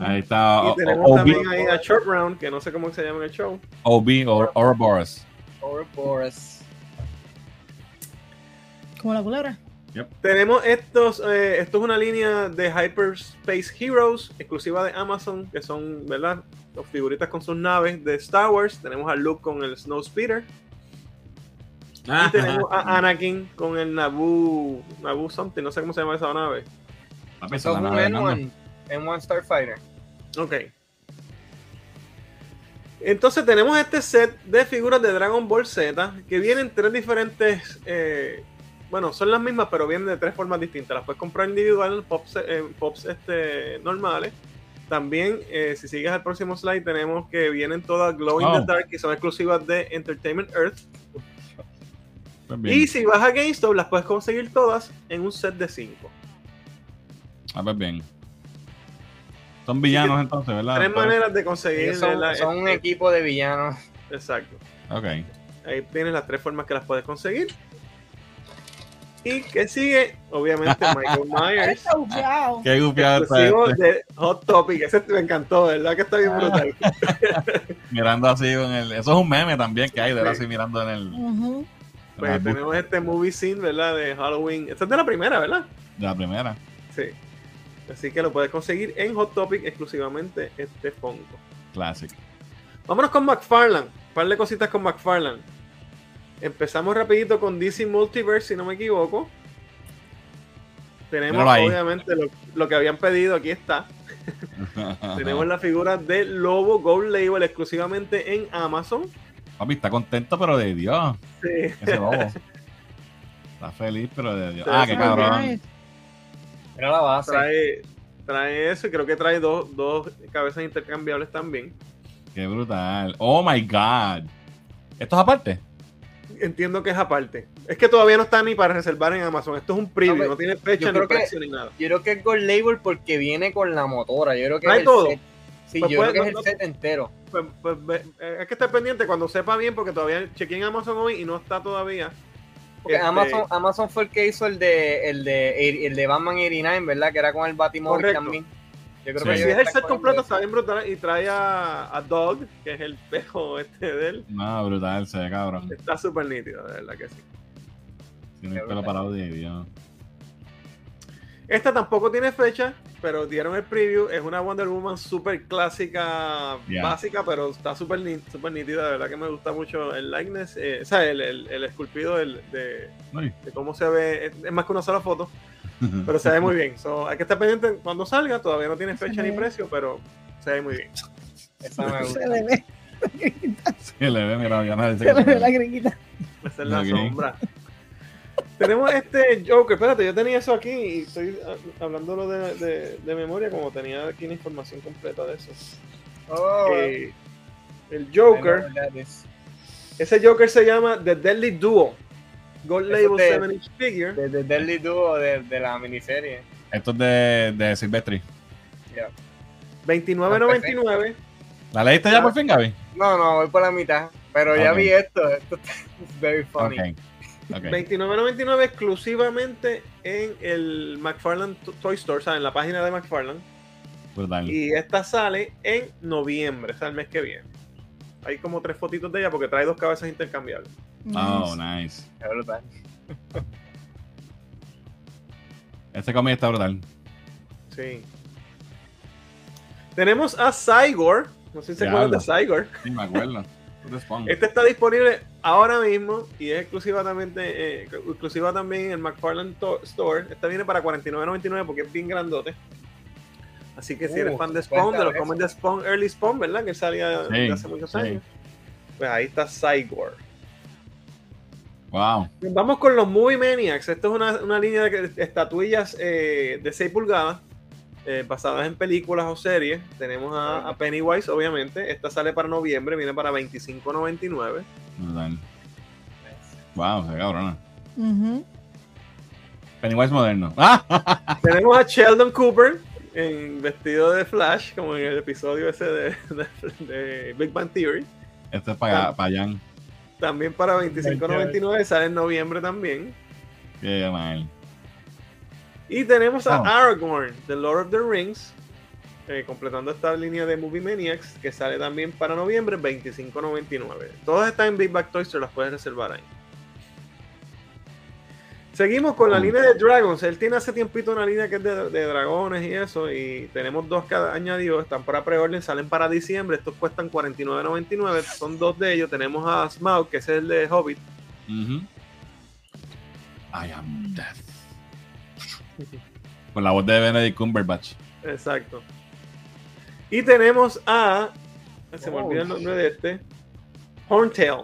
Ahí está. Y tenemos O- también ahí a Short Round, que no sé cómo se llama en el show. OB o Ouroboros. Ouroboros. Como la culebra. Tenemos estos, eh, esto es una línea de Hyperspace Heroes, exclusiva de Amazon, que son, ¿verdad? Los figuritas con sus naves de Star Wars. Tenemos a Luke con el Snowspeeder. Y tenemos a Anakin con el Naboo, Naboo something, no sé cómo se llama esa nave. Papi, esa Eso es es la un nave de Mando. N1, N1 Starfighter. Ok. Entonces tenemos este set de figuras de Dragon Ball Z que vienen tres diferentes. eh, bueno, son las mismas, pero vienen de tres formas distintas. Las puedes comprar individual, pops, eh, pops este, normales. También, eh, si sigues al próximo slide, tenemos que vienen todas Glow in Oh. the Dark y son exclusivas de Entertainment Earth. Bien. Y si vas a GameStop, las puedes conseguir todas en un set de 5. Ah, pues bien. Son villanos entonces, ¿verdad? Tres maneras de conseguir. Son, la- son un este- equipo de villanos. Exacto. Ok. Ahí tienes las tres formas que las puedes conseguir. Y que sigue, obviamente, <laughs> Michael Myers. Qué gufiado este. de Hot Topic. Ese me encantó, ¿verdad? Que está bien brutal. <laughs> Mirando así con el. Eso es un meme también que hay de Sí. así mirando en el. Pues tenemos este movie scene, ¿verdad? De Halloween. Esta es de la primera, ¿verdad? de la primera. Sí. Así que lo puedes conseguir en Hot Topic exclusivamente este Funko. Classic. Vámonos con McFarlane. Un par de cositas con McFarlane. Empezamos rapidito con DC Multiverse, si no me equivoco. Tenemos obviamente lo, lo que habían pedido, aquí está. <laughs> Tenemos la figura de Lobo Gold Label exclusivamente en Amazon. Papi está contento, pero de Dios. Sí. Ese lobo. <laughs> Está feliz, pero de Dios. Ah, qué cabrón. Mira la base. Trae, trae eso y creo que trae dos, dos cabezas intercambiables también. Qué brutal. Oh my god. ¿Esto es aparte? Entiendo que es aparte. Es que todavía no está ni para reservar en Amazon. Esto es un preview, No, no, pero tiene fecha ni que- precio ni nada. Yo creo que es Gold Label porque viene con la motora. Yo creo que Trae es todo. set. Sí, Pues yo puede- creo que es no- el set entero. Pues, pues, eh, hay que estar pendiente cuando sepa bien, porque todavía chequeé en Amazon hoy y no está todavía. Porque Este, Amazon, Amazon fue el que hizo el de, el de el de Batman 89, ¿verdad? Que era con el Batimóvil también. Yo creo Sí. que Si es el set completo, está bien brutal. Y trae a, a Dog, que es el pejo este de él. No, brutal, se ve cabrón. Está súper nítido, de verdad que sí. Tiene el pelo parado de Dios. Esta tampoco tiene fecha, pero dieron el preview. Es una Wonder Woman súper clásica, Ya. básica, pero está súper súper nítida. De verdad que me gusta mucho el likeness, eh, o sea, el, el, el esculpido del- de, de cómo se ve. Es, es más que una sola foto, <laughs> pero se ve muy bien. So, hay que estar pendiente cuando salga. Todavía no tiene fecha Se ni precio, pero se ve muy bien. Esa me gusta. Se le ve, Sí, le ve, mira, ya nadie se le ve la gringuita. Esa es la Ok. sombra. Tenemos este Joker. Espérate, yo tenía eso aquí y estoy ah, hablándolo de, de- de memoria, como tenía aquí la información completa de eso. Oh, Eh, el Joker, ese Joker se llama The Deadly Duo. Gold Label de- 7 inch figure. De, de Deadly Duo de, de la miniserie. Esto es de, de Silvestri. Ya. 29.99. ¿La leíste ya por fin, Gaby? No, no, voy por la mitad. Pero ya vi esto. Esto es <laughs> very funny. Ok. 29.99 exclusivamente en el McFarlane To- Toy Store, o sea, en la página de McFarlane. Brutal. Y esta sale en noviembre, o sea, el mes que viene. Hay como tres fotitos de ella porque trae dos cabezas intercambiables. Oh, nice. Qué brutal. <laughs> Este cómic está brutal. Sí. Tenemos a Cygor. No sé si se acuerdan de Cygor. Sí, me acuerdo. <laughs> Este está disponible ahora mismo y es exclusiva también, eh, exclusiva también en el McFarlane To- Store. Esta viene para 49.99 porque es bien grandote. Así que si eres Uh, fan de Spawn, de los cómics de Spawn, Early Spawn, ¿verdad? Que salía Sí, de hace muchos sí. años. Pues ahí está Cygor. Wow. Vamos con los Movie Maniacs. Esto es una, una línea de estatuillas eh, de 6 pulgadas eh, basadas en películas o series. Tenemos a, a Pennywise, obviamente. Esta sale para noviembre, viene para 25.99. Brutal. Wow, se cabrona. Ujú. Pennywise moderno. ¡Ah! <laughs> Tenemos a Sheldon Cooper en vestido de Flash, como en el episodio ese de, de- de Big Bang Theory. Este es para pa Jan. También para 25.99, sale en noviembre también. Qué mal. Y tenemos a Oh. Aragorn, The Lord of the Rings, eh, completando esta línea de Movie Maniacs, que sale también para noviembre, 25.99. Todas están en Big Bag Toys, se las puedes reservar ahí. Seguimos con la línea de Dragons. Él tiene hace tiempito una línea que es de, de dragones y eso. Y tenemos dos que ha añadido. Están para preorden, salen para diciembre. Estos cuestan 49.99. Son dos de ellos. Tenemos a Smaug, que es el de Hobbit. I am death. Con la voz de Benedict Cumberbatch. Exacto. Y tenemos a. Se me Oh, olvida el nombre de este. Horntail,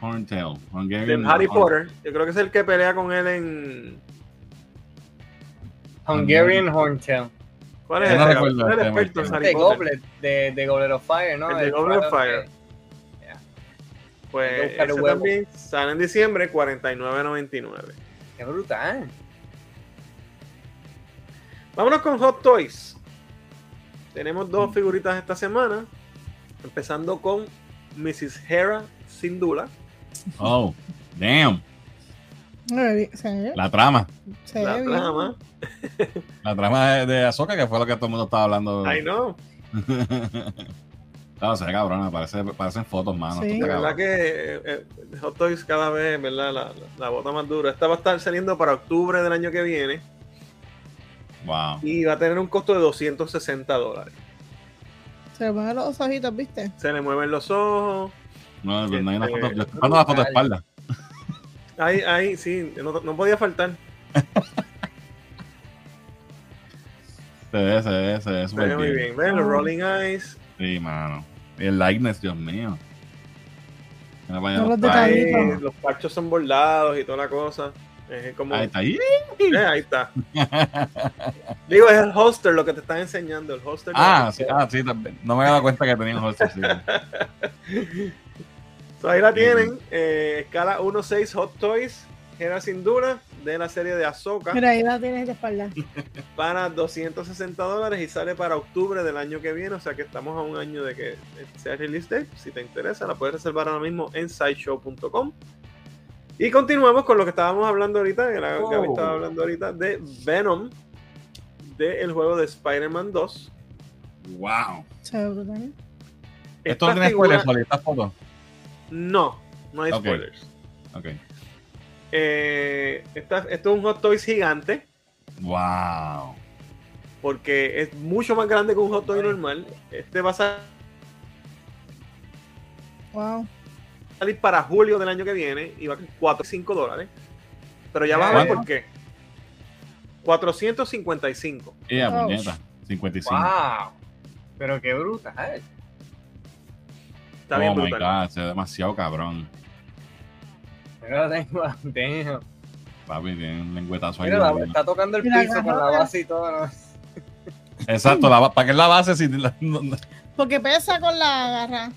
Horntail. de Hungarian Harry Horn- Potter. Yo creo que es el que pelea con él en. Hungarian Horntail. ¿Cuál es no ese? recuerdo Tú eres este, experto en. Harry De Potter. Goblet, de, de Goblet of Fire, ¿no? El de El Goblet of Fire. que- Pues el ese también sale en diciembre, 49.99. Qué brutal. Vámonos con Hot Toys. Tenemos dos figuritas esta semana. Empezando con Mrs. Hera Sindula. Oh, damn. La trama. se La trama. La trama de, de Ahsoka, que fue lo que todo el mundo estaba hablando. I know. <laughs> claro, se ve parece, parecen fotos, mano. Sí. La verdad cabrón. que eh, eh, Hot Toys cada vez, ¿verdad? La, la, la bota más dura. Esta va a estar saliendo para octubre del año que viene Wow. y va a tener un costo de 260 dólares. Se le ponen los ojitos, ¿viste? Se le mueven los ojos. No, pero no hay una Este, foto. Yo estoy la foto de espalda. <laughs> Ahí, ahí, sí, no, no podía faltar. <laughs> Se ve, se ve, se ve Se súper ve muy bien. Ven, los. Rolling Eyes. Sí, mano. Y el likeness, Dios mío. No los los parchos son bordados y toda la cosa. Como, Ahí está, ahí. Eh, ahí está. <laughs> Digo, es el holster lo que te están enseñando. El holster Ah, sí, ah, sí, también. no me había dado cuenta que tenía un holster. Sí. <laughs> So, ahí la tienen. eh, escala 1.6 Hot Toys. Era sin duda de la serie de Ahsoka. Mira, ahí la tienes de espalda. <laughs> para 260 dólares y sale para octubre del año que viene. O sea que estamos a un año de que sea release date. Si te interesa, la puedes reservar ahora mismo en sideshow.com. Y continuamos con lo que estábamos hablando ahorita, que la Oh. Gaby estaba hablando ahorita, de Venom, del juego de Spider-Man 2. wow. Brutal. Esto no tiene figura- spoilers, Oli, esta foto. No, no hay spoilers. Ok. Eh, esta- esto es un Hot Toys gigante, Wow. porque es mucho más grande que un Hot Toy normal. Este va a sa- Wow. Salir para julio del año que viene y va a 4 5 dólares. Pero ya vas a ver por qué. 455. Y a Oh. puñeta. 55. ¡Wow! Pero qué brutal. Está oh bien my brutal. god, se ve demasiado cabrón. Lo tengo, tengo. Papi, tiene un lengüetazo ahí. Mira, la- está tocando el Mira, piso con la base y todo. ¿no? Exacto, la, ¿para qué es la base? Si la- no- no- Porque pesa con la garra.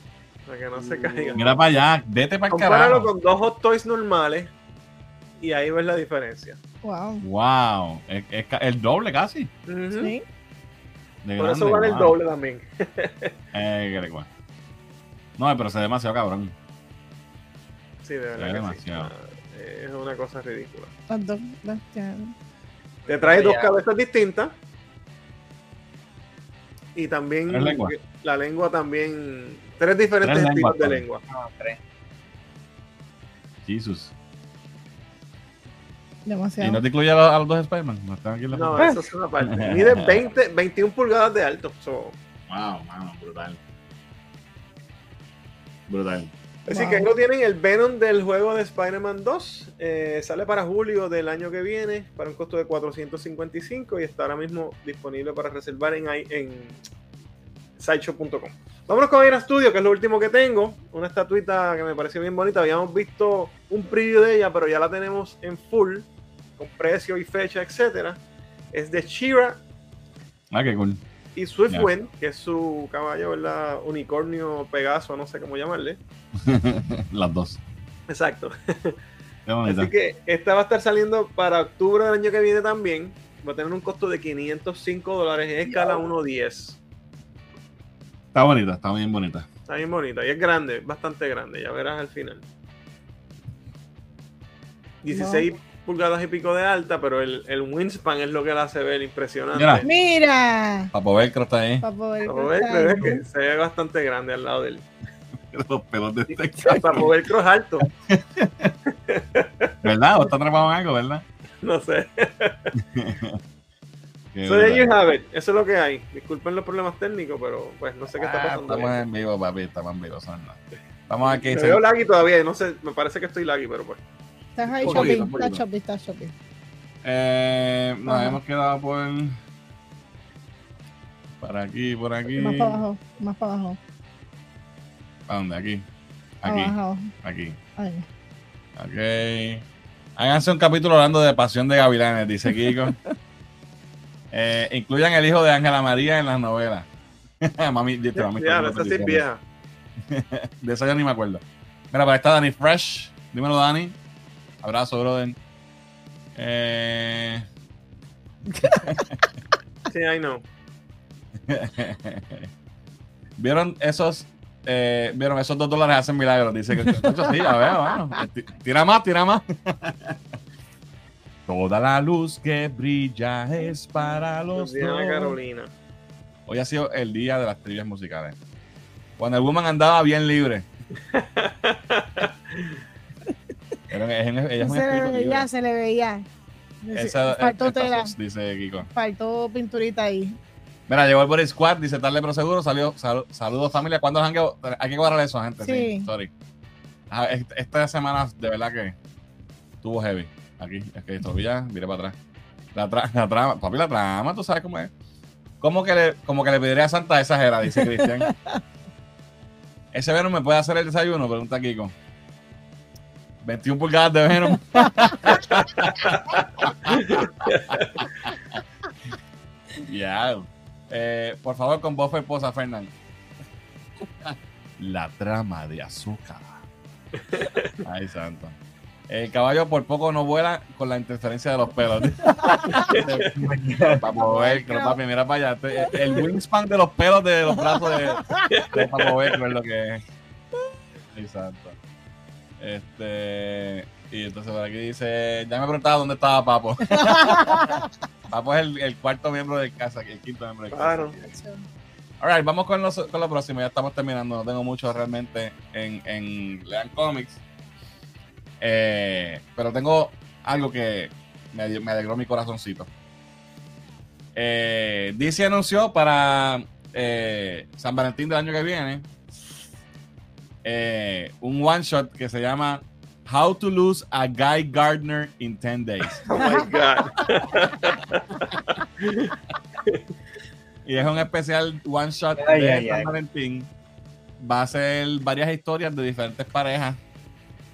Para que no se caiga. mira para allá, vete para el Compáralo carajo. con dos Hot Toys normales y ahí ves la diferencia. Wow. Wow, es, es ca- el doble casi. Sí. de Por eso vale el doble también. <laughs> Eh, qué rico. No, pero se ve demasiado cabrón. Sí, de ve verdad. que sí. demasiado. Ah, Es una cosa ridícula. Te trae dos cabezas distintas. Y también Tres lenguas. la lengua también. Tres diferentes Tres tipos lenguas, de Tony. lengua. No, tres. Jesus. Y Demasiado. no te incluye a los, a los dos Spider-Man. No están aquí en la No, eso es una parte. <laughs> Mide 20, 21 pulgadas de alto. So, Wow, mano, brutal. Brutal. Así Wow. que ahí lo tienen el Venom del juego de Spider-Man 2. eh, sale para julio del año que viene para un costo de 455 y está ahora mismo disponible para reservar en, en sideshow.com. Vámonos con Ira Studio, que es lo último que tengo. Una estatuita que me pareció bien bonita. Habíamos visto un preview de ella, pero ya la tenemos en full, con precio y fecha, etcétera. Es de Shira Ah, qué cool. y Swiftwind, Ya. que es su caballo, ¿verdad? Unicornio, Pegaso, no sé cómo llamarle. <laughs> Las dos. Exacto. <laughs> Qué bonita. Así que esta va a estar saliendo para octubre del año que viene también. Va a tener un costo de 505 dólares en escala 1.10. Está bonita, está bien bonita. Está bien bonita y es grande, bastante grande, ya verás al final. 16 pulgadas y pico de alta, pero el, el wingspan es lo que la hace ver impresionante. Mira. Mira. Papo Velcro está ahí. Papo Velcro es que se ve bastante grande al lado <laughs> de él. Los pelos de este Papo Velcro es alto, <laughs> ¿Verdad? ¿O está atrapado en algo, verdad? <laughs> no sé. Qué So there you brutal. have it. Eso es lo que hay. Disculpen los problemas técnicos, pero pues no sé qué está Ah, pasando. estamos en vivo, papi. Estamos en vivo. son las- Vamos a que Me veo laggy todavía y no sé, me parece que estoy laggy, pero pues. Estás ahí shopping. un poquito. Está shopping, está shopping. Eh, nos Ajá. hemos quedado por. Por aquí, por aquí. Más para abajo. Más para abajo. ¿A dónde? Aquí. Aquí. Abajo. Aquí. Ahí. Ok. Háganse un capítulo hablando de Pasión de Gavilanes, dice Kiko. <laughs> Eh, incluyan el hijo de Ángela María en las novelas. <laughs> mami, yo te mami, Ya, esa sí es vieja. <laughs> De eso yo ni me acuerdo. Mira, para está Dani Fresh. Dímelo, Dani. Abrazo, brother. Eh, <laughs> Sí, I know. ¿Vieron esos? eh, ¿Vieron esos dos dólares hacen milagros? Dice que sí, ya veo, bueno. Ti- Tira más, tira más. Toda la luz que brilla es para los Diana dos. Carolina. Hoy ha sido el día de las trivias musicales. Cuando el woman andaba bien libre. <laughs> Ella un se le libre. veía, se le veía. Esa- Faltó tela, dice Kiko. faltó pinturita ahí. Mira, llegó el Body Squad, dice tarde pero seguro. Salió, sal- saludos familia. ¿Cuándo jangueos? Hay que cuadrar eso, gente. Sí, Sí. sorry. Ah, est- esta semana de verdad que tuvo heavy. Aquí, es que todavía, mire para atrás. La, tra- la trama, papi, la trama, tú sabes cómo es. ¿Cómo que le, como que le pediría a Santa exagera? Dice Cristian. <laughs> ¿Ese Venom me puede hacer el desayuno? Pregunta Kiko. 21 pulgadas de Venom. <laughs> Ya. Eh, por favor, con voz esposa, Fernán. La trama de azúcar. Ay, santo. El caballo por poco no vuela con la interferencia de los pelos. <laughs> Papo Velcro, papi, mira para allá. El wingspan de los pelos de los brazos de, de Papo Velcro es lo que es. Santo. Este. Y entonces por aquí dice: Ya me preguntaba dónde estaba Papo. <laughs> Papo es el, el cuarto miembro de casa, el quinto miembro de casa. Claro. Alright, vamos con, los- con lo próximo. Ya estamos terminando. No tengo mucho realmente en, en Lean Comics. Eh, pero tengo algo que me, me alegró mi corazoncito. Eh, DC anunció para eh, San Valentín del año que viene eh, un one shot que se llama How to Lose a Guy Gardner in 10 Days. <laughs> Oh my God. Y es un especial one shot Ay, de ay, San ay. Valentín. Va a ser varias historias de diferentes parejas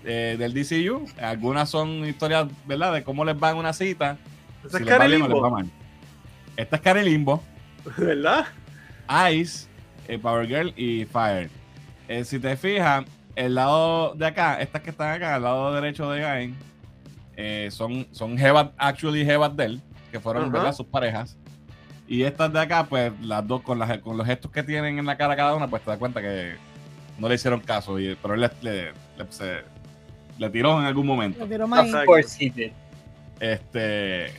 eh, del DCU. Algunas son historias, ¿verdad? De cómo les va en una cita. Esa Si es Karen Limbo, mal. Esta es Karen Limbo, <laughs> ¿verdad? Ice, eh, Power Girl y Fire. Eh, si te fijas, el lado de acá, estas que están acá, al lado derecho de Guy, eh, son, son Hebat, actually Hebat de él, que fueron. ¿verdad? sus parejas. Y estas de acá, pues las dos con, las, con los gestos que tienen en la cara cada una, pues te das cuenta que no le hicieron caso. Y, pero él le, le, le- se- le tiró en algún momento. Lo tiró. Este,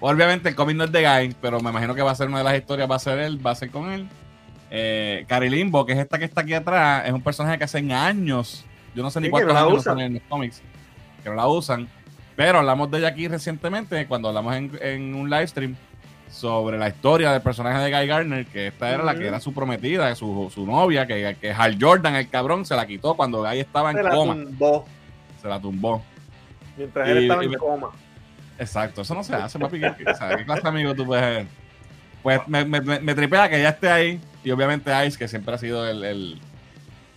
obviamente el cómic no es de Guy, pero me imagino que va a ser una de las historias, va a ser él, va a ser con él. Eh, Cari Limbo, que es esta que está aquí atrás, es un personaje que hace años, yo no sé ni Sí, cuántos años no usan. en los cómics, que no la usan, pero hablamos de ella aquí recientemente, cuando hablamos en, en un live stream sobre la historia del personaje de Guy Gardner, que esta era la que era su prometida, su, su novia, que, que Hal Jordan, el cabrón, se la quitó cuando Guy estaba en Se coma, se la tumbó. mientras Y- él estaba y en coma. Exacto, eso no se hace, papi. ¿Qué, qué- clase de amigo tú puedes ser? Pues me, me, tripea que ya esté ahí. Y obviamente Ice, que siempre ha sido el, el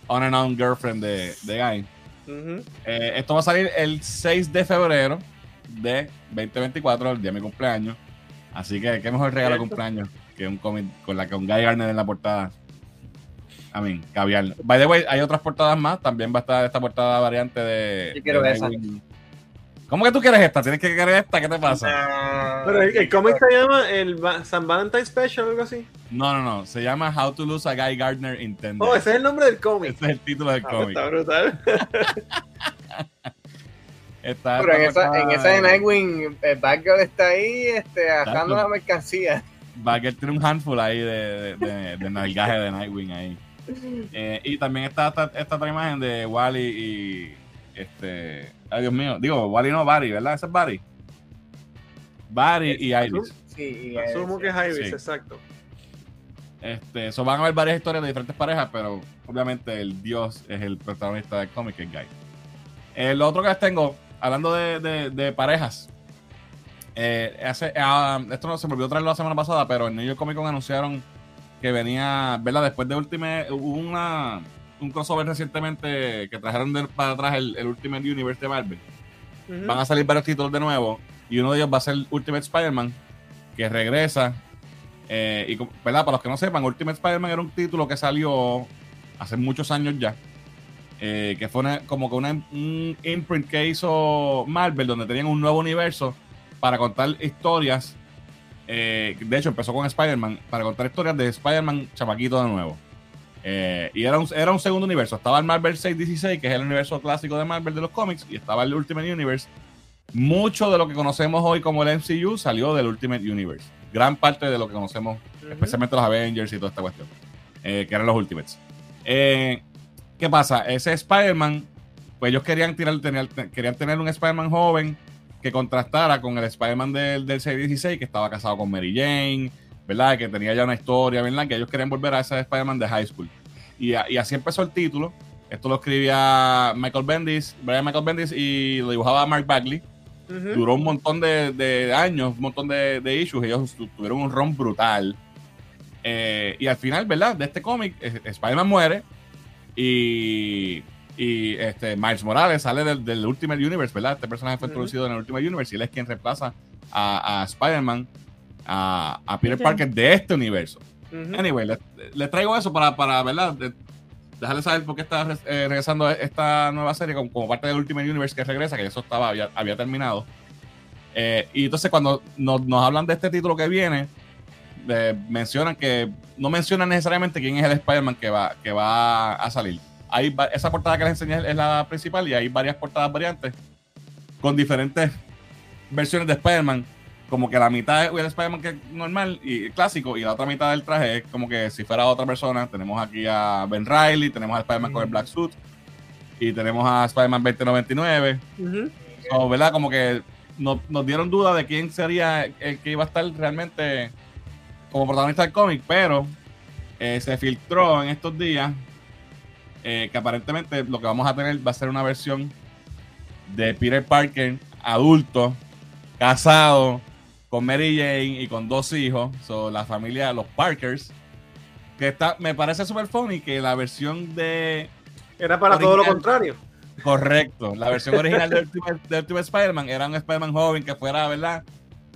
on and on girlfriend de, de Guy. Eh, esto va a salir el 6 de febrero de 2024, el día de mi cumpleaños. Así que qué mejor regalo de cumpleaños que un cómic con la con Guy Garner en la portada. I mean, caviar. By the way, hay otras portadas más. También va a estar esta portada variante de. Yo quiero de esa. Nightwing. ¿Cómo que tú quieres esta? Tienes que querer esta. ¿Qué te pasa? Ah, Pero el, el cómic se llama el San Valentine Special o algo así. No, no, no. Se llama How to Lose a Guy Gardner in 10 Oh, ese es el nombre del cómic. Ese es el título del Ah, pues cómic. está brutal. <laughs> Está Pero en esa, en esa de Nightwing, Batgirl está ahí este, agarrando Exacto. la mercancía. Bagger tiene un handful ahí de, de, de, de nalgaje de Nightwing ahí. Eh, y también está esta, esta otra imagen de Wally y este. Ay, Dios mío. Digo, Wally no, Barry, ¿verdad? Ese es Barry. Barry y Iris. Sí, y, eh, Asumo que es Iris, Sí. exacto. Este, so van a haber varias historias de diferentes parejas, pero obviamente el dios es el protagonista del cómic, es Guy. Eh, lo otro que les tengo, hablando de, de- de parejas, eh, hace, ah, esto no se me olvidó traerlo la semana pasada, pero en New York Comic Con anunciaron que venía, ¿verdad? Después de Ultimate, hubo una, un crossover recientemente que trajeron de- para atrás el, el Ultimate Universe de Marvel. Van a salir varios títulos de nuevo y uno de ellos va a ser Ultimate Spider-Man. que regresa. Eh, y ¿verdad? para los que no sepan, Ultimate Spider-Man era un título que salió hace muchos años ya. Eh, que fue como que una, un imprint que hizo Marvel, donde tenían un nuevo universo para contar historias. Eh, de hecho, empezó con Spider-Man, para contar historias de Spider-Man chamaquito de nuevo. Eh, y era un, era un segundo universo. Estaba el Marvel 616, que es el universo clásico de Marvel de los cómics, y estaba el Ultimate Universe. Mucho de lo que conocemos hoy como el MCU salió del Ultimate Universe. Gran parte de lo que conocemos, especialmente los Avengers y toda esta cuestión, que eran los Ultimates. Eh, ¿Qué pasa? Ese Spider-Man, pues ellos querían, tirar, tener, querían tener un Spider-Man joven que contrastara con el Spider-Man del, del 616, que estaba casado con Mary Jane, ¿verdad? Que tenía ya una historia, ¿verdad? Que ellos querían volver a ese Spider-Man de high school. Y, y, así empezó el título. Esto lo escribía Michael Bendis, Brian Michael Bendis, y lo dibujaba Mark Bagley. Duró un montón de, de, años, un montón de, de issues. Ellos tuvieron un ron brutal. Eh, y al final, ¿verdad? De este cómic, eh, Spider-Man muere y, y este, Miles Morales sale del, del, Ultimate Universe, ¿verdad? Este personaje fue introducido en el Ultimate Universe y él es quien reemplaza a, a Spider-Man, a, a, Peter Parker de este universo. Anyway, le, le, traigo eso para, para ¿verdad? De, dejarle saber por qué está eh, regresando esta nueva serie como, como, parte del Ultimate Universe que regresa, que eso estaba, había, había terminado. Eh, y entonces cuando nos, nos, hablan de este título que viene, eh, mencionan que no mencionan necesariamente quién es el Spider-Man que va, que va a salir. Hay, esa portada que les enseñé es la principal y hay varias portadas variantes con diferentes versiones de Spider-Man. Como que la mitad es el Spider-Man que es normal y clásico, y la otra mitad del traje es como que si fuera otra persona. Tenemos aquí a Ben Riley, tenemos a Spider-Man mm. con el Black Suit, y tenemos a Spider-Man 2099. Uh ¿Verdad? Como que nos, nos dieron duda de quién sería el que iba a estar realmente como protagonista del cómic, pero eh, se filtró en estos días eh, que aparentemente lo que vamos a tener va a ser una versión de Peter Parker adulto, casado, con Mary Jane y con dos hijos, son la familia de los Parkers, que está, me parece súper funny que la versión de... Era para todo lo contrario. Correcto, la versión original de <laughs> Ultimate, de Ultimate Spider-Man era un Spider-Man joven que fuera, ¿verdad?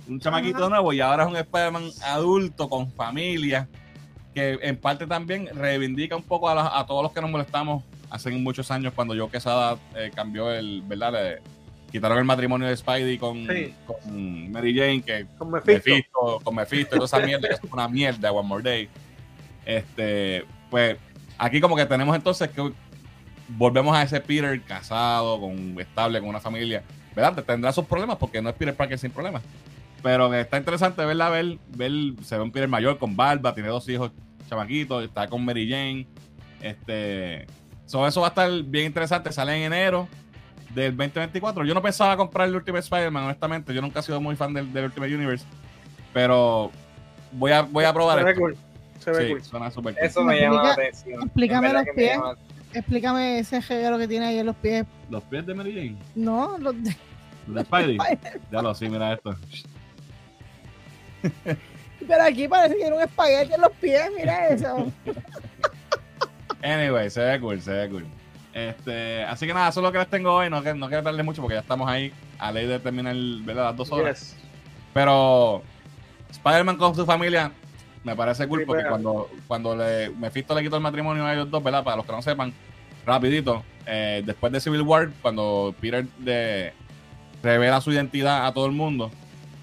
un chamaquito nuevo y ahora es un Spider-Man adulto con familia que en parte también reivindica un poco a, a, todos los que nos molestamos hace muchos años cuando yo Quesada eh, cambió el, ¿verdad? Le, quitaron el matrimonio de Spidey con, sí. con Mary Jane, que con Mephisto, Mephisto con Mephisto y toda esa mierda, que es una mierda, One More Day. Este, pues aquí como que tenemos entonces que volvemos a ese Peter casado, con estable, con una familia, ¿verdad? Tendrá sus problemas porque no es Peter Parker sin problemas. Pero está interesante verla, ver, ver, se ve un Peter mayor con barba, tiene dos hijos chamaquitos, está con Mary Jane. Este, so, eso va a estar bien interesante, sale en enero del 2024. Yo no pensaba comprar el Ultimate Spider-Man, honestamente, yo nunca he sido muy fan del, del Ultimate Universe, pero voy a, voy a probar se esto. Ve cool. Se ve sí, cool. Suena super Eso me llama la atención. Explícame los pies. Explícame ese reguero que tiene ahí en los pies. ¿Los pies de Mary Jane? No, los de... ¿De Spidey? <laughs> ya lo sí, mira esto. Pero aquí parece que tiene un espagueti en los pies, mira eso. Anyway, se ve cool, se ve cool. Este, así que nada, eso es lo que les tengo hoy. No, no quiero darle mucho porque ya estamos ahí a ley de terminar ¿verdad? las dos horas. Yes. Pero Spider-Man con su familia me parece cool Sí, porque pero- cuando, cuando le, Mephisto le quitó el matrimonio a ellos dos, ¿verdad? Para los que no sepan, rapidito, eh, después de Civil War, cuando Peter de, revela su identidad a todo el mundo,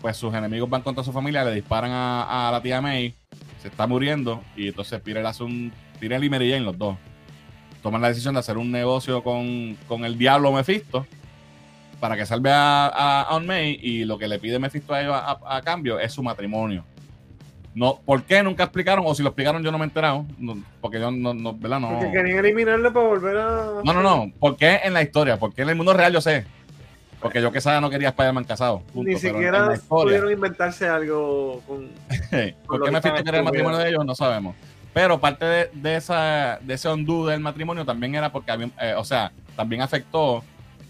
pues sus enemigos van contra su familia, le disparan a, a la tía May, se está muriendo, y entonces Peter hace un. Peter y Mary Jane, los dos, toman la decisión de hacer un negocio con, con el diablo Mephisto para que salve a, a, a Aunt May, y lo que le pide Mephisto a ellos a cambio es su matrimonio. No, ¿Por qué nunca explicaron? O si lo explicaron, yo no me he enterado. no, porque yo no, no, ¿verdad? No. Porque querían eliminarlo para volver a. No, no, no. ¿Por qué en la historia? Porque en el mundo real yo sé. Porque yo que sabía no quería Spider-Man casado. punto, Ni siquiera pudieron inventarse algo con. <laughs> ¿Por qué estaba quería el matrimonio de ellos? No sabemos. Pero parte de, de esa, de ese undo del matrimonio también era porque había, eh, o sea, también afectó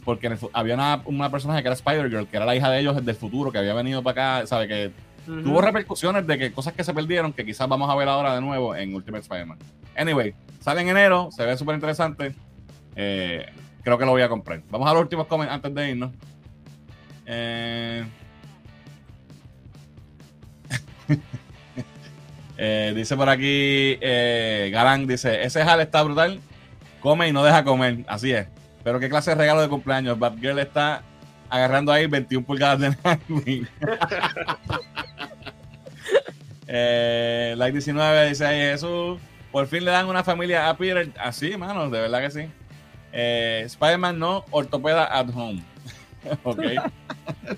porque el había una, una personaje que era Spider-Girl, que era la hija de ellos del futuro, que había venido para acá, ¿sabe? Que tuvo repercusiones de que cosas que se perdieron que quizás vamos a ver ahora de nuevo en Ultimate Spider-Man. Anyway, sale en enero, se ve súper interesante. Eh, creo que lo voy a comprar. Vamos a los últimos comments antes de irnos. Eh, <laughs> Eh, dice por aquí eh, Galán, dice, ese Hal está brutal, come y no deja comer, así es. Pero qué clase de regalo de cumpleaños, Batgirl está agarrando ahí 21 pulgadas de Nightwing. like 19 dice ahí Jesús, por fin le dan una familia a Peter, así, mano, de verdad que sí. Eh, Spider-Man no, ortopeda at home. <laughs> ok.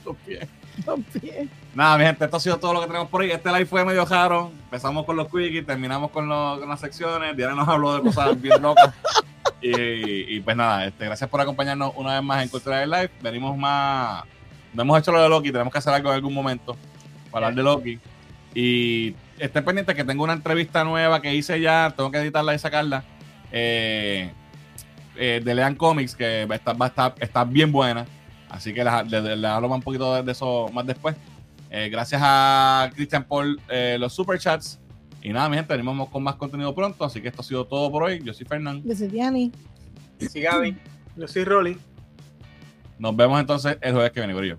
Los pies. Los pies. Nada, mi gente, esto ha sido todo lo que tenemos por ahí. Este live fue medio raro. Empezamos con los quickies, terminamos con, los- con las secciones. Diana nos habló de cosas bien <laughs> locas. Y, y pues nada, este, gracias por acompañarnos una vez más en Cultura del Live. Venimos más. No hemos hecho lo de Loki, tenemos que hacer algo en algún momento para hablar de Loki. Y estén pendientes que tengo una entrevista nueva que hice ya, tengo que editarla y sacarla. eh, eh, de Lean Comics, que va a estar, va a estar, está bien buena. Así que les, hablo más un poquito de, de eso más después. Eh, gracias a Christian por eh, los superchats. Y nada, mi gente, venimos con más contenido pronto. Así que esto ha sido todo por hoy. Yo soy Fernán. Yo soy Diani. Sí, Gaby. Yo soy Rolly. Nos vemos entonces el jueves que viene, Corillo.